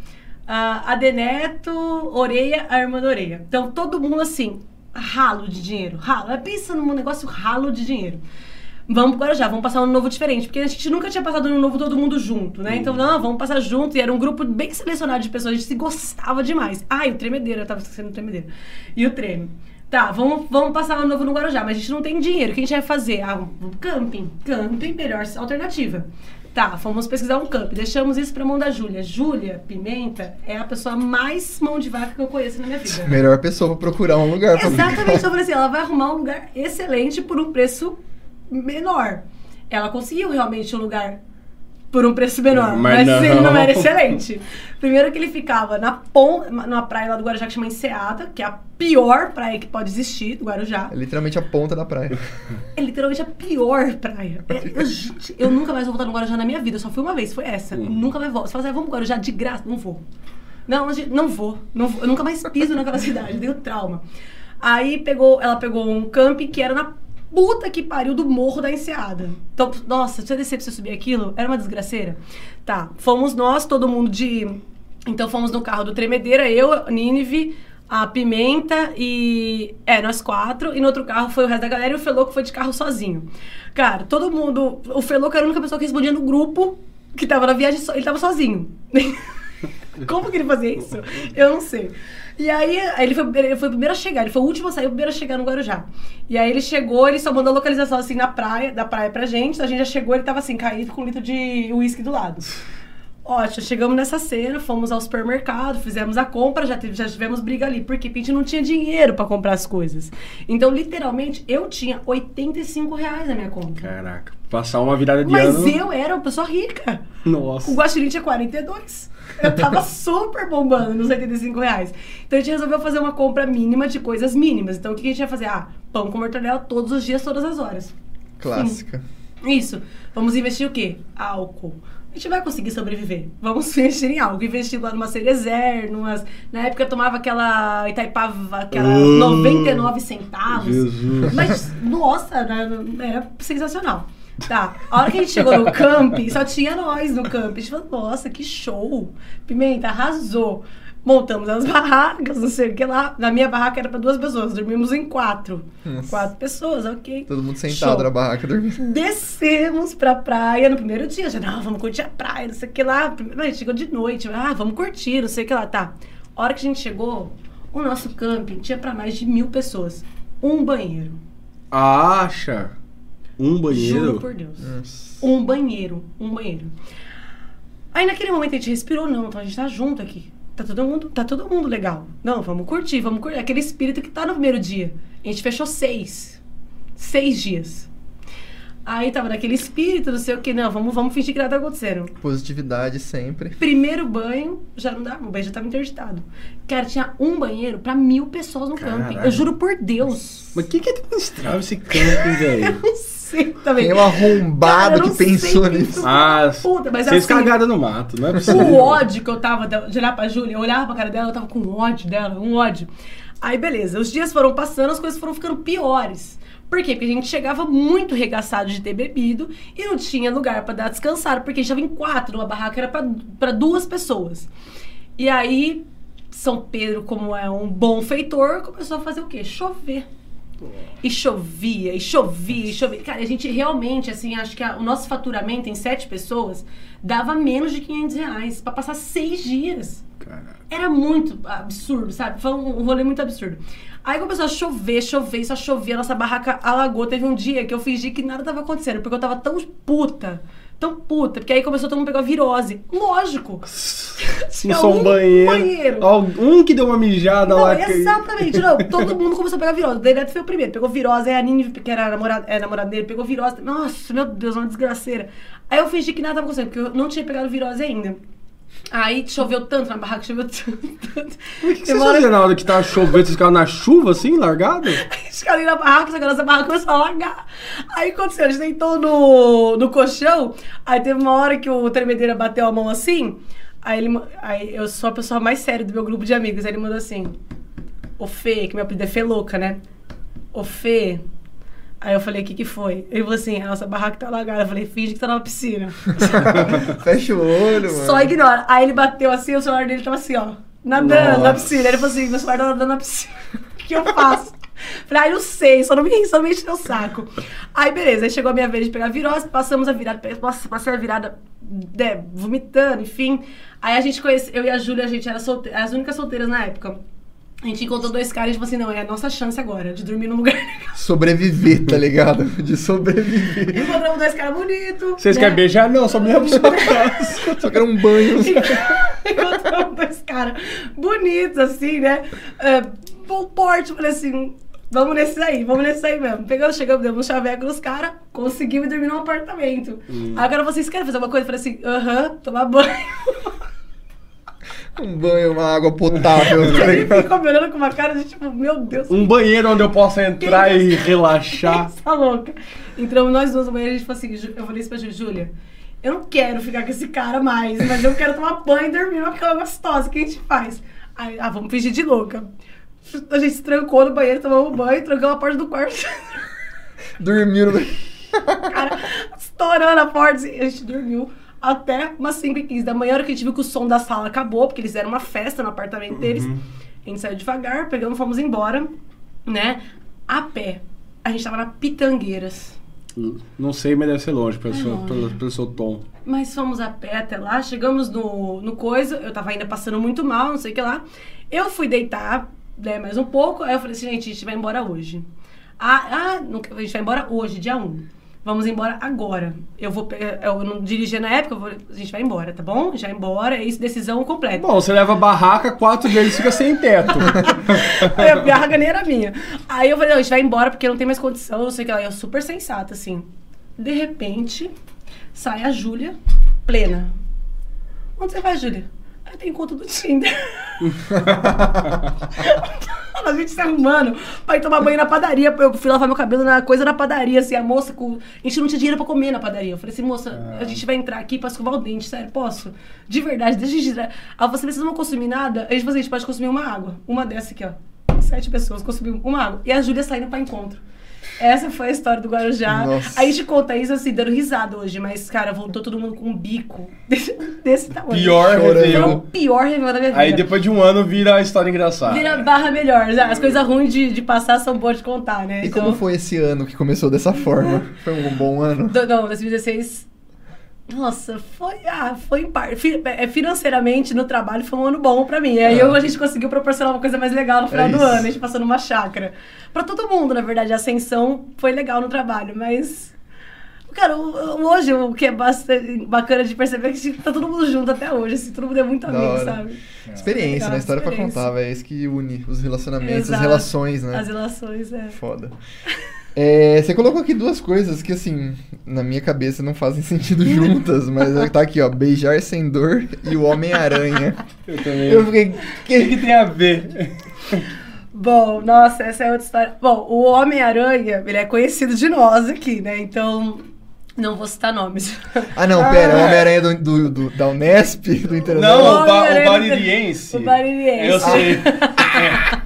Ah, a Deneto, Oreia, a irmã da Oreia. Então, todo mundo assim, ralo de dinheiro, ralo. É, Pensa num negócio ralo de dinheiro. Vamos pro Guarujá, vamos passar um novo diferente. Porque a gente nunca tinha passado um novo todo mundo junto, né? Então, não, vamos passar junto. E era um grupo bem selecionado de pessoas, a gente se gostava demais. Ah, e o tremedeiro, eu tava esquecendo o tremedeiro. E o treme. Tá, vamos, vamos passar ano novo no Guarujá, mas a gente não tem dinheiro. O que a gente vai fazer? Ah, um camping. Camping, melhor alternativa. Tá, fomos pesquisar um camping. Deixamos isso pra mão da Júlia. Júlia Pimenta é a pessoa mais mão de vaca que eu conheço na minha vida. Melhor pessoa pra procurar um lugar pra Exatamente, eu falei assim, ela vai arrumar um lugar excelente por um preço menor. Ela conseguiu realmente um lugar por um preço menor, Mas mas, ele não era excelente. Primeiro que ele ficava na pon numa praia lá do Guarujá que chama Enseada, que é a pior praia que pode existir do Guarujá. É literalmente a ponta da praia. É literalmente a pior praia. É, eu, gente, eu nunca mais vou voltar no Guarujá na minha vida. Eu só fui uma vez, foi essa. Hum. Nunca mais volto. Você fala assim, ah, vamos pro Guarujá de graça. Não vou. Não, não vou, não vou. Eu nunca mais piso naquela cidade. Deu trauma. Aí pegou, ela pegou um camping que era na puta que pariu do morro da Enseada. Então, nossa, se eu descer pra você subir aquilo, era uma desgraceira. Tá, fomos nós, todo mundo de. Então fomos no carro do Tremedeira, eu, Nínive, a Pimenta e. É, nós quatro. E no outro carro foi o resto da galera e o Feloco foi de carro sozinho. Cara, todo mundo. O Feloco era a única pessoa que respondia no grupo que tava na viagem, so- ele tava sozinho. Como que ele fazia isso? Eu não sei. E aí, ele foi, ele foi o primeiro a chegar, ele foi o último a sair, o primeiro a chegar no Guarujá. E aí ele chegou, ele só mandou a localização assim na praia, da praia pra gente, a gente já chegou, ele tava assim, caído com um litro de uísque do lado. Ótimo, chegamos nessa cena, fomos ao supermercado, fizemos a compra, já, tive- já tivemos briga ali, porque a gente não tinha dinheiro pra comprar as coisas. Então, literalmente, eu tinha 85 reais na minha conta. Caraca, passar uma virada de Mas ano. eu era uma pessoa rica. Nossa. O Guaxinim tinha 42. Eu tava super bombando nos 85 reais. Então a gente resolveu fazer uma compra mínima de coisas mínimas. Então o que a gente ia fazer? Ah, pão com mortadela todos os dias, todas as horas. Clássica. Isso. Vamos investir o quê? Álcool. A gente vai conseguir sobreviver. Vamos investir em algo. Investir lá numa Cerezer, numas... Na época eu tomava aquela Itaipava, aquela Ah, 99 centavos. Jesus. Mas, nossa, né, era sensacional. Tá, a hora que a gente chegou no camping, só tinha nós no camping. A gente falou, nossa, que show! Pimenta, arrasou. Montamos as barracas, não sei o que lá. Na minha barraca era pra duas pessoas, dormimos em quatro. Nossa. Quatro pessoas, ok. Todo mundo sentado Show. na barraca dormindo. Descemos pra praia no primeiro dia. Já, não, vamos curtir a praia, não sei o que lá. A gente chegou de noite. Ah, vamos curtir, não sei o que lá. Tá. A hora que a gente chegou, o nosso camping tinha pra mais de mil pessoas. Um banheiro. Acha? Um Juro banheiro? por Deus. Nossa. Um banheiro. Um banheiro. Aí naquele momento a gente respirou, não, então a gente tá junto aqui. Tá todo mundo, tá todo mundo legal. Não, vamos curtir, vamos curtir. Aquele espírito que tá no primeiro dia. A gente fechou seis. Seis dias. Aí tava naquele espírito, não sei o que, não, vamos, vamos fingir que nada tá acontecendo. Positividade sempre. Primeiro banho, já não dava, o banho já tava interditado. Cara, tinha um banheiro pra mil pessoas no camping. Caralho. Eu juro por Deus. Mas quem que administrava esse camping, velho? Não sei também. Quem é o arrombado Cara, que sei pensou nisso? Ah, Puta, mas vocês assim- cagaram no mato, não é possível. O ódio que eu tava de olhar pra Júlia, eu olhava pra cara dela, eu tava com ódio dela, um ódio. Aí, beleza, os dias foram passando, as coisas foram ficando piores. Por quê? Porque a gente chegava muito regaçado de ter bebido e não tinha lugar pra dar descansar, porque a gente tava em quatro, numa barraca era pra duas pessoas. E aí, São Pedro, como é um bom feitor, começou a fazer o quê? Chover. E chovia, e chovia, e chovia. Cara, a gente realmente, assim, acho que a- o nosso faturamento em sete pessoas dava menos de 500 reais pra passar seis dias. Caraca. Era muito absurdo, sabe? Foi um, um rolê muito absurdo. Aí começou a chover, chover, só chovia, a nossa barraca alagou. Teve um dia que eu fingi que nada tava acontecendo, porque eu tava tão puta, tão puta, porque aí começou todo mundo pegar virose. Lógico! Não Tinha sou um banheiro. banheiro. Um que deu uma mijada Não, lá. que- exatamente, não. Todo mundo começou a pegar virose. O Deneto foi o primeiro. Pegou virose, aí a Nini, que era namorada, é, namorada dele, pegou virose. Nossa, meu Deus, uma desgraceira. Aí eu fingi que nada tava acontecendo, porque eu não tinha pegado virose ainda. Aí choveu tanto na barraca, choveu tanto, tanto. O que, que vocês faziam na hora que tava chovendo? Vocês ficavam na chuva, assim, largado? Ficava ali na barraca, só que a nossa barraca começou a alagar. Aí aconteceu, a gente deitou no, no colchão, aí teve uma hora que o tremedeira bateu a mão assim, aí ele aí eu sou a pessoa mais séria do meu grupo de amigos, aí ele mandou assim, ô Fê, que meu apelido é Fê Louca, né? Ô Fê, aí eu falei, o que que foi? Ele falou assim, a nossa barraca tá alagada, eu falei, finge que tá numa piscina. Fecha o olho, mano. Só ignora. Aí ele bateu assim, o celular dele tava assim, ó, nadando na Nossa. piscina. Ele falou assim, meu celular tá nadando na piscina. O que eu faço? Falei, ai, não sei, só não me, só não me enche o saco. Aí, beleza, aí chegou a minha vez de pegar virose, passamos a virada, passei a virada, né, vomitando, enfim. Aí a gente conhece, eu e a Júlia, a gente era solte- as únicas solteiras na época. A gente encontrou dois caras e falou assim, não, é a nossa chance agora de dormir num lugar legal. Sobreviver, tá ligado? De sobreviver. Encontramos dois caras bonitos. Vocês né? querem beijar? Não, só me leva pra sua casa. Só que era um banho. Encontramos dois caras bonitos, assim, né? Bom porte, falei assim. Vamos nesse aí, vamos nesse aí mesmo. Pegamos, chegamos, demos um chaveco nos caras, conseguimos dormir num apartamento. Aí o cara falou assim: vocês querem fazer uma coisa? Eu falei assim: aham, tomar banho. Um banho, uma água potável, tá Ele ligado? ficou me olhando com uma cara de tipo, meu Deus, Um banheiro onde eu possa entrar Quem e relaxar. tá louca. Entramos nós duas no banheiro e a gente falou assim: eu falei isso pra Ju- Júlia. Eu não quero ficar com esse cara mais, mas eu quero tomar banho e dormir numa cama gostosa. O que a gente faz? Aí, ah, vamos fingir de louca. A gente se trancou no banheiro, tomamos banho, trancamos a porta do quarto. Dormiu no cara, estourando a porta. assim, a gente dormiu até umas 5 e 15 da manhã, hora que a gente viu que o som da sala acabou, porque eles fizeram uma festa no apartamento deles. A gente saiu devagar, pegamos, fomos embora, né? A pé. A gente tava na Pitangueiras. Não sei, mas deve ser longe pelo, É seu, pelo, pelo seu tom. Mas fomos a pé até lá, chegamos no, no coisa, eu tava ainda passando muito mal, não sei o que lá. Eu fui deitar, né, mais um pouco, aí eu falei assim, gente, a gente vai embora hoje. Ah, ah não, a gente vai embora hoje, dia 1. Vamos embora agora. Eu vou eu não dirigia na época, eu vou- a gente vai embora, tá bom? Já embora, é isso, decisão completa. Bom, você leva a barraca, quatro deles fica sem teto. A barraca nem era minha. Aí eu falei, não, a gente vai embora porque não tem mais condição, não sei o que lá. E eu super sensata, assim. De repente, sai a Júlia, plena. Onde você vai, Júlia? Tem conta do Tinder. a gente se arrumando pra ir tomar banho na padaria. Eu fui lavar meu cabelo na coisa da padaria, assim, a moça com. A gente não tinha dinheiro pra comer na padaria. Eu falei assim, moça, a gente vai entrar aqui pra escovar o dente, sério, posso? De verdade, deixa a gente. Ela falou assim, vocês não vão consumir nada? A gente falou assim, a gente pode consumir uma água. Uma dessa aqui, ó. Sete pessoas consumiu uma água. E a Júlia saindo pra encontro. Essa foi a história do Guarujá. Nossa. Aí a gente conta isso assim, dando risada hoje, mas, cara, voltou todo mundo com um bico desse, desse tamanho. Pior. Foi o pior Réveillon da minha vida. Aí depois de um ano vira a história engraçada. Vira barra melhor. As coisas ruins de, de passar são boas de contar, né? E como foi esse ano que começou dessa forma? Foi um bom ano? Do- Não, 2016. Nossa, foi. Ah, foi em parte. é, Financeiramente, no trabalho, foi um ano bom pra mim. Aí Ah. a gente conseguiu proporcionar uma coisa mais legal no final É do ano. A gente passou numa chácara. Pra todo mundo, na verdade, a ascensão foi legal no trabalho, mas. Cara, hoje o que é bacana de perceber é que tá todo mundo junto até hoje, assim, todo mundo é muito amigo, sabe? Experiência, Legal, né? História pra experiência. contar, velho. É isso que une os relacionamentos, as Exato. relações, né? As relações, é. Foda. É, você colocou aqui duas coisas que, assim, na minha cabeça não fazem sentido juntas, mas tá aqui, ó. Beijar sem dor e o Homem-Aranha. Eu também. Eu fiquei. O que, que tem a ver? Bom, nossa, essa é outra história. Bom, o Homem-Aranha, ele é conhecido de nós aqui, né? Então, não vou citar nomes. Ah, não, pera. O Homem-Aranha do, do- do- da Unesp, do Internacional. Não, o, ba o baririense. O baririense. Eu sei. Ó,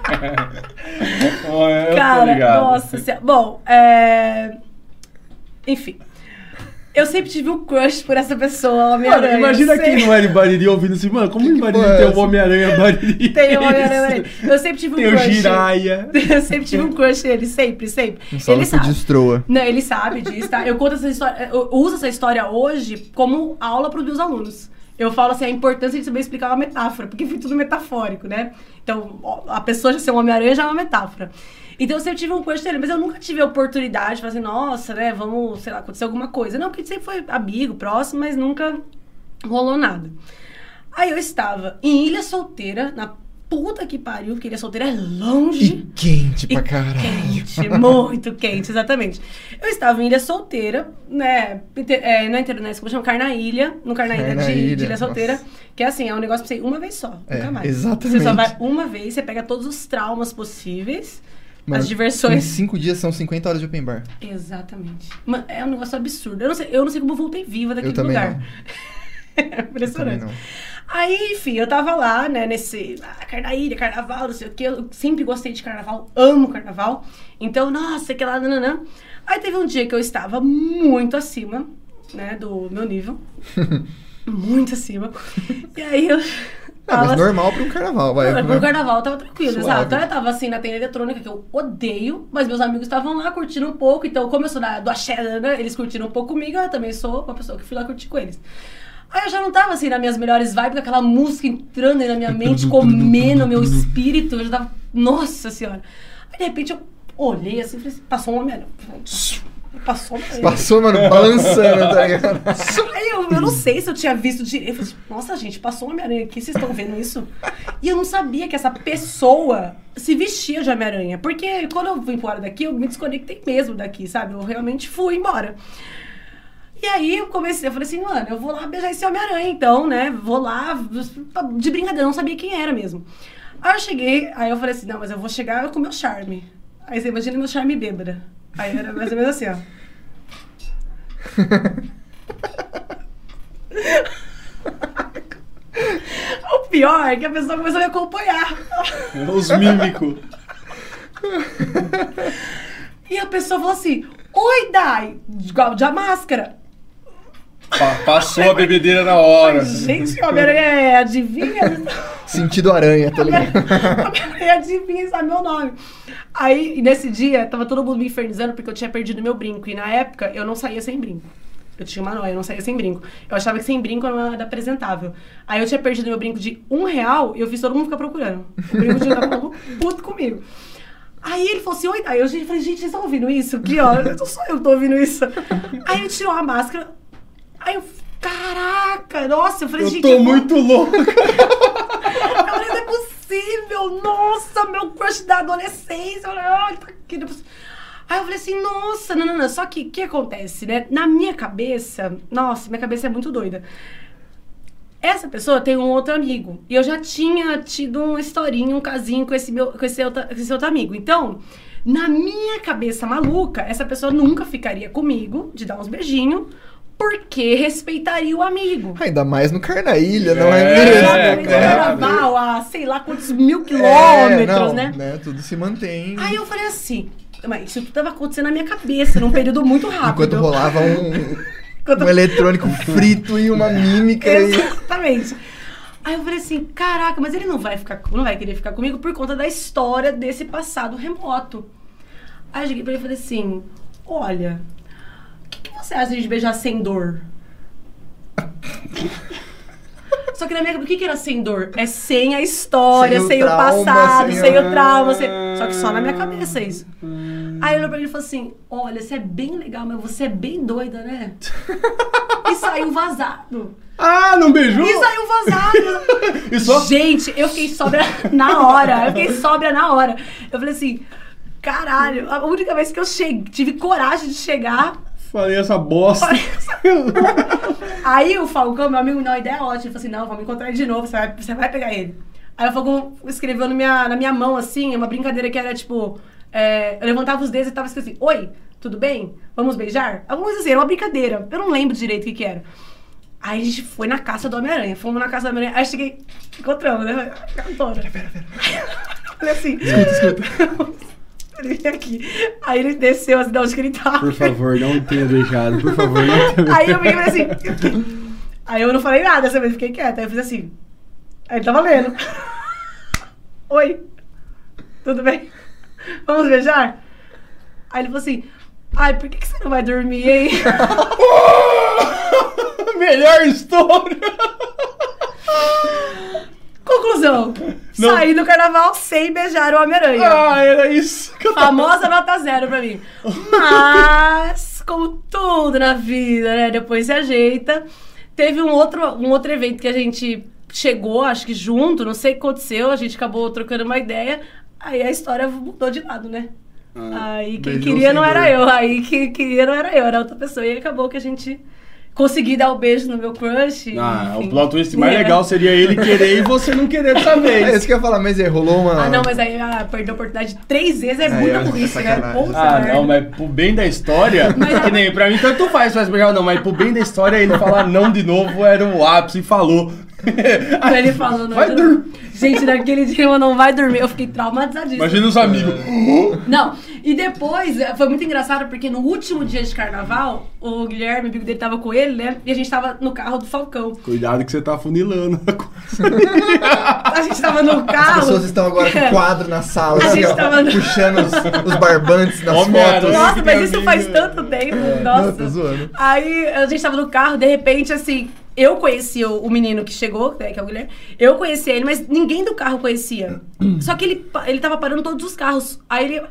eu Cara, nossa senhora. Bom, é... Enfim. Eu sempre tive um crush por essa pessoa, Homem-Aranha. imagina Sempre- quem não é de Bariri ouvindo assim, mano, como Que em que Bariri é tem o? Homem-Aranha Bariri? Tem o Homem-Aranha. Eu sempre tive um Tem o crush. Jiraya. Eu sempre tive um crush nele, sempre, sempre. Salve Ele sabe. Destroa. Não, ele sabe disso, tá? Eu conto essa história, eu uso essa história hoje como aula para os meus alunos. Eu falo assim, a importância de saber explicar uma metáfora, porque foi tudo metafórico, né? Então, a pessoa já ser um Homem-Aranha já é uma metáfora. Então, eu sempre tive um crush dele, mas eu nunca tive a oportunidade de fazer, nossa, né, vamos, sei lá, acontecer alguma coisa. Não, porque sempre foi amigo, próximo, mas nunca rolou nada. Aí eu estava em Ilha Solteira, na puta que pariu, porque Ilha Solteira é longe. E quente pra E caralho. Quente, muito quente, exatamente. Eu estava em Ilha Solteira, né? É, não é inteiro, né? Como chama? Carnaília, no Carnaília de, Carnaília, de Ilha Solteira. nossa. Que é assim, é um negócio pra você ir uma vez só, É, nunca mais. exatamente. Você só vai uma vez, você pega todos os traumas possíveis, Mano, as Em diversões. cinco dias são 50 horas de open bar. Exatamente. Mano, é um negócio absurdo. Eu não sei, eu não sei como eu voltei viva daquele Eu lugar. não. É impressionante. Aí, enfim, eu tava lá, né, nesse. Ah, carnaília, carnaval, não sei o quê. Eu sempre gostei de carnaval, amo carnaval. Então, nossa, que lá, nananã. Aí teve um dia que eu estava muito acima, né, do meu nível. muito acima. E aí eu. Ah, mas normal pra um carnaval, vai. não, né? no carnaval eu tava tranquilo, Suave. exato. Eu tava assim na tenda eletrônica, que eu odeio, mas meus amigos estavam lá curtindo um pouco. Então, como eu sou da, do axé, né, eles curtiram um pouco comigo, eu também sou uma pessoa que fui lá curtir com eles. Aí eu já não tava assim nas minhas melhores vibes, com aquela música entrando aí na minha mente, comendo meu espírito. Eu já tava. Nossa senhora. Aí de repente eu olhei assim e falei assim: passou um homem. Passou. Passou, mano, balançando, tá ligado? Aí eu, eu não sei se eu tinha visto direito. Eu falei, assim, nossa, gente, passou um Homem-Aranha aqui, vocês estão vendo isso? E eu não sabia que essa pessoa se vestia de Homem-Aranha. Porque quando eu vim embora daqui, eu me desconectei mesmo daqui, sabe? Eu realmente fui embora. E aí eu comecei, eu falei assim, mano, eu vou lá beijar esse Homem-Aranha, então, né? Vou lá, de brincadeira, não sabia quem era mesmo. Aí eu cheguei, aí eu falei assim, não, mas eu vou chegar com o meu charme. Aí você imagina meu charme bêbada. Aí era mais ou menos assim, ó. O pior é que a pessoa começou a me acompanhar. Os mímicos. E a pessoa falou assim: Oi, Dai! Igual de a máscara. Pa- passou a bebedeira na hora. Gente, Homem-Aranha é adivinha? Sentido aranha, tá ligado? Homem-Aranha adivinha, sabe meu nome. Aí, nesse dia, tava todo mundo me infernizando porque eu tinha perdido meu brinco. E na época, eu não saía sem brinco. Eu tinha uma noia, eu não saía sem brinco. Eu achava que sem brinco eu não era apresentável. Aí eu tinha perdido meu brinco de um real e eu fiz todo mundo ficar procurando. O brinco de tava todo puto comigo. Aí ele falou assim, oi, aí eu falei, gente, vocês estão ouvindo isso? Aqui, ó, não sou eu que tô ouvindo isso. Aí ele tirou a máscara. Aí eu, caraca, nossa, eu falei, Eu gente, tô vou- muito louco. eu falei, não é possível, nossa, meu crush da adolescência. Eu falei, ai, tá aqui, não é possível. Aí eu falei assim, nossa, não, não, não. Só que o que acontece, né? Na minha cabeça, nossa, minha cabeça é muito doida. Essa pessoa tem um outro amigo. E eu já tinha tido uma historinha, um casinho com esse, meu, com esse, outro, com esse outro amigo. Então, na minha cabeça maluca, essa pessoa nunca ficaria comigo, de dar uns beijinhos, porque respeitaria o amigo. Ainda mais no Carnaília, não é, É, mesmo? Exatamente, claro. carnaval, a sei lá quantos mil É, quilômetros, não, né? Tudo se mantém. Aí eu falei assim, mas isso tudo tava acontecendo na minha cabeça, num período muito rápido. Enquanto rolava um, Enquanto- um eletrônico frito e uma mímica. E... Exatamente. Aí eu falei assim, caraca, mas ele não vai ficar, não vai querer ficar comigo por conta da história desse passado remoto. Aí eu cheguei pra ele e falei assim, olha, você acha de beijar sem dor? Só que na minha cabeça, o que, era sem dor? É sem a história, Sem o sem, o trauma, passado, sem sem, o trauma. sem- Só que só na minha cabeça isso. Aí ele olhou pra mim e falou assim: Olha, você é bem legal, mas você é bem doida, né? e saiu vazado. Ah, não beijou? E saiu vazado. E só- Gente, eu fiquei sóbria na hora. Eu fiquei sóbria na hora. Eu falei assim, caralho, a única vez que eu cheguei, tive coragem de chegar. Falei essa bosta. Aí o Falcão, meu amigo, não, a ideia é ótima. Ele falou assim: não, vamos encontrar ele de novo, você vai, você vai pegar ele. Aí o Falcão escreveu na minha, na minha mão, assim, uma brincadeira que era tipo. é, eu levantava os dedos e tava escrito assim: Oi, tudo bem? Vamos beijar? Alguma coisa assim, era uma brincadeira. Eu não lembro direito o que, que era. Aí a gente foi na caça do Homem-Aranha. Fomos na caça do Homem-Aranha. Aí cheguei. Encontramos, né? Cantora. Pera, pera, Falei assim. Escuta, escuta. Ele veio aqui. Aí ele desceu assim, que ele tava. Por favor, não tenha beijado. Por favor, não tenha Aí eu fiquei assim. Aí eu não falei nada dessa vez, fiquei quieta. Aí eu fiz assim. Aí ele tava lendo. Oi. Tudo bem? Vamos beijar? Aí ele falou assim. Ai, por que, que você não vai dormir, hein? Melhor história! Conclusão. Não. Saí do carnaval sem beijar o Homem-Aranha. Ah, era isso que eu tava... Famosa nota zero pra mim. Mas, como tudo na vida, né? Depois se ajeita. Teve um outro, um outro evento que a gente chegou, acho que junto, não sei o que aconteceu, a gente acabou trocando uma ideia. Aí a história mudou de lado, né? aí quem queria não era dor. eu. Aí quem queria não era eu, era outra pessoa. E acabou que a gente consegui dar o beijo no meu crush. Ah, enfim. o plot twist mais É. legal seria ele querer e você não querer dessa É vez. isso que eu ia falar, mas aí, rolou uma. Ah, não, mas aí ah, perder a oportunidade três vezes é muita é burrice, né? sacanagem. Puta Ah, merda. não, mas pro bem da história, que nem pra mim tanto faz, faz ou não, mas pro bem da história ele falar não de novo era o ápice e falou. Aí ele falou, não Vai. Gente, naquele dia eu não vai dormir. Eu fiquei traumatizadíssima. Imagina os amigos. Não, e depois eh, foi muito engraçado porque no último dia de carnaval, o Guilherme, o amigo dele, tava com ele, né? E a gente tava no carro do Falcão. Cuidado que você tá funilando a coisa. A gente tava no As carro. pessoas estão agora com quadro na sala, A assim, gente ó, tava no- puxando os, os barbantes das Homem-Aranha. fotos. Nossa, mas isso faz tanto tempo. Nossa. Não, tô zoando. Aí a gente tava no carro, de repente, assim, eu conheci o, menino que chegou, né, que é o Guilherme. Eu conhecia ele, mas ninguém do carro conhecia. Só que ele, ele tava parando todos os carros. Aí ele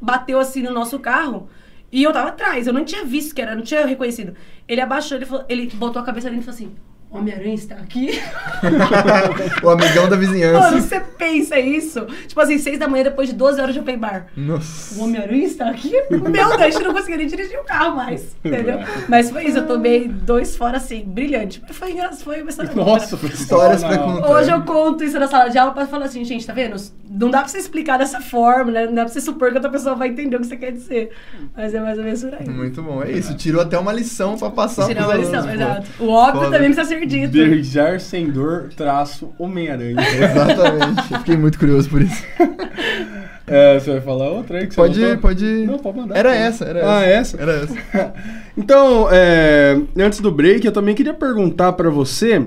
bateu assim no nosso carro e eu tava atrás. Eu não tinha visto que era, não tinha reconhecido. Ele abaixou, ele, falou- ele botou a cabeça dele e falou assim: Homem-Aranha está aqui? o amigão da Mano, vizinhança. você pensa isso? Tipo assim, seis da manhã, depois de 12 horas de open bar. O Nossa. Homem-Aranha está aqui? Meu Deus, gente não conseguia nem dirigir o carro mais. Entendeu? Mas foi isso, eu tomei dois fora assim, brilhante. Foi engraçado, foi uma história Nossa, foi Histórias pra contar. Hoje eu conto isso na sala de aula pra falar assim, gente, tá vendo? Não dá pra você explicar dessa forma, né? Não dá pra você supor que outra pessoa vai entender o que você quer dizer. Mas é mais ou menos por aí. Muito bom, é isso. Tirou até uma lição pra passar Tirar pros uma lição, pô. exato. O óbvio Foda. também precisa ser Beijar sem dor, traço, Homem-Aranha. Exatamente. Eu fiquei muito curioso por isso. É, você vai falar outra aí que você Pode, anotou? pode. Não, pode mandar. Era essa, era Ah, essa. essa? Era essa. Então, é, antes do break, eu também queria perguntar pra você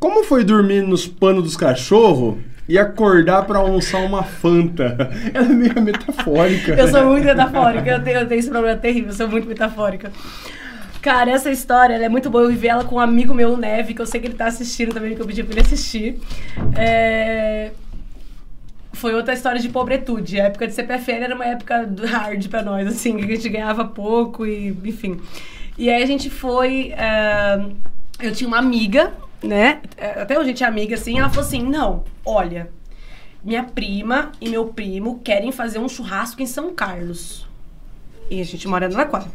como foi dormir nos panos dos cachorros e acordar pra almoçar uma Fanta. Ela é meio metafórica. Eu sou muito metafórica, eu tenho, eu tenho esse problema terrível, eu sou muito metafórica. Cara, essa história é muito boa. Eu vivi ela com um amigo meu, Neve, que eu sei que ele tá assistindo também, que eu pedi pra ele assistir. É, Foi outra história de pobretude. A época de CPFL era uma época hard pra nós, assim, que a gente ganhava pouco e, enfim. E aí a gente foi. é, Eu tinha uma amiga, né? É, Até hoje a gente é amiga, assim. Ela falou assim: não, olha, minha prima e meu primo querem fazer um churrasco em São Carlos. E a gente mora no Araraquara.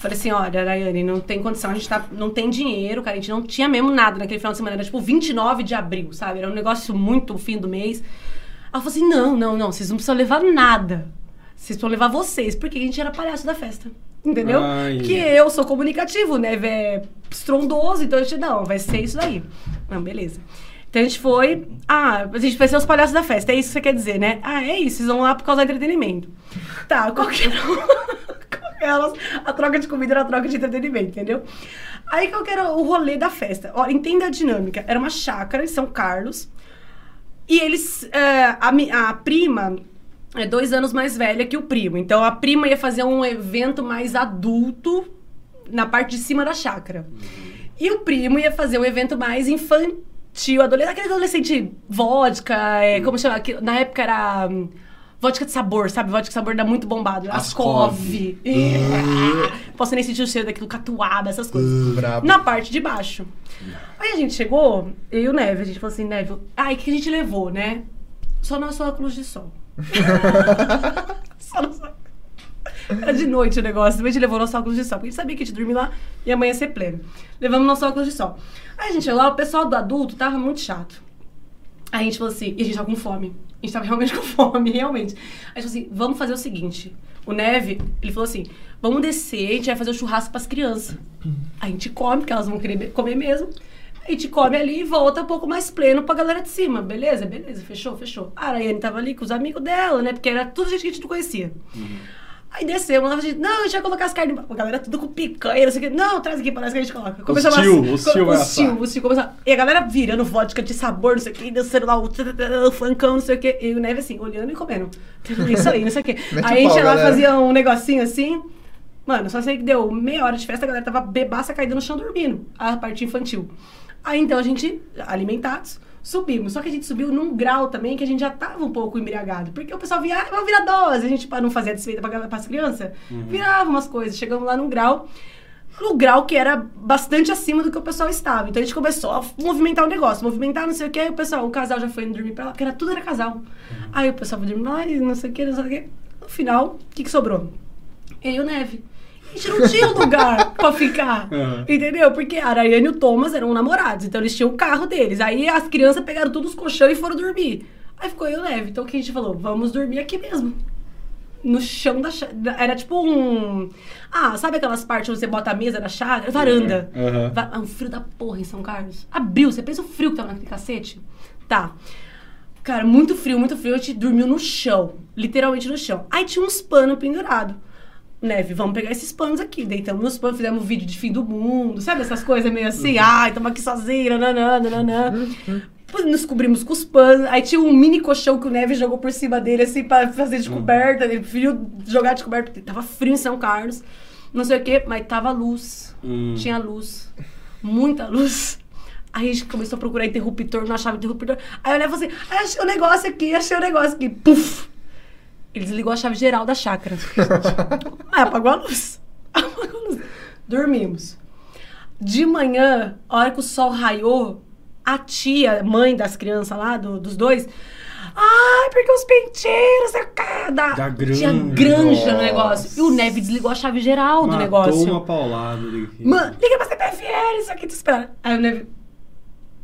Falei assim, olha, Rayane, não tem condição, a gente tá, não tem dinheiro, cara, a gente não tinha mesmo nada naquele final de semana, era tipo 29 de abril, sabe? Era um negócio muito fim do mês. Ela falou assim, não, não, não, vocês não precisam levar nada. Vocês precisam levar vocês, porque a gente era palhaço da festa. Entendeu? Ai. Que eu sou comunicativo, né? É estrondoso, então a gente, não, vai ser isso daí. Não, beleza. Então a gente foi. Ah, a gente vai ser os palhaços da festa. É isso que você quer dizer, né? Ah, é isso. Vocês vão lá por causa do entretenimento. Tá, qual que era a troca de comida era a troca de entretenimento, entendeu? Aí qual que era o rolê da festa? Ó, entenda a dinâmica. Era uma chácara em São Carlos. E eles. é, a, a prima é dois anos mais velha que o primo. Então a prima ia fazer um evento mais adulto na parte de cima da chácara. E o primo ia fazer um evento mais infantil, adolescente, aquele adolescente vodka, é, como chama? Que Na época era. Vodka de sabor, sabe? Vodka de sabor dá muito bombado. Ascov. Ascov. É. Posso nem sentir o cheiro daquilo catuaba, essas coisas. Brabo. Na parte de baixo. Aí a gente chegou, eu e o Neve, a gente falou assim, Neve, ai, o que a gente levou, né? Só nosso óculos de sol. Só nosso... Era de noite o negócio, a gente levou nosso óculos de sol, porque a gente sabia que a gente ia dormir lá e amanhã ser pleno. Levamos nosso óculos de sol. Aí a gente chegou lá, o pessoal do adulto tava muito chato. Aí a gente falou assim, e a gente tava com fome. A gente tava realmente com fome, realmente. Aí a gente falou assim, vamos fazer o seguinte. O Neve, ele falou assim, vamos descer, a gente vai fazer o churrasco pras crianças. A gente come, porque elas vão querer comer mesmo. A gente come ali e volta um pouco mais pleno pra galera de cima. Beleza? Beleza, fechou, fechou. A Araiane tava ali com os amigos dela, né? Porque era tudo gente que a gente não conhecia. Aí descemos, lá, a gente, não, a gente vai colocar as carnes. A galera tudo com picanha, não sei o quê. Não, traz aqui pra nós que a gente coloca. Começou tio, a- assar. tio, os tio começou a- E a galera virando vodka de sabor, não sei o quê, dançando lá o, o funkão, não sei o quê. E o Neve assim, olhando e comendo. Isso aí, não sei o quê. Aí a o gente ia lá, fazia um negocinho assim. Mano, só sei que deu meia hora de festa, a galera tava bebaça caída no chão dormindo. A parte infantil. Aí então a gente, alimentados, subimos. Só que a gente subiu num grau também que a gente já tava um pouco embriagado. Porque o pessoal via, ah, vamos virar dose. A gente, pra não fazer a desfeita pra, as crianças, virava umas coisas. Chegamos lá num grau, no grau que era bastante acima do que o pessoal estava. Então a gente começou a movimentar o negócio, movimentar não sei o que. O pessoal, o casal já foi indo dormir pra lá, porque era, tudo era casal. Aí o pessoal foi dormir lá e não sei o que, não sei o que. No final, o que, que sobrou? Eu e o Neve. A gente não tinha lugar pra ficar. Uhum. Entendeu? Porque a Araiane e o Thomas eram namorados, então eles tinham o carro deles. Aí as crianças pegaram todos os colchões e foram dormir. Aí ficou eu e o Neve. Então o que a gente falou? Vamos dormir aqui mesmo. No chão da chácara. Era tipo um. Ah, sabe aquelas partes onde você bota a mesa na chácara? Varanda. Uhum. Va- ah, um frio da porra em São Carlos. Abriu, você pensa o frio que tava naquele cacete? Tá. Cara, muito frio, muito frio. A gente dormiu no chão. Literalmente no chão. Aí tinha uns panos pendurados. Neve, vamos pegar esses panos aqui. Deitamos nos panos, fizemos um vídeo de fim do mundo. Sabe essas coisas meio assim? Ai, tamo aqui sozinho, nananã, nananã. Depois nos cobrimos com os panos. Aí tinha um mini colchão que o Neve jogou por cima dele, assim, pra fazer de coberta. Ele preferiu jogar de coberta, porque tava frio em São Carlos. Não sei o quê, mas tava luz. Hum. Tinha luz. Muita luz. Aí a gente começou a procurar interruptor, não achava interruptor. Aí eu olhava assim, "Ai, achei o negócio aqui, achei o negócio aqui. Puf! Ele desligou a chave geral da chácara. Aí apagou a luz. Apagou a luz. Dormimos. De manhã, a hora que o sol raiou, a tia, mãe das crianças lá, do- dos dois, ai, porque os penteiros, a cada. Da granja. Tinha granja no negócio. E o Neve desligou a chave geral do Matou negócio. uma paulada ali. Mano, liga pra CPFL, isso aqui tu espera. Aí o Neve.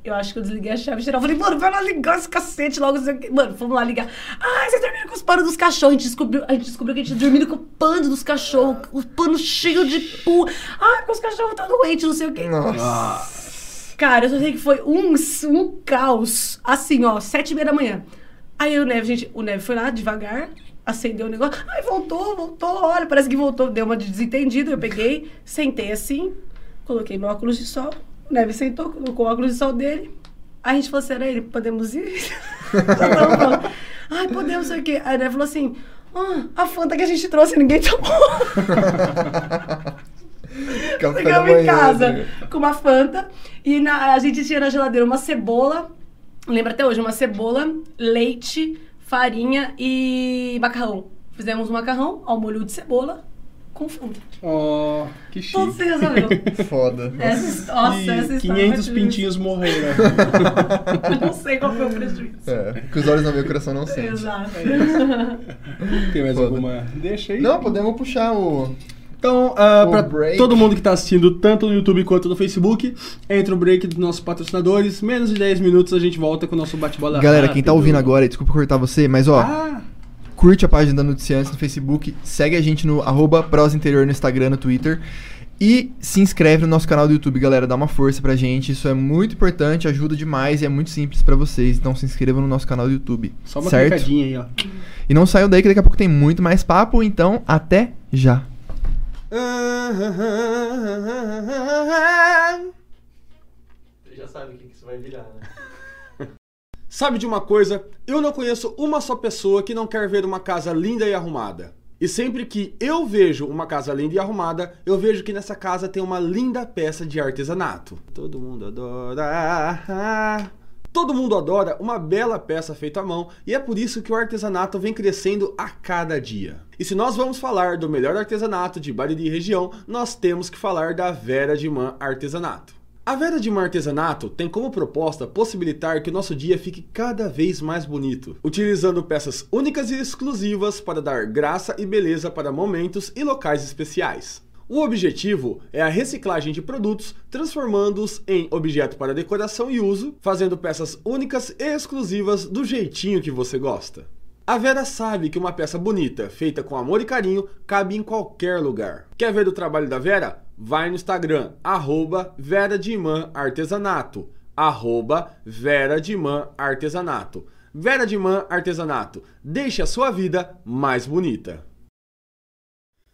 Eu acho que eu desliguei a chave geral. Falei, mano, vai lá ligar esse cacete logo. Mano, vamos lá ligar. Ai, vocês dormiram com os panos dos cachorros. A gente descobriu, a gente descobriu que a gente dormido com o pano dos cachorros. O pano cheio de pu. Ai, porque os cachorros estão doentes, não sei o quê. Nossa. Cara, eu só sei que foi um, um caos. Assim, ó, sete e meia da manhã. Aí o Neve, gente, o Neve foi lá devagar, acendeu o negócio. Ai, voltou, voltou, olha, parece que voltou. Deu uma de desentendido. Eu peguei, sentei assim, coloquei meu óculos de sol. O Neve sentou, colocou o óculos de sol dele. A gente falou assim, era ele, podemos ir? Ai, podemos, sei o quê. Aí a Neve falou assim, ah, a Fanta que a gente trouxe, ninguém tomou. Ficamos em casa né? com uma Fanta. E na- a gente tinha na geladeira uma cebola. Lembra até hoje? Uma cebola, leite, farinha e macarrão. Fizemos um macarrão ao molho de cebola com Fanta. ó, que chique. Tudo se resolveu. Foda. Essa, nossa, e essa história. 500 foi pintinhos morreram. Eu não sei qual foi o prejuízo. É, que os olhos não veem, o coração não sente. Exato. Tem mais Foda. alguma? Deixa aí. Não, podemos puxar o. Então, uh, pra break. todo mundo que tá assistindo, tanto no YouTube quanto no Facebook, entra o break dos nossos patrocinadores. Menos de 10 minutos a gente volta com o nosso bate-bola Galera, quem tá rápido. ouvindo agora, desculpa cortar você, mas ó, Ah, curte a página da Noticiantes no Facebook, segue a gente no arroba Prosa Interior no Instagram, no Twitter. E se inscreve no nosso canal do YouTube, galera. Dá uma força pra gente. Isso é muito importante, ajuda demais e é muito simples pra vocês. Então se inscrevam no nosso canal do YouTube. só uma certo? clicadinha aí, ó. E não saiam daí que daqui a pouco tem muito mais papo. Então, até já. Você já sabe o que, que isso vai virar, né? Sabe de uma coisa? Eu não conheço uma só pessoa que não quer ver uma casa linda e arrumada. E sempre que eu vejo uma casa linda e arrumada, eu vejo que nessa casa tem uma linda peça de artesanato. Todo mundo adora. Todo mundo adora uma bela peça feita à mão e é por isso que o artesanato vem crescendo a cada dia. E se nós vamos falar do melhor artesanato de Bariri região, nós temos que falar da Vera de Man Artesanato. A Vera de Artesanato tem como proposta possibilitar que o nosso dia fique cada vez mais bonito, utilizando peças únicas e exclusivas para dar graça e beleza para momentos e locais especiais. O objetivo é a reciclagem de produtos, transformando-os em objeto para decoração e uso, fazendo peças únicas e exclusivas do jeitinho que você gosta. A Vera sabe que uma peça bonita, feita com amor e carinho, cabe em qualquer lugar. Quer ver o trabalho da Vera? Vai no Instagram, arroba Vera Imã Artesanato. Arroba Vera Imã Artesanato. Vera Artesanato. Deixe a sua vida mais bonita.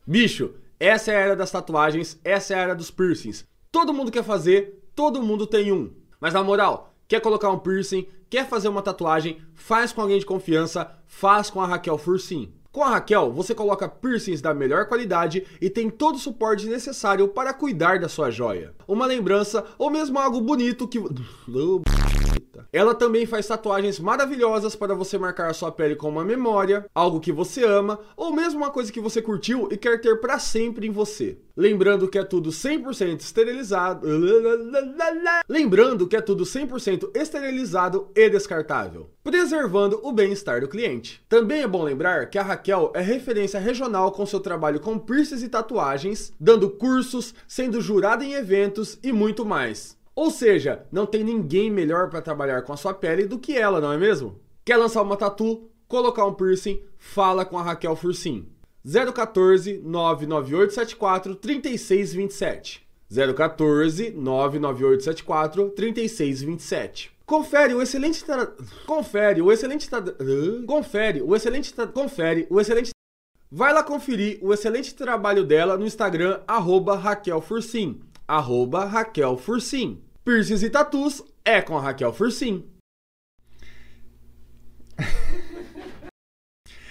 Bicho, essa é a era das tatuagens, essa é a era dos piercings. Todo mundo quer fazer, todo mundo tem um. Mas na moral, quer colocar um piercing, quer fazer uma tatuagem, faz com alguém de confiança, faz com a Raquel Fursim. Com a Raquel, você coloca piercings da melhor qualidade e tem todo o suporte necessário para cuidar da sua joia. Uma lembrança ou mesmo algo bonito que. Ela também faz tatuagens maravilhosas para você marcar a sua pele com uma memória, algo que você ama, ou mesmo uma coisa que você curtiu e quer ter para sempre em você. Lembrando que é tudo 100% esterilizado. Lembrando que é tudo 100% esterilizado e descartável, preservando o bem-estar do cliente. Também é bom lembrar que a Raquel é referência regional com seu trabalho com piercings e tatuagens, dando cursos, sendo jurada em eventos e muito mais. Ou seja, não tem ninguém melhor para trabalhar com a sua pele do que ela, não é mesmo? Quer lançar uma tatu, colocar um piercing? Fala com a Raquel Fursim. 014 99874 3627. 014 99874 3627. Confere o excelente tra... Confere o excelente tra... Confere o excelente tra... Confere o excelente Vai lá conferir o excelente trabalho dela no Instagram arroba Raquel Fursim. Arroba Raquel Fursim. E tatus é com a Raquel Fursim.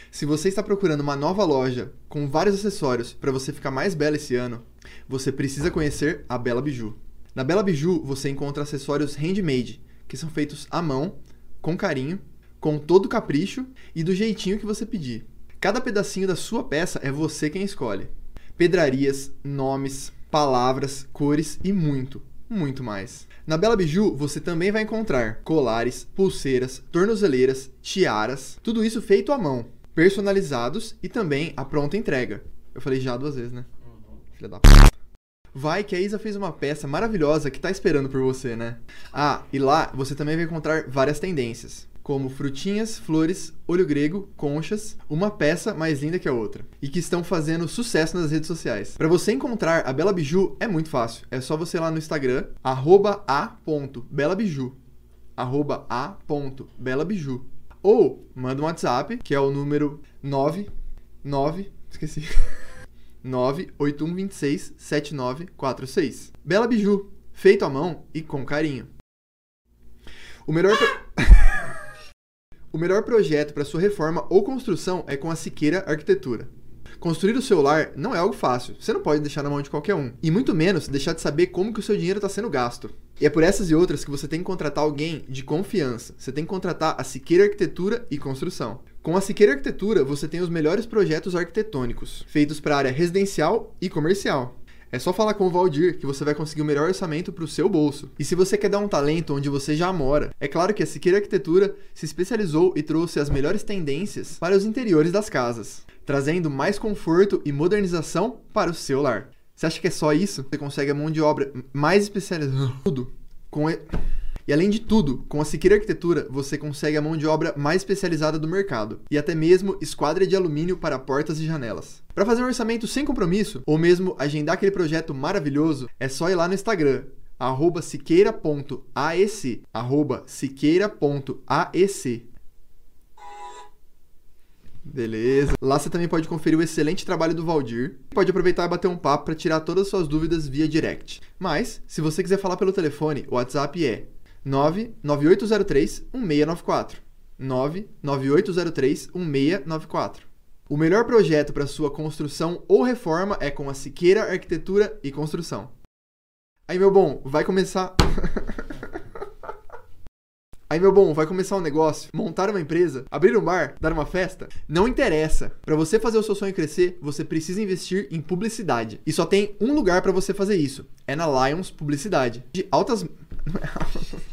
Se você está procurando uma nova loja com vários acessórios para você ficar mais bela esse ano, você precisa conhecer a Bela Biju. Na Bela Biju você encontra acessórios handmade, que são feitos à mão, com carinho, com todo capricho e do jeitinho que você pedir. Cada pedacinho da sua peça é você quem escolhe. Pedrarias, nomes, palavras, cores e muito, muito mais. Na Bela Biju você também vai encontrar colares, pulseiras, tornozeleiras, tiaras, tudo isso feito à mão, personalizados e também a pronta entrega. Eu falei já duas vezes, né? Filha da p. Vai que a Isa fez uma peça maravilhosa que tá esperando por você, né? Ah, e lá você também vai encontrar várias tendências, como frutinhas, flores, olho grego, conchas, uma peça mais linda que a outra, e que estão fazendo sucesso nas redes sociais. Para você encontrar a Bela Biju é muito fácil, é só você ir lá no Instagram, a.belabiju, a.belabiju, ou manda um WhatsApp, que é o número 99, esqueci, 98126 7946. Bela Biju, feito à mão e com carinho. O melhor pro- O melhor projeto para sua reforma ou construção é com a Siqueira Arquitetura. Construir o seu lar não é algo fácil, você não pode deixar na mão de qualquer um, e muito menos deixar de saber como que o seu dinheiro está sendo gasto. E é por essas e outras que você tem que contratar alguém de confiança. Você tem que contratar a Siqueira Arquitetura e Construção. Com a Siqueira Arquitetura, você tem os melhores projetos arquitetônicos, feitos para a área residencial e comercial. É só falar com o Valdir que você vai conseguir o melhor orçamento para o seu bolso. E se você quer dar um talento onde você já mora, é claro que a Siqueira Arquitetura se especializou e trouxe as melhores tendências para os interiores das casas. trazendo mais conforto e modernização para o seu lar. Você acha que é só isso? Você consegue a mão de obra mais especializada, com e... E além de tudo, com a Siqueira Arquitetura, você consegue a mão de obra mais especializada do mercado e até mesmo esquadra de alumínio para portas e janelas. Para fazer um orçamento sem compromisso ou mesmo agendar aquele projeto maravilhoso, é só ir lá no Instagram arroba siqueira.aec, arroba siqueira.aec. Beleza. Lá você também pode conferir o excelente trabalho do Valdir. Pode aproveitar e bater um papo para tirar todas as suas dúvidas via direct. Mas, se você quiser falar pelo telefone, o WhatsApp é 99803 1694. 99803 1694. O melhor projeto para sua construção ou reforma é com a Siqueira Arquitetura e Construção. Aí, meu bom, vai começar. Aí, meu bom, vai começar um negócio, montar uma empresa, abrir um bar, dar uma festa? Não interessa. Para você fazer o seu sonho crescer, você precisa investir em publicidade. E só tem um lugar para você fazer isso. É na Lions Publicidade. De altas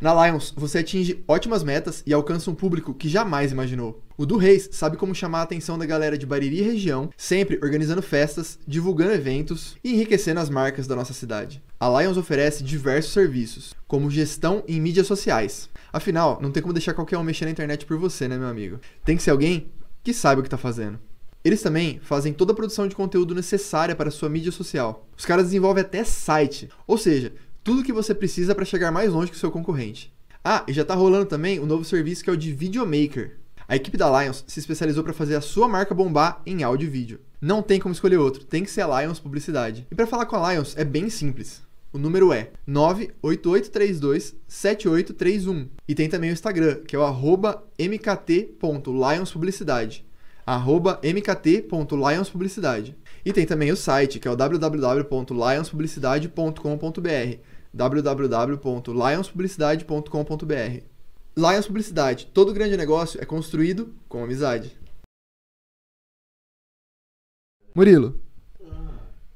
Na Lions, você atinge ótimas metas e alcança um público que jamais imaginou. O do Reis sabe como chamar a atenção da galera de Bariri e região, sempre organizando festas, divulgando eventos e enriquecendo as marcas da nossa cidade. A Lions oferece diversos serviços, como gestão em mídias sociais. Afinal, não tem como deixar qualquer um mexer na internet por você, né, meu amigo? Tem que ser alguém que sabe o que está fazendo. Eles também fazem toda a produção de conteúdo necessária para sua mídia social. Os caras desenvolvem até site, ou seja, tudo que você precisa para chegar mais longe que o seu concorrente. Ah, e já está rolando também o um novo serviço que é o de Videomaker. A equipe da Lions se especializou para fazer a sua marca bombar em áudio e vídeo. Não tem como escolher outro, tem que ser a Lions Publicidade. E para falar com a Lions é bem simples. O número é 988327831. E tem também o Instagram, que é o arroba mkt.lionspublicidade. Arroba mkt.lionspublicidade. E tem também o site, que é o www.lionspublicidade.com.br www.lionspublicidade.com.br Lions Publicidade, todo grande negócio é construído com amizade. Murilo,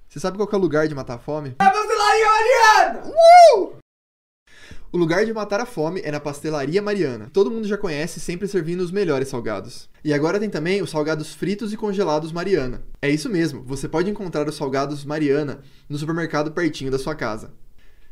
você sabe qual é o lugar de matar a fome? A pastelaria Mariana! Uh! O lugar de matar a fome é na Pastelaria Mariana. Todo mundo já conhece, sempre servindo os melhores salgados. E agora tem também os salgados fritos e congelados Mariana. É isso mesmo, você pode encontrar os salgados Mariana no supermercado pertinho da sua casa.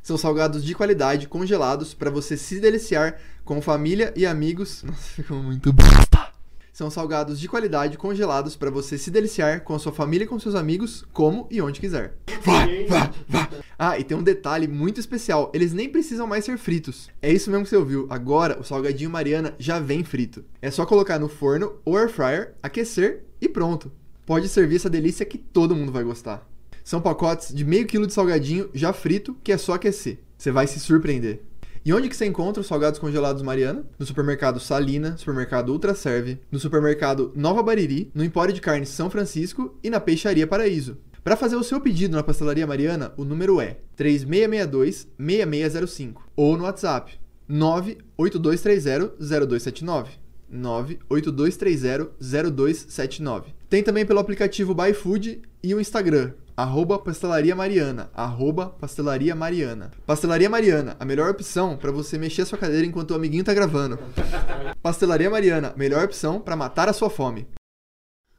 São salgados de qualidade, congelados, para você se deliciar com família e amigos. Nossa, ficou muito bosta! São salgados de qualidade, congelados, para você se deliciar com a sua família e com seus amigos, como e onde quiser. Vá, vá, vá! Ah, e tem um detalhe muito especial: eles nem precisam mais ser fritos. É isso mesmo que você ouviu. Agora, o salgadinho Mariana já vem frito. É só colocar no forno ou air fryer, aquecer e pronto. Pode servir essa delícia que todo mundo vai gostar. São pacotes de meio quilo de salgadinho já frito, que é só aquecer. Você vai se surpreender. E onde que você encontra os salgados congelados Mariana? No supermercado Salina, supermercado Ultra Serve, no supermercado Nova Bariri, no Empório de Carne São Francisco e na Peixaria Paraíso. Para fazer o seu pedido na Pastelaria Mariana, o número é 3662-6605 ou no WhatsApp 98230-0279. 98230-0279. Tem também pelo aplicativo ByFood e o Instagram, arroba Pastelaria Mariana, arroba Pastelaria Mariana. Pastelaria Mariana, a melhor opção para você mexer a sua cadeira enquanto o amiguinho tá gravando. Pastelaria Mariana, melhor opção para matar a sua fome.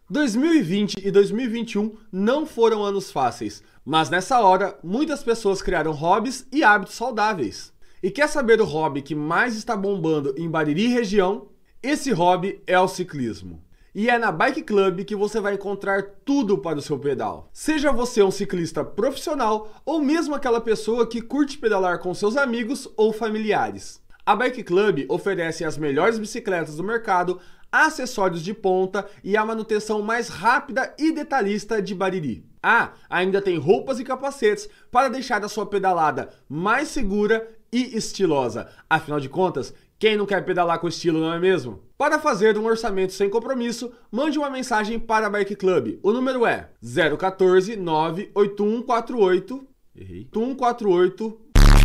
2020 e 2021 não foram anos fáceis, mas nessa hora muitas pessoas criaram hobbies e hábitos saudáveis. E quer saber o hobby que mais está bombando em Bariri região? Esse hobby é o ciclismo. E é na Bike Club que você vai encontrar tudo para o seu pedal. Seja você um ciclista profissional ou mesmo aquela pessoa que curte pedalar com seus amigos ou familiares. A Bike Club oferece as melhores bicicletas do mercado, acessórios de ponta e a manutenção mais rápida e detalhista de Bariri. Ah, ainda tem roupas e capacetes para deixar a sua pedalada mais segura e estilosa. Afinal de contas, quem não quer pedalar com estilo, não é mesmo? Para fazer um orçamento sem compromisso, mande uma mensagem para a Bike Club. O número é 014 98148 Errei. 148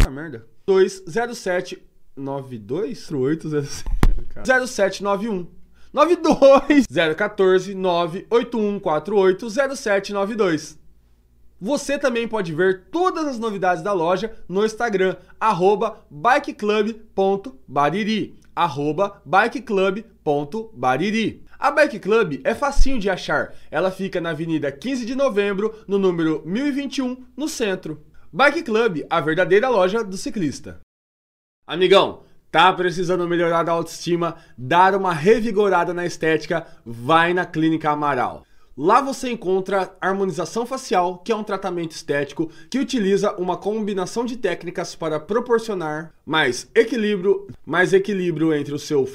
ah, merda. 207 92 0807 0791 92 014 98148 0792 você também pode ver todas as novidades da loja no Instagram, arroba bikeclub.bariri. arroba bikeclub.bariri. A Bike Club é facinho de achar. Ela fica na Avenida 15 de Novembro, no número 1021, no centro. Bike Club, a verdadeira loja do ciclista. Amigão, tá precisando melhorar a autoestima, dar uma revigorada na estética? Vai na Clínica Amaral. Lá você encontra harmonização facial, que é um tratamento estético que utiliza uma combinação de técnicas para proporcionar mais equilíbrio, mais equilíbrio entre o seu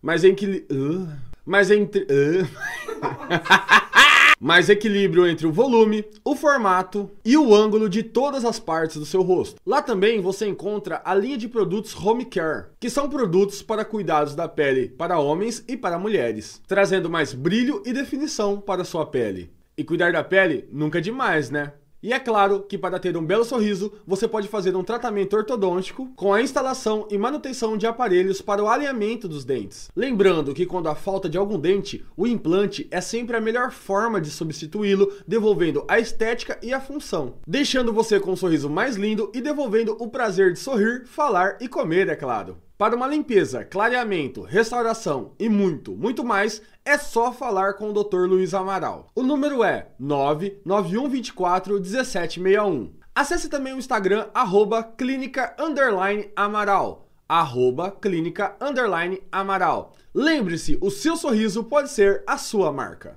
mais equilíbrio, mais entre mais equilíbrio entre o volume, o formato e o ângulo de todas as partes do seu rosto. Lá também você encontra a linha de produtos Home Care, que são produtos para cuidados da pele para homens e para mulheres, trazendo mais brilho e definição para sua pele. E cuidar da pele nunca é demais, né? E é claro que para ter um belo sorriso, você pode fazer um tratamento ortodôntico com a instalação e manutenção de aparelhos para o alinhamento dos dentes. Lembrando que quando há falta de algum dente, o implante é sempre a melhor forma de substituí-lo, devolvendo a estética e a função, deixando você com um sorriso mais lindo e devolvendo o prazer de sorrir, falar e comer, é claro. Para uma limpeza, clareamento, restauração e muito, muito mais, é só falar com o Dr. Luiz Amaral. O número é 99124 1761. Acesse também o Instagram, arroba clínica underline amaral. Arroba clínica underline amaral. Lembre-se, o seu sorriso pode ser a sua marca.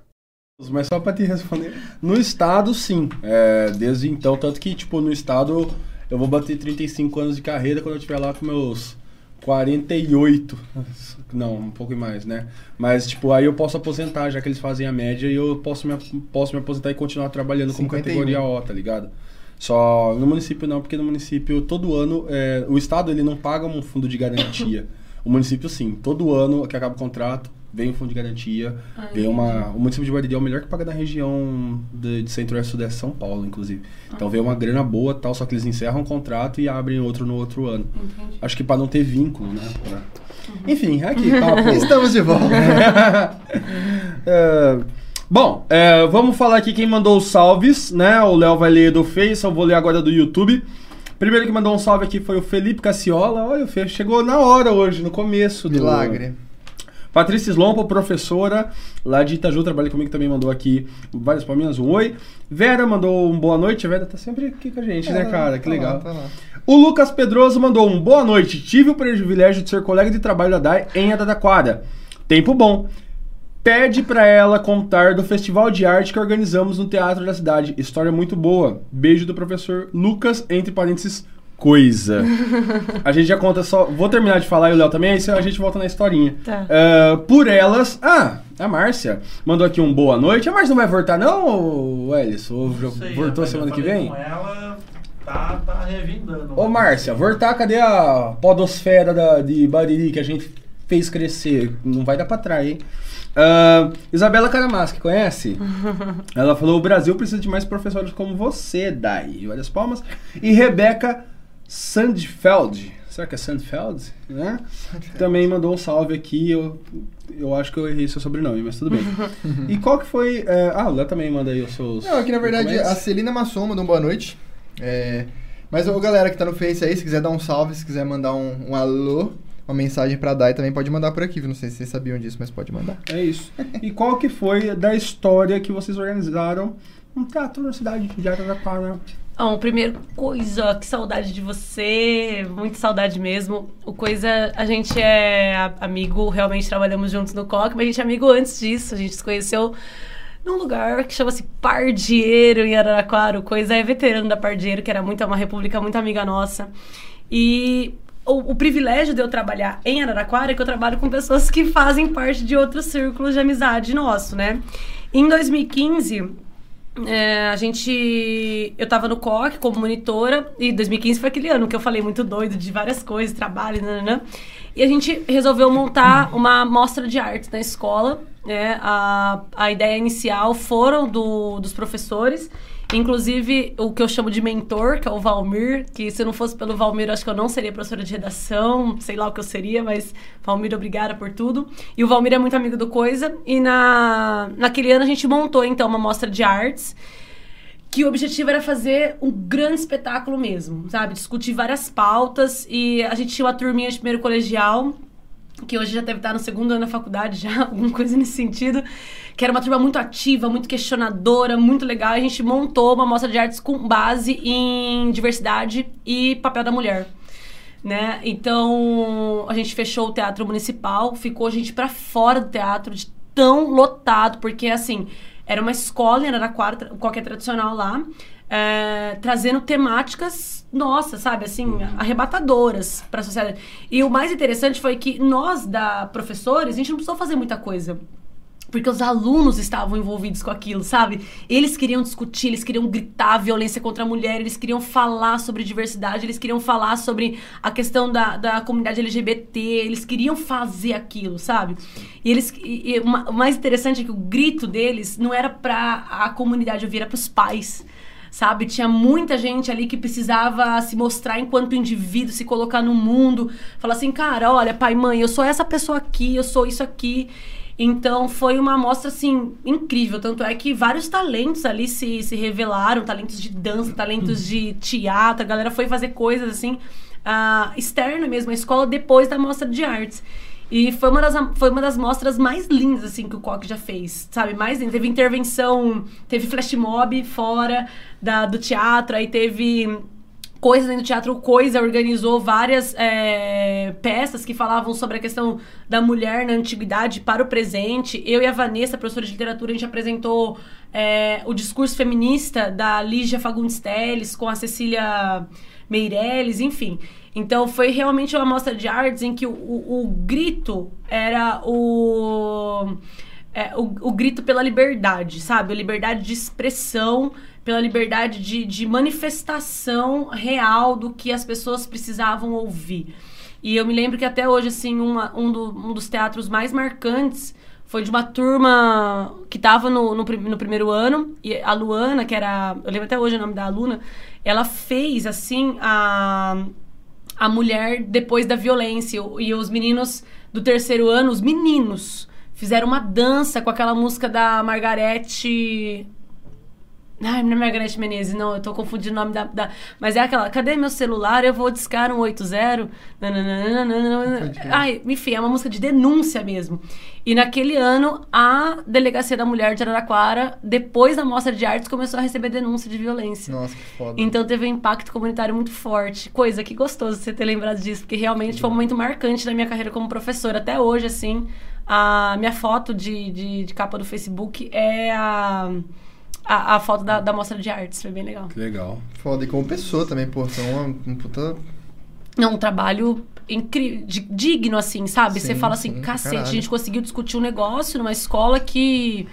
Mas só pra te responder, no estado sim, é, desde então, tanto que tipo no estado eu vou bater 35 anos de carreira quando eu estiver lá com meus 48. Não, um pouco mais, né? Mas, tipo, aí eu posso aposentar, já que eles fazem a média, e eu posso me, posso me aposentar e continuar trabalhando com 51. categoria O, tá ligado? Só no município não, porque no município, todo ano, é, o Estado ele não paga um fundo de garantia. o município sim, todo ano que acaba o contrato, vem um fundo de garantia, Ah, vem uma... O município de Guardião é o melhor que paga da região de, de centro-oeste sudeste São Paulo, inclusive. Então vem uma grana boa tal, só que eles encerram o contrato e abrem outro no outro ano. Entendi. Acho que para não ter vínculo, né? Pra- Enfim, aqui, papo. Estamos de volta. É, bom, é, vamos falar aqui quem mandou os salves, né? O Léo vai ler do Face, eu vou ler agora do YouTube. Primeiro que mandou um salve aqui foi o Felipe Cassiola. Olha, o Fê chegou na hora hoje, no começo do. Milagre. Patrícia Slompo, professora lá de Itaju, trabalha comigo também, mandou aqui várias palminhas, um oi. Vera mandou um boa noite, a Vera tá sempre aqui com a gente, né, cara? Que Tá lá, legal. tá lá. O Lucas Pedroso mandou um boa noite. Tive o privilégio de ser colega de trabalho da DAI em Araraquara. Tempo bom. Pede pra ela contar do festival de arte que organizamos no Teatro da Cidade. História muito boa. Beijo do professor Lucas, entre parênteses, coisa. a gente já conta só. Vou terminar de falar e o Léo também, aí a gente volta na historinha. Tá. Ah, por elas. Ah, a Márcia mandou aqui um boa noite. A Márcia não vai voltar, não, Elis? Ou já sei, voltou semana que vem? Com ela, tá, tá revindando. Ô Márcia, voltar, cadê a podosfera da, de Bariri que a gente fez crescer? Não vai dar pra trás, hein? Ah, Isabela Caramaschi, conhece? Ela falou: o Brasil precisa de mais professores como você, Dai. Várias palmas. E Rebeca Sandfeld. Será que é Sandfeld? Né? Também mandou um salve aqui. Eu, eu acho que eu errei seu sobrenome, mas tudo bem. e qual que foi. é, ah, o Léo também manda aí os seus. Não, aqui na verdade documentos. a Celina Masson mandou um boa noite. É, mas ô, galera que tá no Face aí, se quiser dar um salve, se quiser mandar um, um alô, uma mensagem pra Dai, também pode mandar por aqui? Não sei se vocês sabiam disso, mas pode mandar. É isso. E qual que foi da história que vocês organizaram um teatro na cidade de Araraquara? Bom, primeiro, coisa, que saudade de você, muita saudade mesmo. O coisa, a gente é amigo, realmente trabalhamos juntos no COC, mas a gente é amigo antes disso. A gente se conheceu num lugar que chama-se Pardieiro, em Araraquara. O coisa é veterano da Pardieiro, que era muito, uma república muito amiga nossa. E o, o privilégio de eu trabalhar em Araraquara é que eu trabalho com pessoas que fazem parte de outros círculos de amizade nosso, né? Em 2015, é, a gente. Eu tava no COC como monitora, e 2015 foi aquele ano que eu falei muito doido de várias coisas, trabalho, nananã. E a gente resolveu montar uma mostra de arte na escola. Né? A, a ideia inicial foram do, dos professores. Inclusive, o que eu chamo de mentor, que é o Valmir, que se não fosse pelo Valmir, acho que eu não seria professora de redação, sei lá o que eu seria, mas Valmir, obrigada por tudo. E o Valmir é muito amigo do Coisa. E na, naquele ano a gente montou, então, uma mostra de artes que o objetivo era fazer um grande espetáculo mesmo, sabe? Discutir várias pautas e a gente tinha uma turminha de primeiro colegial que hoje já deve estar no segundo ano da faculdade, já, alguma coisa nesse sentido, que era uma turma muito ativa, muito questionadora, muito legal. A gente montou uma mostra de artes com base em diversidade e papel da mulher. Né? Então, a gente fechou o teatro municipal, ficou a gente para fora do teatro, de tão lotado, porque assim, era uma escola em Araraquara, tra- qualquer tradicional lá, é, trazendo temáticas, nossa, sabe, assim, arrebatadoras para a sociedade. E o mais interessante foi que nós, da professores, a gente não precisou fazer muita coisa. Porque os alunos estavam envolvidos com aquilo, sabe? Eles queriam discutir, eles queriam gritar violência contra a mulher, eles queriam falar sobre diversidade, eles queriam falar sobre a questão da, da comunidade LGBT, eles queriam fazer aquilo, sabe? E eles. E, e o mais interessante é que o grito deles não era pra a comunidade ouvir, era pros pais sabe? Tinha muita gente ali que precisava se mostrar enquanto indivíduo, se colocar no mundo, falar assim, cara, olha, pai, mãe, eu sou essa pessoa aqui, eu sou isso aqui. Então foi uma amostra assim incrível, tanto é que vários talentos ali se, se revelaram, talentos de dança, talentos de teatro, a galera foi fazer coisas assim ah, externa mesmo à escola depois da mostra de artes. E foi uma das, foi uma das mostras mais lindas, assim, que o Coque já fez, sabe? Mais linda. Teve intervenção, teve flash mob fora da, do teatro, aí teve coisas dentro do teatro. Coisa organizou várias é, peças que falavam sobre a questão da mulher na antiguidade para o presente. Eu e a Vanessa, professora de literatura, a gente apresentou é, o discurso feminista da Lígia Fagundes Telles com a Cecília Meirelles, enfim. Então foi realmente uma mostra de artes em que o, o, o grito era o, é, o, o grito pela liberdade, sabe? A liberdade de expressão, pela liberdade de, de manifestação real do que as pessoas precisavam ouvir. E eu me lembro que até hoje, assim, uma, um, do- um dos teatros mais marcantes foi de uma turma que estava no, no, no primeiro ano, e a Luana, que era. Eu lembro até hoje o nome da aluna, ela fez, assim, a, a mulher depois da violência. E os meninos do terceiro ano, os meninos, fizeram uma dança com aquela música da Margarete. Ai, não é Margarete Menezes, não, eu tô confundindo o nome da, da- Mas é aquela, cadê meu celular? Eu vou discar um 80. Nananana. Pode crer. Ai, enfim, é uma música de denúncia mesmo. E naquele ano, a Delegacia da Mulher de Araraquara, depois da Mostra de Artes, começou a receber denúncia de violência. Nossa, que foda. Então teve um impacto comunitário muito forte. Coisa que gostoso você ter lembrado disso, porque realmente foi um momento marcante da minha carreira como professora. Até hoje, assim, a minha foto de, de, de capa do Facebook é a, a, a foto da, da mostra de artes. Foi bem legal. Que legal. Foda. E como pessoa também, pô. Você é uma, um puta. É um trabalho incrível, digno, assim, sabe? Sim, você fala sim, assim, pra cacete, a caralho. gente conseguiu discutir um negócio numa escola que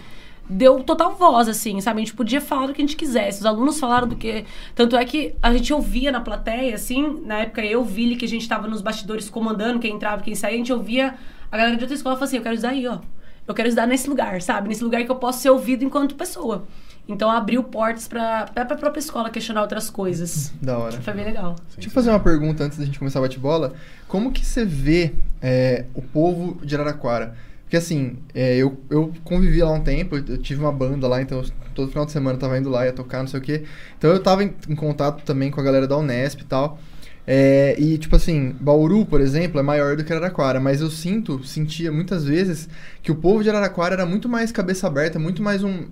deu total voz, assim, sabe? A gente podia falar do que a gente quisesse. Os alunos falaram do que. Tanto é que a gente ouvia na plateia, assim, na época eu, Vili, que a gente tava nos bastidores comandando quem entrava, quem saía, a gente ouvia a galera de outra escola falar assim: eu quero estudar aí, ó. Eu quero estudar nesse lugar, sabe? Nesse lugar que eu posso ser ouvido enquanto pessoa. Então abriu portas pra, pra, pra própria escola questionar outras coisas. Da hora. Foi bem legal. Deixa eu fazer uma pergunta antes da gente começar a bate-bola. Como que você vê é, o povo de Araraquara? Porque assim, é, eu, eu convivi lá um tempo, eu, eu tive uma banda lá, então eu- todo final de semana eu tava indo lá, ia tocar, não sei o quê. Então eu tava em, em contato também com a galera da Unesp e tal. É, e tipo assim, Bauru, por exemplo, é maior do que Araraquara, mas eu sinto, sentia muitas vezes que o povo de Araraquara era muito mais cabeça aberta, muito mais um,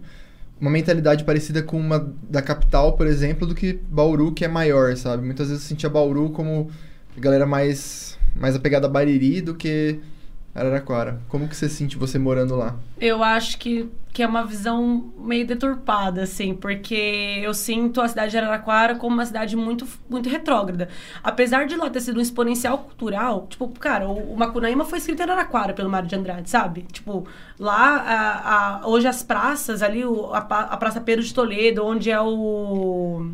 uma mentalidade parecida com uma da capital, por exemplo, do que Bauru, que é maior, sabe? Muitas vezes eu sentia Bauru como galera mais, mais apegada a Bariri do que Araraquara. Como que você sente você morando lá? Eu acho que, que é uma visão meio deturpada, assim, porque eu sinto a cidade de Araraquara como uma cidade muito, muito retrógrada. Apesar de lá ter sido um exponencial cultural, tipo, cara, o, o Macunaíma foi escrito em Araraquara pelo Mário de Andrade, sabe? Tipo, lá, a- a- hoje as praças ali, a, a Praça Pedro de Toledo, onde é o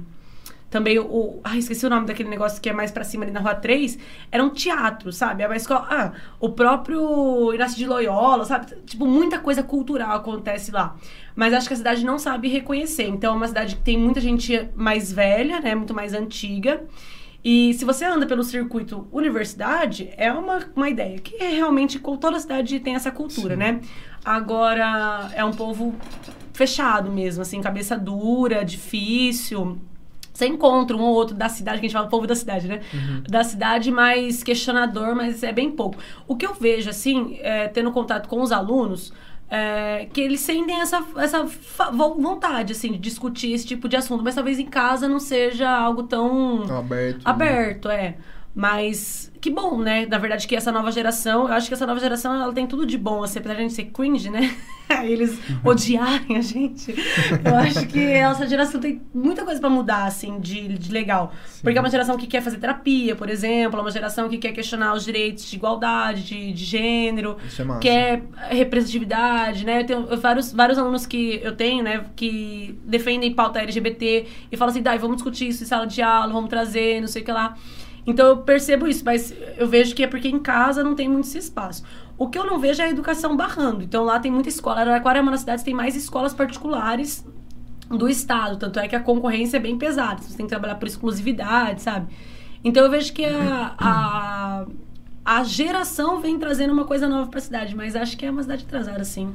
também o. Ai, esqueci o nome daquele negócio que é mais pra cima ali na rua 3. Era um teatro, sabe? É uma escola. Ah, o próprio Inácio de Loyola, sabe? Tipo, muita coisa cultural acontece lá. Mas acho que a cidade não sabe reconhecer. Então é uma cidade que tem muita gente mais velha, né? Muito mais antiga. E se você anda pelo circuito universidade, é uma, uma ideia. Que é realmente toda a cidade tem essa cultura, né? Agora é um povo fechado mesmo, assim, cabeça dura, difícil. Você encontra um ou outro da cidade, que a gente fala povo da cidade, né? Da cidade mais questionador, mas é bem pouco. O que eu vejo, assim, é, tendo contato com os alunos, é, que eles sentem essa, essa vontade, assim, de discutir esse tipo de assunto. Mas talvez em casa não seja algo tão Tão aberto. aberto, é. Mas que bom, né? Na verdade, que essa nova geração, eu acho que essa nova geração ela tem tudo de bom, assim, apesar de a gente ser cringe, né? Eles odiarem a gente. Eu acho que essa geração tem muita coisa pra mudar, assim, de, de legal. Porque é uma geração que quer fazer terapia, por exemplo, é uma geração que quer questionar os direitos de igualdade, de, de gênero, Isso é massa. quer representatividade, né? Eu tenho vários, vários alunos que eu tenho, né, que defendem pauta LGBT e falam assim, Dai, vamos discutir isso em sala de aula, vamos trazer, não sei o que lá. Então eu percebo isso, mas eu vejo que é porque em casa não tem muito esse espaço. O que eu não vejo é a educação barrando. Então lá tem muita escola. Araraquara é uma das cidades que tem mais escolas particulares do estado. Tanto é que a concorrência é bem pesada. Você tem que trabalhar por exclusividade, sabe? Então eu vejo que a, a, a geração vem trazendo uma coisa nova pra cidade, mas acho que é uma cidade atrasada, sim.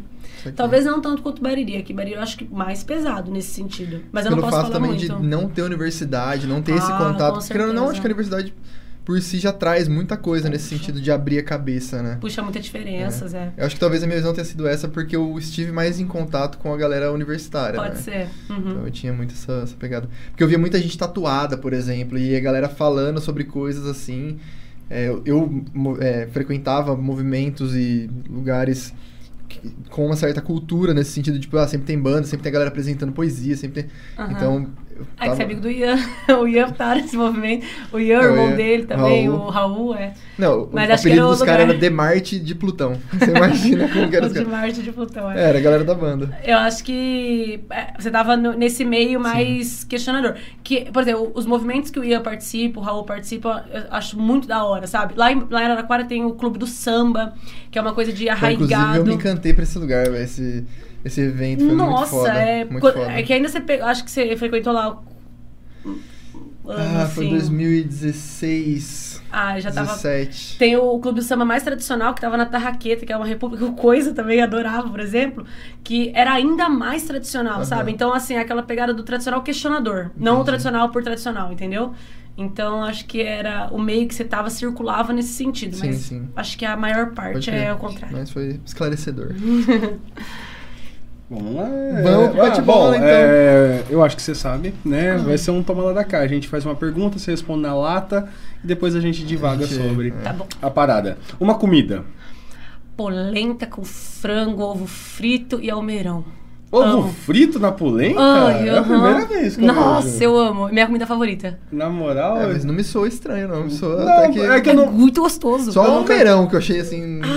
Talvez não tanto quanto Bariri. Aqui Bariri eu acho que mais pesado nesse sentido. Mas eu Pelo não posso fato falar também muito. de não ter universidade, não ter esse Ah, contato. com Porque, querendo não, acho que a universidade por si já traz muita coisa nesse sentido de abrir a cabeça, né? Puxa muitas diferenças, é. Eu acho que talvez a minha visão tenha sido essa porque eu estive mais em contato com a galera universitária, Pode né? ser. Uhum. Então eu tinha muito essa, essa pegada. Porque eu via muita gente tatuada, por exemplo, e a galera falando sobre coisas assim. É, eu é, frequentava movimentos e lugares que- com uma certa cultura nesse sentido, tipo, ah, sempre tem banda, sempre tem galera apresentando poesia, sempre tem... Aham. Então... Ah, que você é amigo do Ian. o Ian tá nesse movimento. O Ian, o É, o irmão Ian. dele também, Raul. o Raul, é. Não, Mas o apelido dos caras era de Marte de Plutão. Você imagina como que era os de caras. Marte de Plutão, é. Era a galera da banda. Eu acho que é, você tava no- nesse meio mais questionador. Que, por exemplo, os movimentos que o Ian participa, o Raul participa, eu acho muito da hora, sabe? Lá em, lá em Araraquara tem o Clube do Samba, que é uma coisa de Então, inclusive, eu arraigado. me encantei pra esse lugar, velho. Esse, esse evento foi muito Nossa, foda. é, muito foda. é que ainda você pegou, acho que você frequentou lá Ah, foi assim. 2016, Ah, já tava 17. Tem o Clube do Samba mais tradicional, que tava na Tarraqueta, que é uma república, o Coisa também adorava, por exemplo, que era ainda mais tradicional, sabe? Então, assim, aquela pegada do tradicional questionador, não o Entendi. tradicional por tradicional, entendeu? Então, acho que era o meio que você tava circulava nesse sentido, Sim, mas sim. acho que a maior Pode parte crer. é o contrário. Mas foi esclarecedor. Vamos lá. Vamos pro Ah, bate-bola, bom, então. é, eu acho que você sabe, né? Vai ser um toma lá da cá. A gente faz uma pergunta, você responde na lata e depois a gente divaga A gente- sobre é. Tá bom. a parada. Uma comida. Polenta com frango, ovo frito e almeirão. Ovo Amo. frito na polenta? Ai, é a primeira vez que eu Nossa, vejo. eu amo. Minha comida favorita. Na moral... É, mas não me soa estranho, não. Me soa Não, até que... é que É eu não... muito gostoso. Só o nunca- almeirão que eu achei, assim, não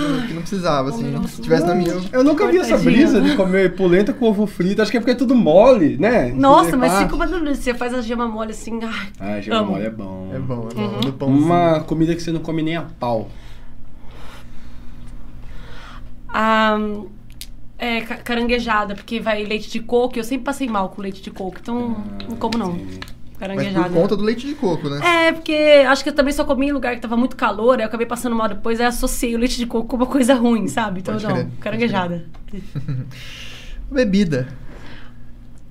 precisava, assim. Almeirão. Se tivesse na minha... eu- Eu nunca vi essa brisa de comer polenta com ovo frito. Acho que é porque é tudo mole, né? Nossa, Você mas uma delícia. Você faz a gema mole assim. Ai, Ah, gema amo. mole é bom. É bom, é bom. Uhum. Uma comida que você não come nem a pau. Ah, é, ca- caranguejada, porque vai leite de coco. Eu sempre passei mal com leite de coco, então não como não. Entendi. Mas Caranguejada. por conta do leite de coco, né? É, porque acho que eu também só comi em lugar que tava muito calor, aí eu acabei passando mal depois, aí associei o leite de coco com uma coisa ruim, sabe? Então Pode não, caranguejada. Bebida.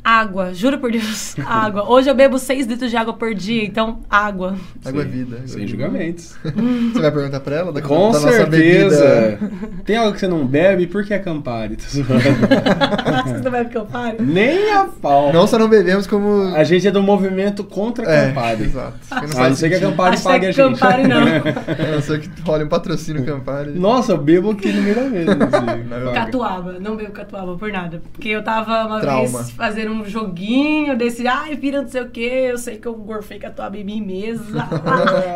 Água, juro por Deus, água. Hoje eu bebo 6 litros de água por dia, então água. Água é vida. água é Sem vida. julgamentos. Você vai perguntar pra ela? Da, Com da nossa certeza. bebida? Tem algo que você não bebe? Por que é Campari? Vocês não eu pare? Nem a pau. Não só não bebemos, como... A gente é do movimento contra É, Campari. exato. Porque A não não faz ser que a. Campari Hashtag pague a gente. Campari não. A não ser que role um patrocínio Campari. Nossa, eu bebo aqui no meio da mesa. Não, eu- Catuaba, não bebo catuaba por nada. Porque eu tava uma Trauma. vez fazendo um joguinho desse, ai, vira não sei o que, eu sei que eu gorfei catuaba em mim mesma.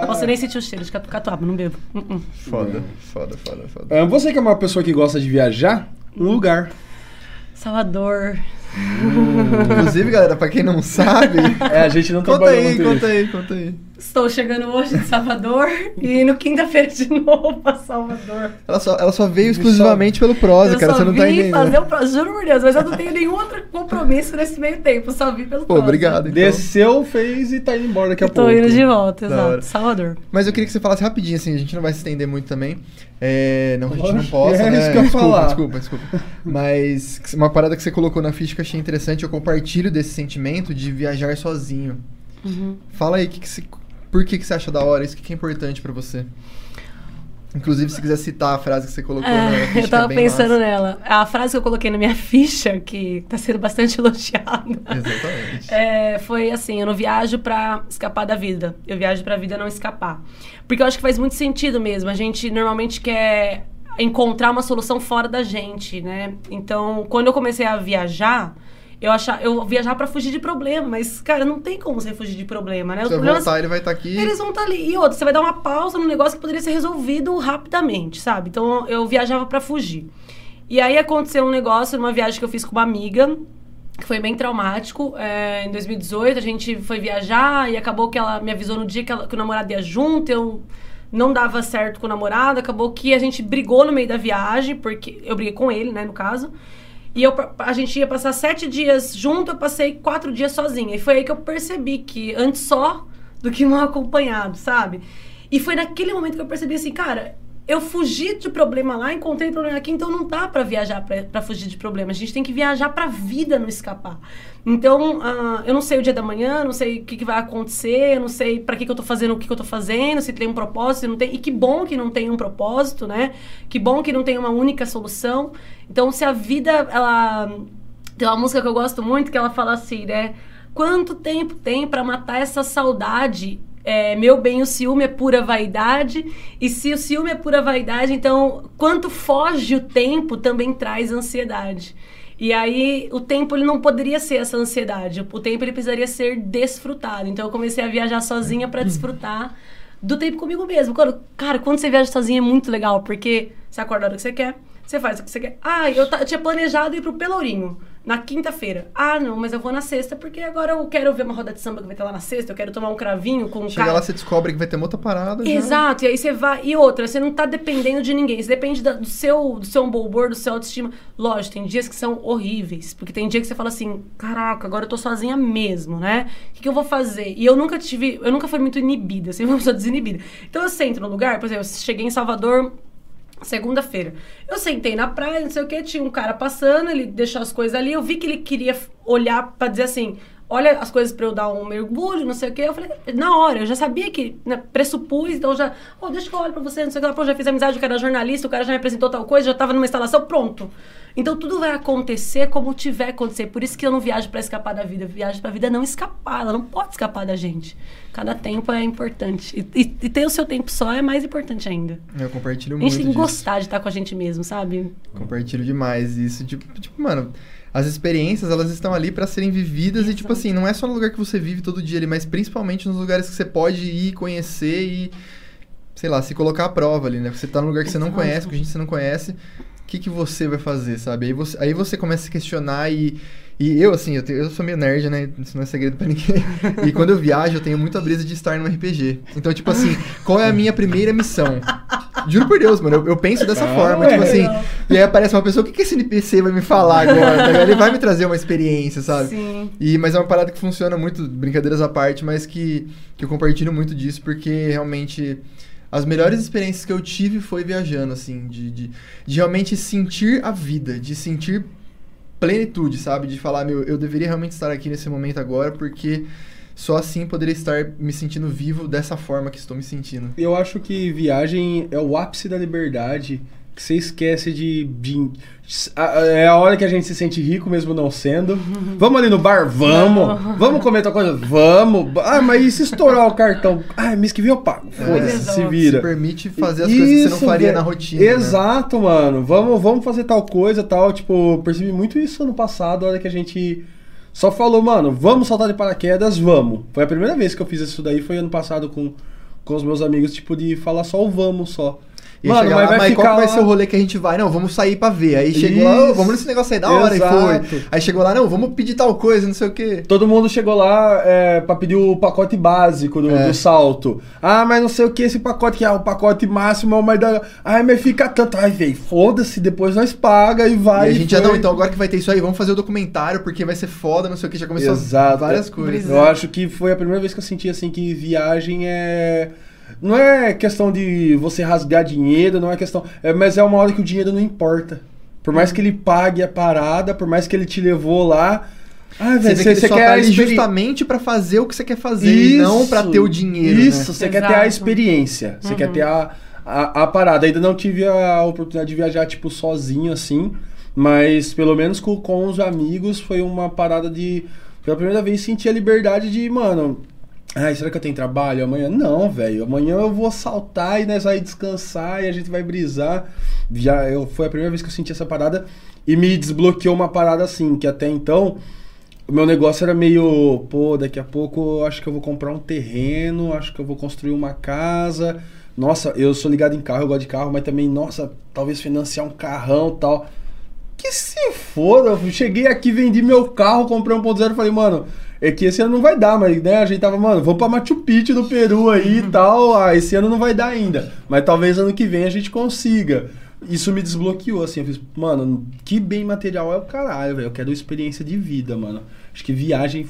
Você nem sentiu o cheiro de catu- catuaba, não bebo. Uh -uh. Foda, foda, foda, foda. Ah, Você que é uma pessoa que gosta de viajar, um lugar. Salvador. Inclusive, galera, pra quem não sabe... É, a gente não conta trabalhou aí, muito conta isso. aí, conta aí. Estou chegando hoje de Salvador e no quinta-feira de novo pra Salvador. Ela só, ela só veio exclusivamente pelo prosa, eu cara, só você não vim tá entendendo. fazer o pro... Juro por Deus, mas eu não tenho nenhum outro compromisso nesse meio tempo. Só vim pelo Pô, prosa. obrigado, então. Desceu, fez e tá indo embora daqui a Eu tô pouco. indo de volta, exato. Salvador. Mas eu queria que você falasse rapidinho, assim, a gente não vai se estender muito também. É, não que a gente não Lógico, possa, é né? isso que eu ia desculpa, falar. desculpa, desculpa. Mas uma parada que você colocou na ficha que eu achei interessante, eu compartilho desse sentimento de viajar sozinho. Fala aí, que que se- por que, que você acha da hora isso? Que, é importante pra você? Inclusive, se quiser citar a frase que você colocou na É, ficha, eu tava é pensando massa. nela. A frase que eu coloquei na minha ficha, que tá sendo bastante elogiada. Exatamente. É, foi assim, eu não viajo pra escapar da vida. Eu viajo pra vida não escapar. Porque eu acho que faz muito sentido mesmo. A gente normalmente quer encontrar uma solução fora da gente, né? Então, quando eu comecei a viajar, eu achava, eu viajar pra fugir de problema, mas cara, não tem como você fugir de problema, né? Se eu problemas- voltar, ele vai estar aqui. eles vão estar ali. E outra, você vai dar uma pausa num negócio que poderia ser resolvido rapidamente, sabe? Então eu viajava pra fugir. E aí aconteceu um negócio numa viagem que eu fiz com uma amiga, que foi bem traumático. É, em 2018, a gente foi viajar e acabou que ela me avisou no dia que, ela- que o namorado ia junto. Eu não dava certo com o namorado. Acabou que a gente brigou no meio da viagem, porque eu briguei com ele, né, no caso. E eu, a gente ia passar sete dias junto, eu passei quatro dias sozinha. E foi aí que eu percebi que antes só do que mal acompanhado, sabe? E foi naquele momento que eu percebi assim, cara, eu fugi de problema lá, encontrei problema aqui, então não dá pra viajar pra fugir de problema. A gente tem que viajar pra vida não escapar. Então, ah, eu não sei o dia da manhã, não sei o que, que vai acontecer, eu não sei pra que, que eu tô fazendo o que, que eu tô fazendo, se tem um propósito, se não tem. E que bom que não tem um propósito, né? Que bom que não tem uma única solução. Então, se a vida, ela. Tem uma música que eu gosto muito que ela fala assim, né? Quanto tempo tem pra matar essa saudade? É, meu bem, o ciúme é pura vaidade. E se o ciúme é pura vaidade, então quanto foge o tempo também traz ansiedade. E aí o tempo ele não poderia ser essa ansiedade. O tempo ele precisaria ser desfrutado. Então eu comecei a viajar sozinha pra desfrutar do tempo comigo mesmo. Quando, cara, quando você viaja sozinha é muito legal, porque você acorda a hora que você quer, você faz o que você quer. Ah, eu, eu tinha planejado ir pro Pelourinho na quinta-feira. Ah, não, mas eu vou na sexta, porque agora eu quero ver uma roda de samba que vai ter lá na sexta, eu quero tomar um cravinho com um Chega cara. lá, você descobre que vai ter uma outra parada. já. Exato, e aí você vai. E outra, você não tá dependendo de ninguém. Você depende da- do seu do seu humor, do seu autoestima. Lógico, tem dias que são horríveis. Porque tem dia que você fala assim: caraca, agora eu tô sozinha mesmo, né? O que, que eu vou fazer? E eu nunca tive. Eu nunca fui muito inibida, sempre fui uma pessoa desinibida. Então eu sento no lugar, por exemplo, eu cheguei em Salvador. Segunda-feira. Eu sentei na praia, não sei o que, tinha um cara passando, ele deixou as coisas ali. Eu vi que ele queria olhar pra dizer assim: olha as coisas pra eu dar um mergulho, não sei o que. Eu falei, na hora, eu já sabia que, né, pressupus, então já, oh, deixa que eu olho pra você, não sei o que. Pô, já fiz amizade, o cara é jornalista, o cara já me apresentou tal coisa, já tava numa instalação, pronto. Então tudo vai acontecer como tiver a acontecer. Por isso que eu não viajo pra escapar da vida, eu viajo pra vida não escapar, ela não pode escapar da gente. Cada tempo é importante. E, e, e ter o seu tempo só é mais importante ainda. Eu compartilho A muito gente tem que disso. gostar de estar com a gente mesmo, sabe? Compartilho demais isso. Tipo, tipo, mano, as experiências, elas estão ali pra serem vividas e, tipo assim, não é só no lugar que você vive todo dia ali, mas principalmente nos lugares que você pode ir, conhecer e, sei lá, se colocar à prova ali, né? Você tá num lugar que você não conhece, com gente que você não conhece, o que, que você vai fazer, sabe? Aí você, aí você começa a se questionar e. E eu, assim, eu, tenho- eu sou meio nerd, né? Isso não é segredo pra ninguém. E quando eu viajo, eu tenho muita brisa de estar no RPG. Então, tipo assim, qual é a minha primeira missão? Juro por Deus, mano, eu, eu penso dessa Ah, forma, ué. tipo assim. E aí aparece uma pessoa, o que, que esse NPC vai me falar agora? tá? Ele vai me trazer uma experiência, sabe? Sim. E, mas é uma parada que funciona muito, brincadeiras à parte, mas que, que eu compartilho muito disso, porque realmente as melhores experiências que eu tive foi viajando, assim, de, de, de realmente sentir a vida, de sentir plenitude, sabe? De falar, meu, eu deveria realmente estar aqui nesse momento agora, porque só assim poderia estar me sentindo vivo dessa forma que estou me sentindo. Eu acho que viagem é o ápice da liberdade, que você esquece de. de- a- é a hora que a gente se sente rico mesmo não sendo. Vamos ali no bar? Vamos! Vamos comer outra coisa? Vamos! Ah, mas e se estourar o cartão? Ah, mês que vem eu pago. Foda-se, Exato. se vira. Se permite fazer as coisas que você não Isso, faria velho. na rotina. né? Exato, mano. Vamos, vamos fazer tal coisa tal. Tipo, percebi muito isso ano passado, a hora que a gente só falou, mano, vamos saltar de paraquedas, vamos. Foi a primeira vez que eu fiz isso daí, foi ano passado com, com os meus amigos, tipo, de falar só o vamos só. E chega lá, mas qual que vai ser o rolê que a gente vai? Não, vamos sair pra ver. Aí chegou lá, Isso. "Ô, vamos nesse negócio aí da hora, Exato. e foi. Aí chegou lá, não, vamos pedir tal coisa, não sei o quê. Todo mundo chegou lá é, pra pedir o pacote básico do, É. do salto. Ah, mas não sei o que esse pacote que é o pacote máximo, mas da. Ai, mas fica tanto. Ai, velho, foda-se, depois nós paga e vai. e a gente já, não, então agora que vai ter isso aí, vamos fazer o documentário, porque vai ser foda, não sei o que, já começou Exato. várias coisas. Eu acho que foi a primeira vez que eu senti assim que viagem é. Não é questão de você rasgar dinheiro, não é questão. É, mas é uma hora que o dinheiro não importa. Por mais que ele pague a parada, por mais que ele te levou lá, Ah, Você velho, vê você, você só quer tá experi- justamente pra fazer o que você quer fazer e não pra ter o dinheiro, Isso, né? você quer ter a Exato. experiência. Você quer ter a, a, a parada. Ainda não tive a oportunidade de viajar, tipo, sozinho, assim. Mas pelo menos com, com os amigos foi uma parada de. Pela primeira vez senti a liberdade de, mano. Ai, será que eu tenho trabalho amanhã? Não, velho. Amanhã eu vou saltar e nós vai descansar e a gente vai brisar. Já eu, foi a primeira vez que eu senti essa parada e me desbloqueou uma parada assim, que até então o meu negócio era meio, pô, daqui a pouco acho que eu vou comprar um terreno, acho que eu vou construir uma casa. Nossa, eu sou ligado em carro, eu gosto de carro, mas também, nossa, talvez financiar um carrão tal. Que se foda, eu cheguei aqui, vendi meu carro, comprei um 1.0 e falei, mano, é que esse ano não vai dar, mas né, a gente tava, mano, vamos pra Machu Picchu do Peru aí e tal. Ah, esse ano não vai dar ainda. Mas talvez ano que vem a gente consiga. Isso me desbloqueou, assim. Eu fiz, mano, que bem material é o caralho, velho. Eu quero experiência de vida, mano. Acho que viagem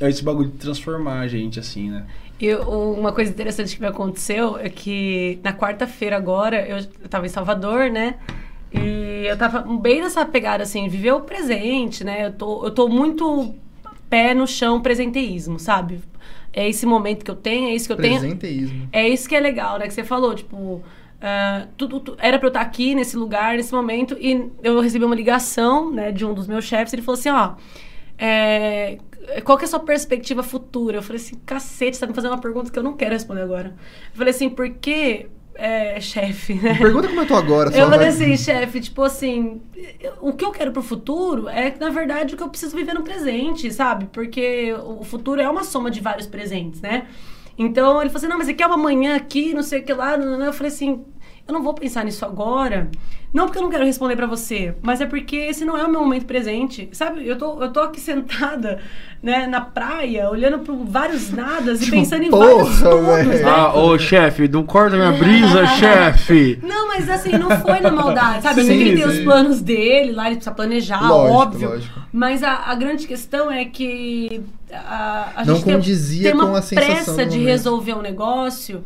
é esse bagulho de transformar a gente, assim, né? E uma coisa interessante que me aconteceu é que na quarta-feira agora, eu, eu tava em Salvador, né? E eu tava bem nessa pegada, assim, viver o presente, né? Eu tô, eu tô muito pé no chão presenteísmo, sabe? É esse momento que eu tenho, é isso que eu tenho. Presenteísmo. É isso que é legal, né? Que você falou, tipo, ah, tudo, tu- era pra eu estar aqui nesse lugar, nesse momento, e eu recebi uma ligação, né, de um dos meus chefes, ele falou assim, ó, é, qual que é a sua perspectiva futura? Eu falei assim, cacete, você tá me fazendo uma pergunta que eu não quero responder agora. Eu falei assim, por que, é, chefe, né? Pergunta como eu tô agora. Eu falei vai- assim, chefe, tipo assim, o que eu quero pro futuro é, na verdade, o que eu preciso viver no presente, sabe? Porque o futuro é uma soma de vários presentes, né? Então ele falou assim, não, mas você quer uma manhã aqui, não sei o que lá, eu falei assim, eu não vou pensar nisso agora. Não porque eu não quero responder pra você, mas é porque esse não é o meu momento presente. Sabe, eu tô, eu tô aqui sentada, né, na praia, olhando para vários nadas e pensando em porra, vários todos, né? Ah, ô chefe, não corta minha brisa, chefe! Não, mas assim, não foi na maldade, sabe? Eu Sim, sei que ele tem sim. os planos dele lá, ele precisa planejar, Lógico, óbvio. lógico. Mas a, a grande questão é que a, a Não gente tem- condizia tem, uma com a sensação pressa de momento. resolver um negócio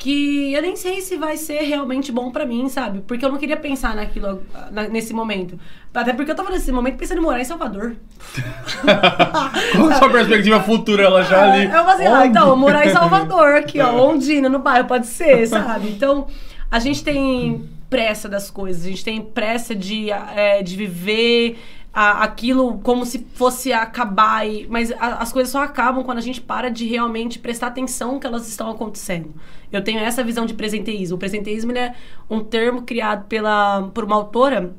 que eu nem sei se vai ser realmente bom pra mim, sabe? Porque eu não queria pensar naquilo na- nesse momento. Até porque eu tava nesse momento pensando em morar em Salvador. Qual a sua perspectiva futura, ela já ali? Eu falei assim, ah, então, morar em Salvador, aqui, ó, Ondina, no bairro, pode ser, sabe? Então, a gente tem pressa das coisas, a gente tem pressa de, é, de viver a- aquilo como se fosse acabar, e, mas a- as coisas só acabam quando a gente para de realmente prestar atenção que elas estão acontecendo. Eu tenho essa visão de presenteísmo. O presenteísmo é um termo criado pela, por uma autora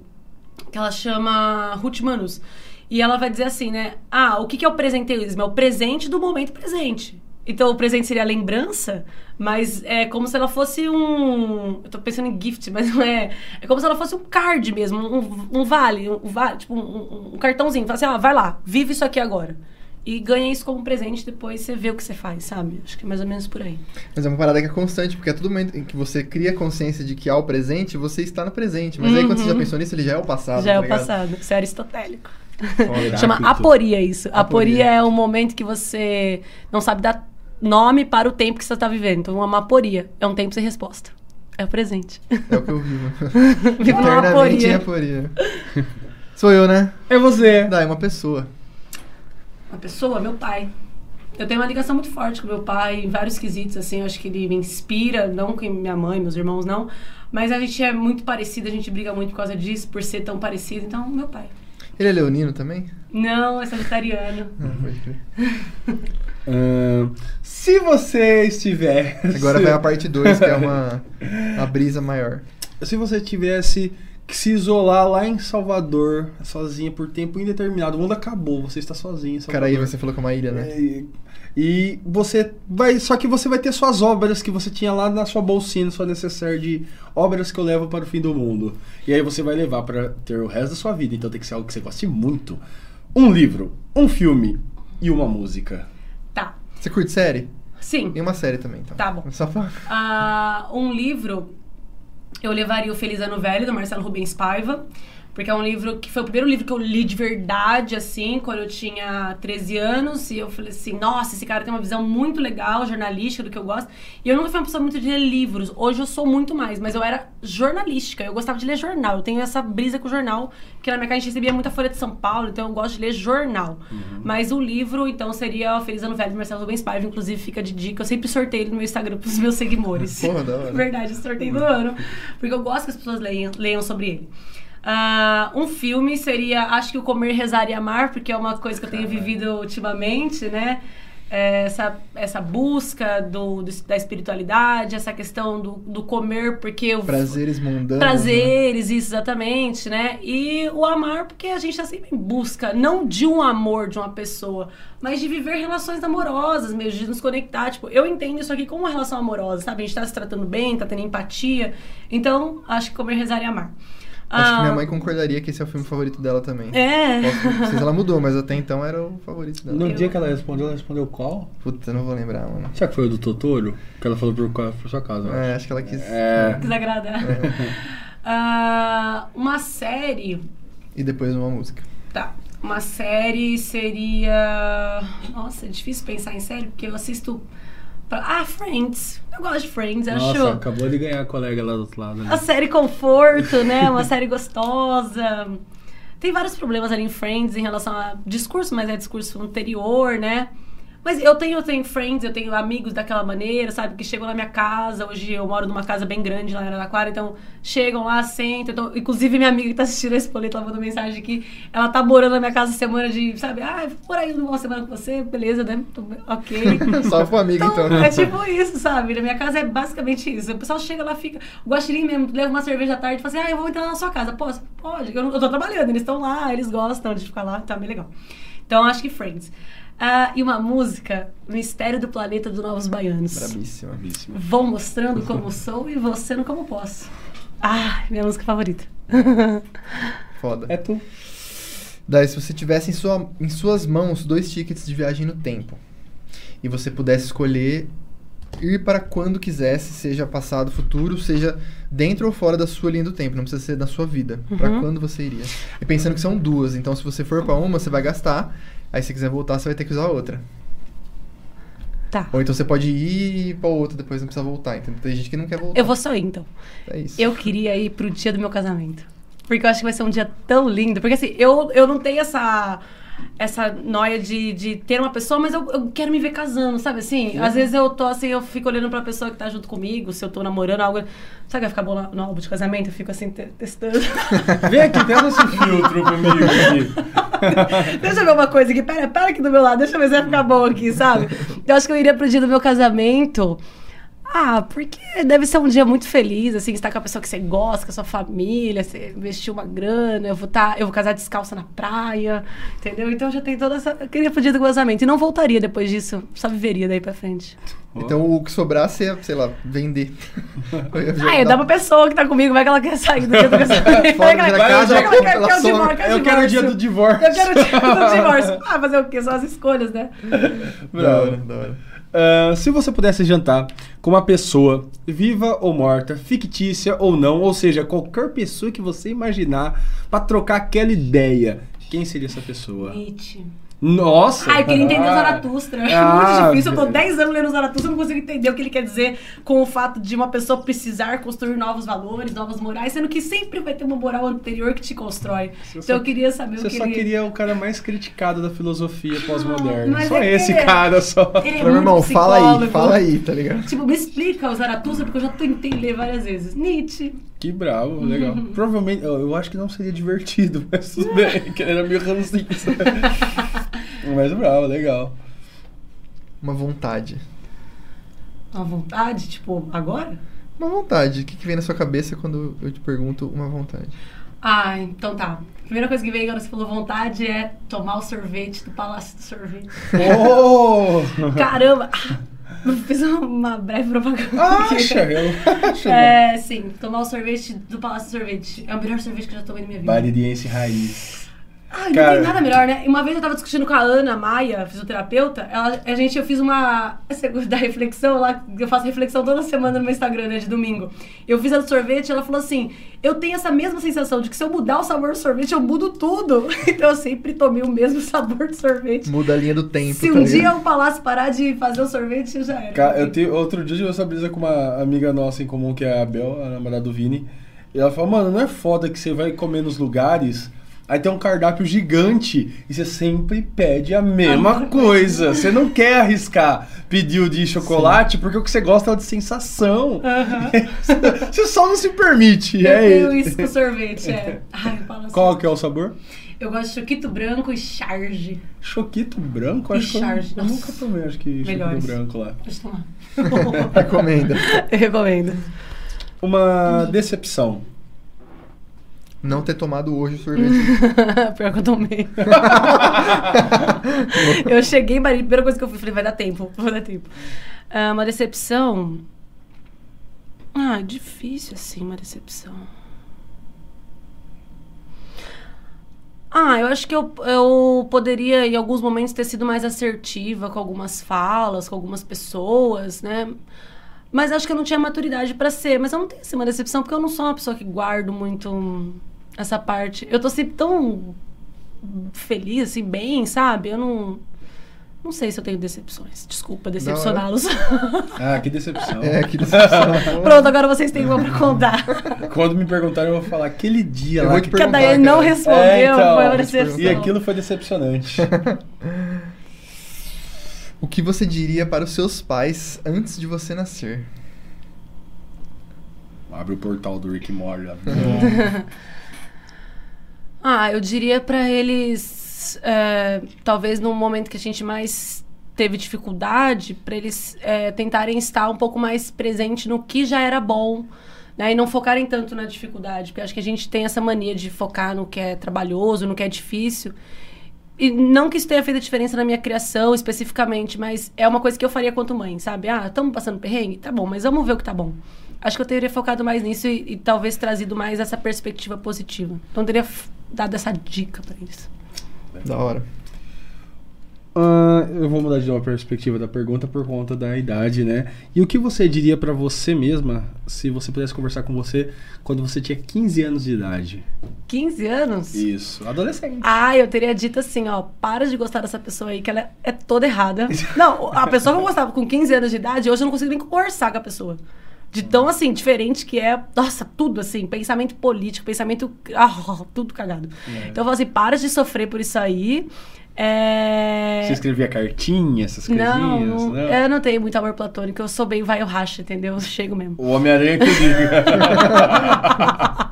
que ela chama Ruth Manus. E ela vai dizer assim, né? Ah, o que que é o presenteísmo? É o presente do momento presente. Então, o presente seria a lembrança, mas é como se ela fosse um... Eu tô pensando em gift, mas não é... É como se ela fosse um card mesmo, um, um vale, um, vale, tipo um, um- um cartãozinho. Fala assim, ah, vai lá, vive isso aqui agora. E ganha isso como presente, depois você vê o que você faz, sabe? Acho que é mais ou menos por aí. Mas é uma parada que é constante, porque a todo momento em que você cria consciência de que há o presente, você está no presente. Mas aí quando você já pensou nisso, ele já é o passado. Uhum. Já é tá o ligado? passado. Isso é aristotélico. Chama aporia isso. Aporia. Aporia. é um momento que você não sabe dar nome para o tempo que você está vivendo. Então, uma aporia é um tempo sem resposta. É o presente. É o que eu vivo. Viva uma Eternamente em aporia. aporia. Sou eu, né? É você. Dá, é uma pessoa. Uma pessoa, meu pai. Eu tenho uma ligação muito forte com meu pai em vários quesitos, assim. Eu acho que ele me inspira, não com minha mãe, meus irmãos, não. Mas a gente é muito parecido, a gente briga muito por causa disso, por ser tão parecido. Então, meu pai. Ele é leonino também? Não, é sagitariano. Ah, pode crer. Ahn, se você estiver. Agora vai a parte 2, que é uma, uma brisa maior. Se você tivesse que se isolar lá em Salvador, sozinha por tempo indeterminado, o mundo acabou, você está sozinha em Salvador. Cara, aí você falou que é uma ilha, né? E, e você vai. Só que você vai ter suas obras que você tinha lá na sua bolsinha, sua necessaire de obras que eu levo para o fim do mundo. E aí você vai levar para ter o resto da sua vida. Então tem que ser algo que você goste muito. Um livro, um filme e uma música. Você curte série? Sim. E uma série também, então. Tá bom. Só pra... Ah, um livro, eu levaria o Feliz Ano Velho, do Marcelo Rubens Paiva, Porque é um livro que foi o primeiro livro que eu li de verdade, assim, quando eu tinha 13 anos. E eu falei assim, nossa, esse cara tem uma visão muito legal, jornalística, do que eu gosto. E eu nunca fui uma pessoa muito de ler livros. Hoje eu sou muito mais, mas eu era jornalística. Eu gostava de ler jornal. Eu tenho essa brisa com jornal, porque na minha casa a gente recebia muita Folha de São Paulo, então eu gosto de ler jornal. Mas o livro, então, seria o Feliz Ano Velho do Marcelo Rubens Paiva. Inclusive, fica de dica. Eu sempre sorteio ele no meu Instagram pros meus seguidores. Porra, da hora. Verdade, sorteio do ano. Porque eu gosto que as pessoas leiam, leiam sobre ele. Ah, um filme seria, acho que o Comer, Rezar e Amar, porque é uma coisa que eu tenho vivido ultimamente, né? É, Essa, essa busca do, do- da espiritualidade, essa questão do, do comer, porque eu. Prazeres mundanos. né? Prazeres, isso, exatamente, né? E o amar, porque a gente tá sempre em busca, não de um amor de uma pessoa, mas de viver relações amorosas mesmo, de nos conectar. Tipo, eu entendo isso aqui como uma relação amorosa, sabe? A gente tá se tratando bem, tá tendo empatia. Então, acho que comer, rezar e amar. Acho que Ah, minha mãe concordaria que esse é o filme favorito dela também. É. Não sei se ela mudou, mas até então era o favorito dela. No dia que ela respondeu, ela respondeu qual? Puta, eu não vou lembrar, mano. Será que foi o do Totoro? Que ela falou por sua casa, eu acho. É, acho que ela quis. É. Desagradar. Ah, uma série. E depois uma música. Tá. Uma série seria. Nossa, é difícil pensar em série, porque eu assisto. Ah, Friends. Eu gosto de Friends, acho. Nossa, acabou de ganhar a colega lá do outro lado. A Né? série conforto, né? Uma série gostosa. Tem vários problemas ali em Friends em relação a discurso, mas é discurso anterior, né? Mas eu tenho, eu tenho friends, eu tenho amigos daquela maneira, sabe? Que chegam na minha casa. Hoje eu moro numa casa bem grande lá em Araraquara, então chegam lá, sentam. Então, inclusive, minha amiga que tá assistindo esse boleto, ela mandou mensagem aqui. Ela tá morando na minha casa semana de, sabe? Ah, vou por aí uma semana com você, beleza, né? Tô Ok. Só pro amigo, então. Então, é tipo isso, sabe? Na minha casa é basicamente isso. O pessoal chega lá, fica. O guaxinim mesmo, leva uma cerveja à tarde e fala assim: ah, eu vou entrar na sua casa. Posso? Pode. Eu, não- eu tô trabalhando, eles estão lá, eles gostam de ficar lá, tá bem legal. Então, acho que Friends. Ah, e uma música, Mistério do Planeta do Novos Baianos. Brabíssima. Vou mostrando como sou e vou sendo como posso. Ah, minha música favorita. Foda. É tu. Daí, se você tivesse em, sua, em suas mãos dois tickets de viagem no tempo e você pudesse escolher ir para quando quisesse, seja passado, futuro, seja dentro ou fora da sua linha do tempo, não precisa ser da sua vida. Uhum. quando você iria? E pensando que são duas, então se você for pra uma, você vai gastar, aí se quiser voltar, você vai ter que usar outra. Tá. Ou então você pode ir pra outra, depois não precisa voltar, entendeu? Tem gente que não quer voltar. Eu vou só ir, então. É isso. Eu queria ir pro dia do meu casamento. Porque eu acho que vai ser um dia tão lindo. Porque assim, eu, eu não tenho essa. Essa noia de, de ter uma pessoa, mas eu, eu quero me ver casando, sabe assim? Às vezes eu tô assim, eu fico olhando pra pessoa que tá junto comigo, se eu tô namorando algo. Sabe que vai ficar bom no- no álbum de casamento? Eu fico assim, te- testando. Vem aqui, tenta esse filtro comigo aqui. deixa eu ver uma coisa aqui. Pera, pera aqui do meu lado, deixa eu ver se vai ficar bom aqui, sabe? Eu acho que eu iria pro dia do meu casamento. Ah, porque deve ser um dia muito feliz, assim, estar com a pessoa que você gosta, com a sua família, você investiu uma grana, eu vou tá, eu vou casar descalça na praia, entendeu? Então já tem toda essa. Eu queria pro dia do casamento. E não voltaria depois disso, só viveria daí pra frente. Então o que sobrasse é, sei lá, vender. Ah, é, dá pra pessoa que tá comigo, vai que ela quer sair do dia do casamento. Fora da casa, ela ela divórcio, quer Eu quero o dia do divórcio. Eu quero o dia do divórcio. Ah, fazer o quê? São as escolhas, né? Hora, da hora. Ah, se você pudesse jantar com uma pessoa, viva ou morta, fictícia ou não, ou seja, qualquer pessoa que você imaginar pra trocar aquela ideia, quem seria essa pessoa? Nietzsche. Nossa! Ah, eu queria entender o Ah. Zaratustra. É Ah, muito difícil. Eu tô velho. 10 anos lendo Zaratustra, eu não consigo entender o que ele quer dizer com o fato de uma pessoa precisar construir novos valores, novas morais, sendo que sempre vai ter uma moral anterior que te constrói. Você então só- eu queria saber Você o que só ele... queria o cara mais criticado da filosofia pós-moderna. mas Só é esse ele é- cara só. Ele é meu irmão, fala aí, psicólogo. fala aí, tá ligado? Tipo, me explica o Zaratustra, porque eu já tentei ler várias vezes. Nietzsche. Que bravo, legal. Uhum. Provavelmente, eu, eu acho que não seria divertido, mas tudo bem, que era meio ranzinza. Mas bravo, legal. Uma vontade. Uma vontade, tipo, agora? Uma vontade. O que, que vem na sua cabeça quando eu te pergunto uma vontade? Ah, então tá. A primeira coisa que veio quando você falou vontade é tomar o sorvete do Palácio do Sorvete. Oh! Caramba! Ah, Fiz uma breve propaganda. Acha, eu acho. É, sim, tomar o sorvete do Palácio do Sorvete. É o melhor sorvete que eu já tomei na minha vida. Baririense raiz. Ai, não Cara. tem nada melhor, né? Uma vez eu tava discutindo com a Ana Maia, fisioterapeuta, ela, a gente, eu fiz uma. Da reflexão lá, eu faço reflexão toda semana no meu Instagram, né, de domingo. Eu fiz a do sorvete e ela falou assim: eu tenho essa mesma sensação de que se eu mudar o sabor do sorvete, eu mudo tudo. Então eu sempre tomei o mesmo sabor de sorvete. Muda a linha do tempo. Se tá um dia o Palácio parar de fazer o sorvete, eu já era. Ca- Eu te, outro dia eu tive essa brisa com uma amiga nossa em comum, que é a Bel, a namorada do Vini. E ela falou, mano, não é foda que você vai comer nos lugares, aí tem um cardápio gigante e você sempre pede a mesma coisa. Você não quer arriscar pedir o de chocolate porque o que você gosta é o de sensação. você só não se permite. Eu é tenho isso. com sorvete, é. Ai, eu assim. Qual que é o sabor? Eu gosto de choquito branco e charge. Choquito branco? E Acho que eu, charge, eu nossa. nunca tomei, acho que Melhores. choquito branco lá. Deixa eu tomar. Recomenda. Eu recomendo. Uma decepção. Não ter tomado hoje o sorvete. Pior que eu tomei. eu cheguei em Marília, a primeira coisa que eu fui, falei, vai dar tempo, vai dar tempo. Ah, uma decepção. Ah, difícil assim, uma decepção. Ah, eu acho que eu, eu poderia, em alguns momentos, ter sido mais assertiva com algumas falas, com algumas pessoas, né? Mas acho que eu não tinha maturidade pra ser. Mas eu não tenho assim, uma decepção, porque eu não sou uma pessoa que guardo muito essa parte. Eu tô sempre tão feliz, assim, bem, sabe? Eu não. Não sei se eu tenho decepções. Desculpa decepcioná-los. Ah, que decepção. É, que decepção. Pronto, agora vocês têm uma pra contar. Quando me perguntarem, eu vou falar aquele dia Eu lá vou te que... Que a Daiane não respondeu, É, então, foi uma decepção. E aquilo foi decepcionante. O que você diria para os seus pais antes de você nascer? Abre o portal do Rick Morty lá. Ah, eu diria pra eles, é, talvez no momento que a gente mais teve dificuldade, pra eles é, tentarem estar um pouco mais presente no que já era bom, né? E não focarem tanto na dificuldade, porque acho que a gente tem essa mania de focar no que é trabalhoso, no que é difícil. E não que isso tenha feito diferença na minha criação especificamente, mas é uma coisa que eu faria quanto mãe, sabe? Ah, estamos passando perrengue? Tá bom, mas vamos ver o que tá bom. Acho que eu teria focado mais nisso e, e talvez trazido mais essa perspectiva positiva. Então teria dado essa dica pra eles. Da hora. Ah, eu vou mudar de uma perspectiva da pergunta por conta da idade, né? E o que você diria pra você mesma se você pudesse conversar com você quando você tinha 15 anos de idade? 15 anos? Isso, adolescente. Ah, eu teria dito assim, ó, para de gostar dessa pessoa aí, que ela é toda errada. Não, a pessoa que eu gostava com 15 anos de idade, hoje eu não consigo nem conversar com a pessoa. De tão, assim, diferente que é, nossa, tudo assim, pensamento político, pensamento, ah, tudo cagado. Então eu falo assim, para de sofrer por isso aí. É... Você escrevia cartinha, essas coisinhas? Não, Não, eu não tenho muito amor platônico, eu sou bem vai o racha, entendeu? Eu chego mesmo. O Homem-Aranha que eu digo.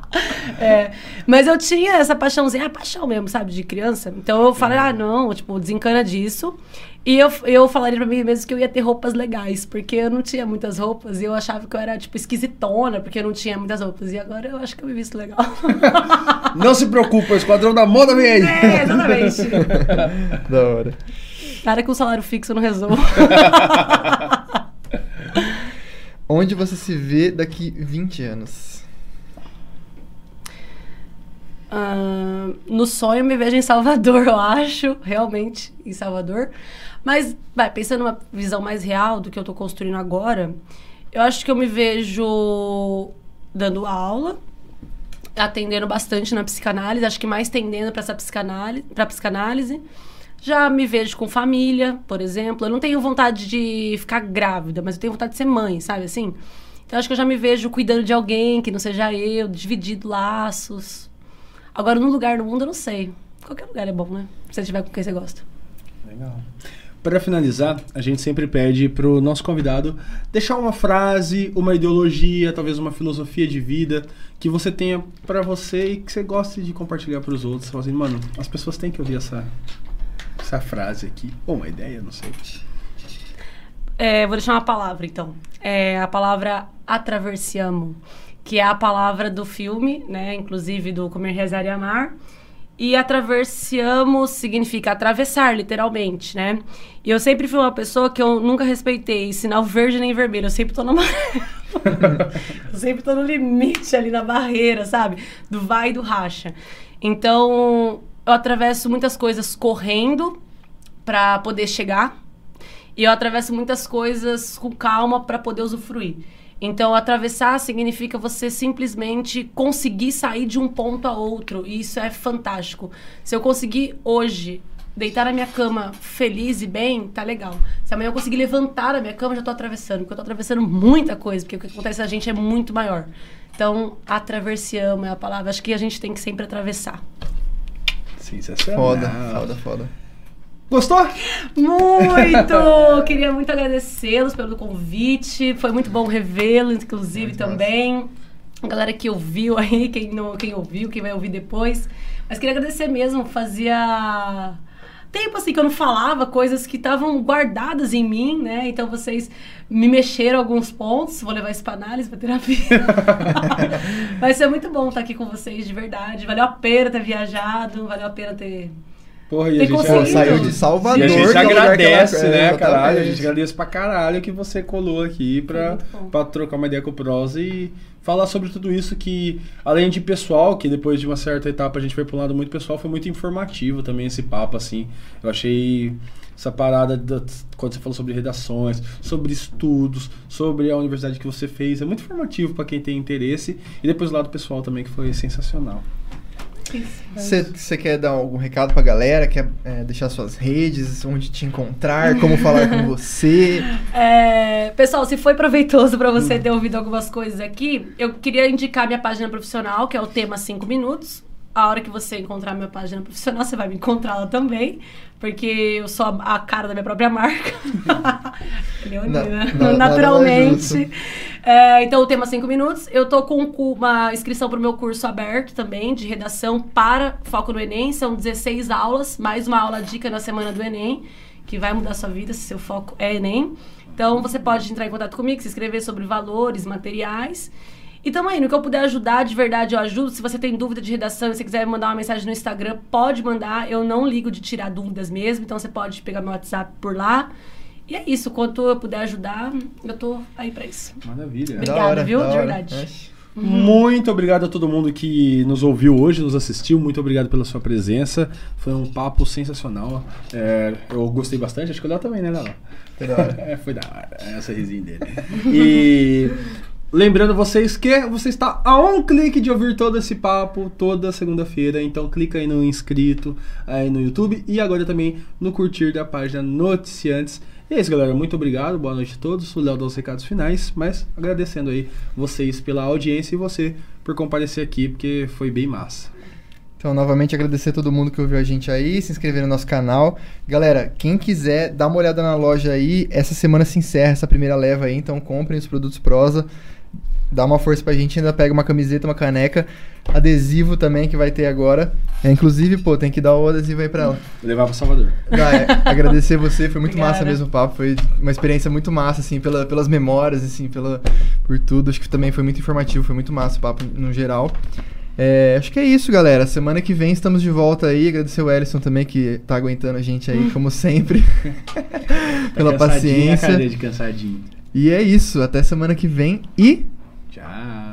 É, mas eu tinha essa paixãozinha, a paixão mesmo, sabe, de criança. Então eu falei, ah, não, tipo, desencana disso. E eu, eu falaria pra mim mesmo que eu ia ter roupas legais, porque eu não tinha muitas roupas e eu achava que eu era, tipo, esquisitona, porque eu não tinha muitas roupas. E agora eu acho que eu me visto legal. Não se preocupa, o Esquadrão da Moda vem aí. é, exatamente. Da hora. Que um salário fixo não resolva. Onde você se vê daqui 20 anos? Ah, no sonho me vejo em Salvador, eu acho, realmente, em Salvador. Mas, vai, pensando numa visão mais real do que eu tô construindo agora, eu acho que eu me vejo dando aula, atendendo bastante na psicanálise, acho que mais tendendo para essa psicanálise, para psicanálise. Já me vejo com família, por exemplo. Eu não tenho vontade de ficar grávida, mas eu tenho vontade de ser mãe, sabe assim? Então acho que eu já me vejo cuidando de alguém que não seja eu, dividindo laços. Agora, num lugar no mundo, eu não sei. Qualquer lugar é bom, né? Se você tiver com quem você gosta. Legal. Para finalizar, a gente sempre pede pro nosso convidado deixar uma frase, uma ideologia, talvez uma filosofia de vida que você tenha para você e que você goste de compartilhar para os outros. Você fala assim, mano, as pessoas têm que ouvir essa, essa frase aqui. Ou uma ideia, não sei. É, vou deixar uma palavra, então. É a palavra attraversiamo, que é a palavra do filme, né? Inclusive do Comer, Rezar e Amar. E attraversiamo significa atravessar, literalmente, né? E eu sempre fui uma pessoa que eu nunca respeitei sinal verde nem vermelho. Eu sempre tô amarelo. eu sempre tô no limite ali na barreira, sabe? Do vai e do racha. Então, eu atravesso muitas coisas correndo para poder chegar e eu atravesso muitas coisas com calma para poder usufruir. Então, atravessar significa você simplesmente conseguir sair de um ponto a outro. E isso é fantástico. Se eu conseguir hoje deitar na minha cama feliz e bem, tá legal. Se amanhã eu conseguir levantar a minha cama, já tô atravessando. Porque eu tô atravessando muita coisa. Porque o que acontece a gente é muito maior. Então, atravessiamo é a palavra. Acho que a gente tem que sempre atravessar. Sensacional. Foda, foda, foda. Gostou? Muito! Queria muito agradecê-los pelo convite. Foi muito bom revê-lo, inclusive, Muito também. A galera que ouviu aí, quem, não, quem ouviu, quem vai ouvir depois. Mas queria agradecer mesmo. Fazia tempo assim que eu não falava coisas que estavam guardadas em mim, né? Então vocês me mexeram alguns pontos. Vou levar isso pra análise, pra terapia. Vai ser muito bom estar aqui com vocês, de verdade. Valeu a pena ter viajado, valeu a pena ter Porra, e a gente. Pô, saiu de Salvador. e a é gente que ela- agradece, é, né, exatamente. caralho? A gente agradece pra caralho que você colou aqui pra, pra trocar uma ideia com o Prosa e falar sobre tudo isso que, além de pessoal, que depois de uma certa etapa a gente foi pra um lado muito pessoal, foi muito informativo também esse papo, assim. Eu achei essa parada da- quando você falou sobre redações, sobre estudos, sobre a universidade que você fez, é muito informativo pra quem tem interesse e depois o lado pessoal também que foi sensacional. Você quer dar algum recado pra galera? Quer é, deixar suas redes, onde te encontrar, como falar com você? É, pessoal, se foi proveitoso para você ter ouvido algumas coisas aqui, eu queria indicar minha página profissional, que é o tema 5 minutos. A hora que você encontrar minha página profissional, você vai me encontrar lá também, porque eu sou a, a cara da minha própria marca. Leonina, mais naturalmente. É, então, o tema 5 minutos. Eu tô com uma inscrição pro meu curso aberto também, de redação para foco no Enem. São 16 aulas, mais uma aula dica na semana do Enem, que vai mudar a sua vida se seu foco é Enem. Então, você pode entrar em contato comigo, se inscrever sobre valores, materiais. E também, no que eu puder ajudar, de verdade, eu ajudo. Se você tem dúvida de redação e você quiser me mandar uma mensagem no Instagram, pode mandar. Eu não ligo de tirar dúvidas mesmo, então você pode pegar meu WhatsApp por lá. E é isso, quanto eu puder ajudar, eu tô aí pra isso. Maravilha. Obrigada, viu? da De hora. verdade. Oxe. Muito obrigado a todo mundo que nos ouviu hoje, nos assistiu. Muito obrigado pela sua presença. Foi um papo sensacional. É, eu gostei bastante, acho que o Léo também, né, Léo? Foi da hora. É, foi da hora. É essa risinha dele. E lembrando vocês que você está a um clique de ouvir todo esse papo toda segunda-feira. Então clica aí no inscrito aí no YouTube e agora também no curtir da página Noticiantes. E é isso, galera. Muito obrigado. Boa noite a todos. O Léo dá os recados finais, mas agradecendo aí vocês pela audiência e você por comparecer aqui, porque foi bem massa. Então, novamente, agradecer a todo mundo que ouviu a gente aí, se inscrever no nosso canal. Galera, quem quiser, dá uma olhada na loja aí. Essa semana se encerra essa primeira leva aí, então comprem os produtos Prosa. Dá uma força pra gente, ainda pega uma camiseta, uma caneca, adesivo também que vai ter agora. É, inclusive, pô, tem que dar o adesivo aí pra ela. Vou levar pra Salvador. Gá, é, agradecer você, foi muito massa Obrigada. mesmo o papo, foi uma experiência muito massa, assim, pela, pelas memórias, assim, pela, por tudo. Acho que também foi muito informativo, foi muito massa o papo no geral. É, acho que é isso, galera. Semana que vem estamos de volta aí. Agradecer o Ellison também, que tá aguentando a gente aí, como sempre. pela Tá cansadinho, paciência. Cadê de cansadinho? E é isso. Até semana que vem e. Ciao.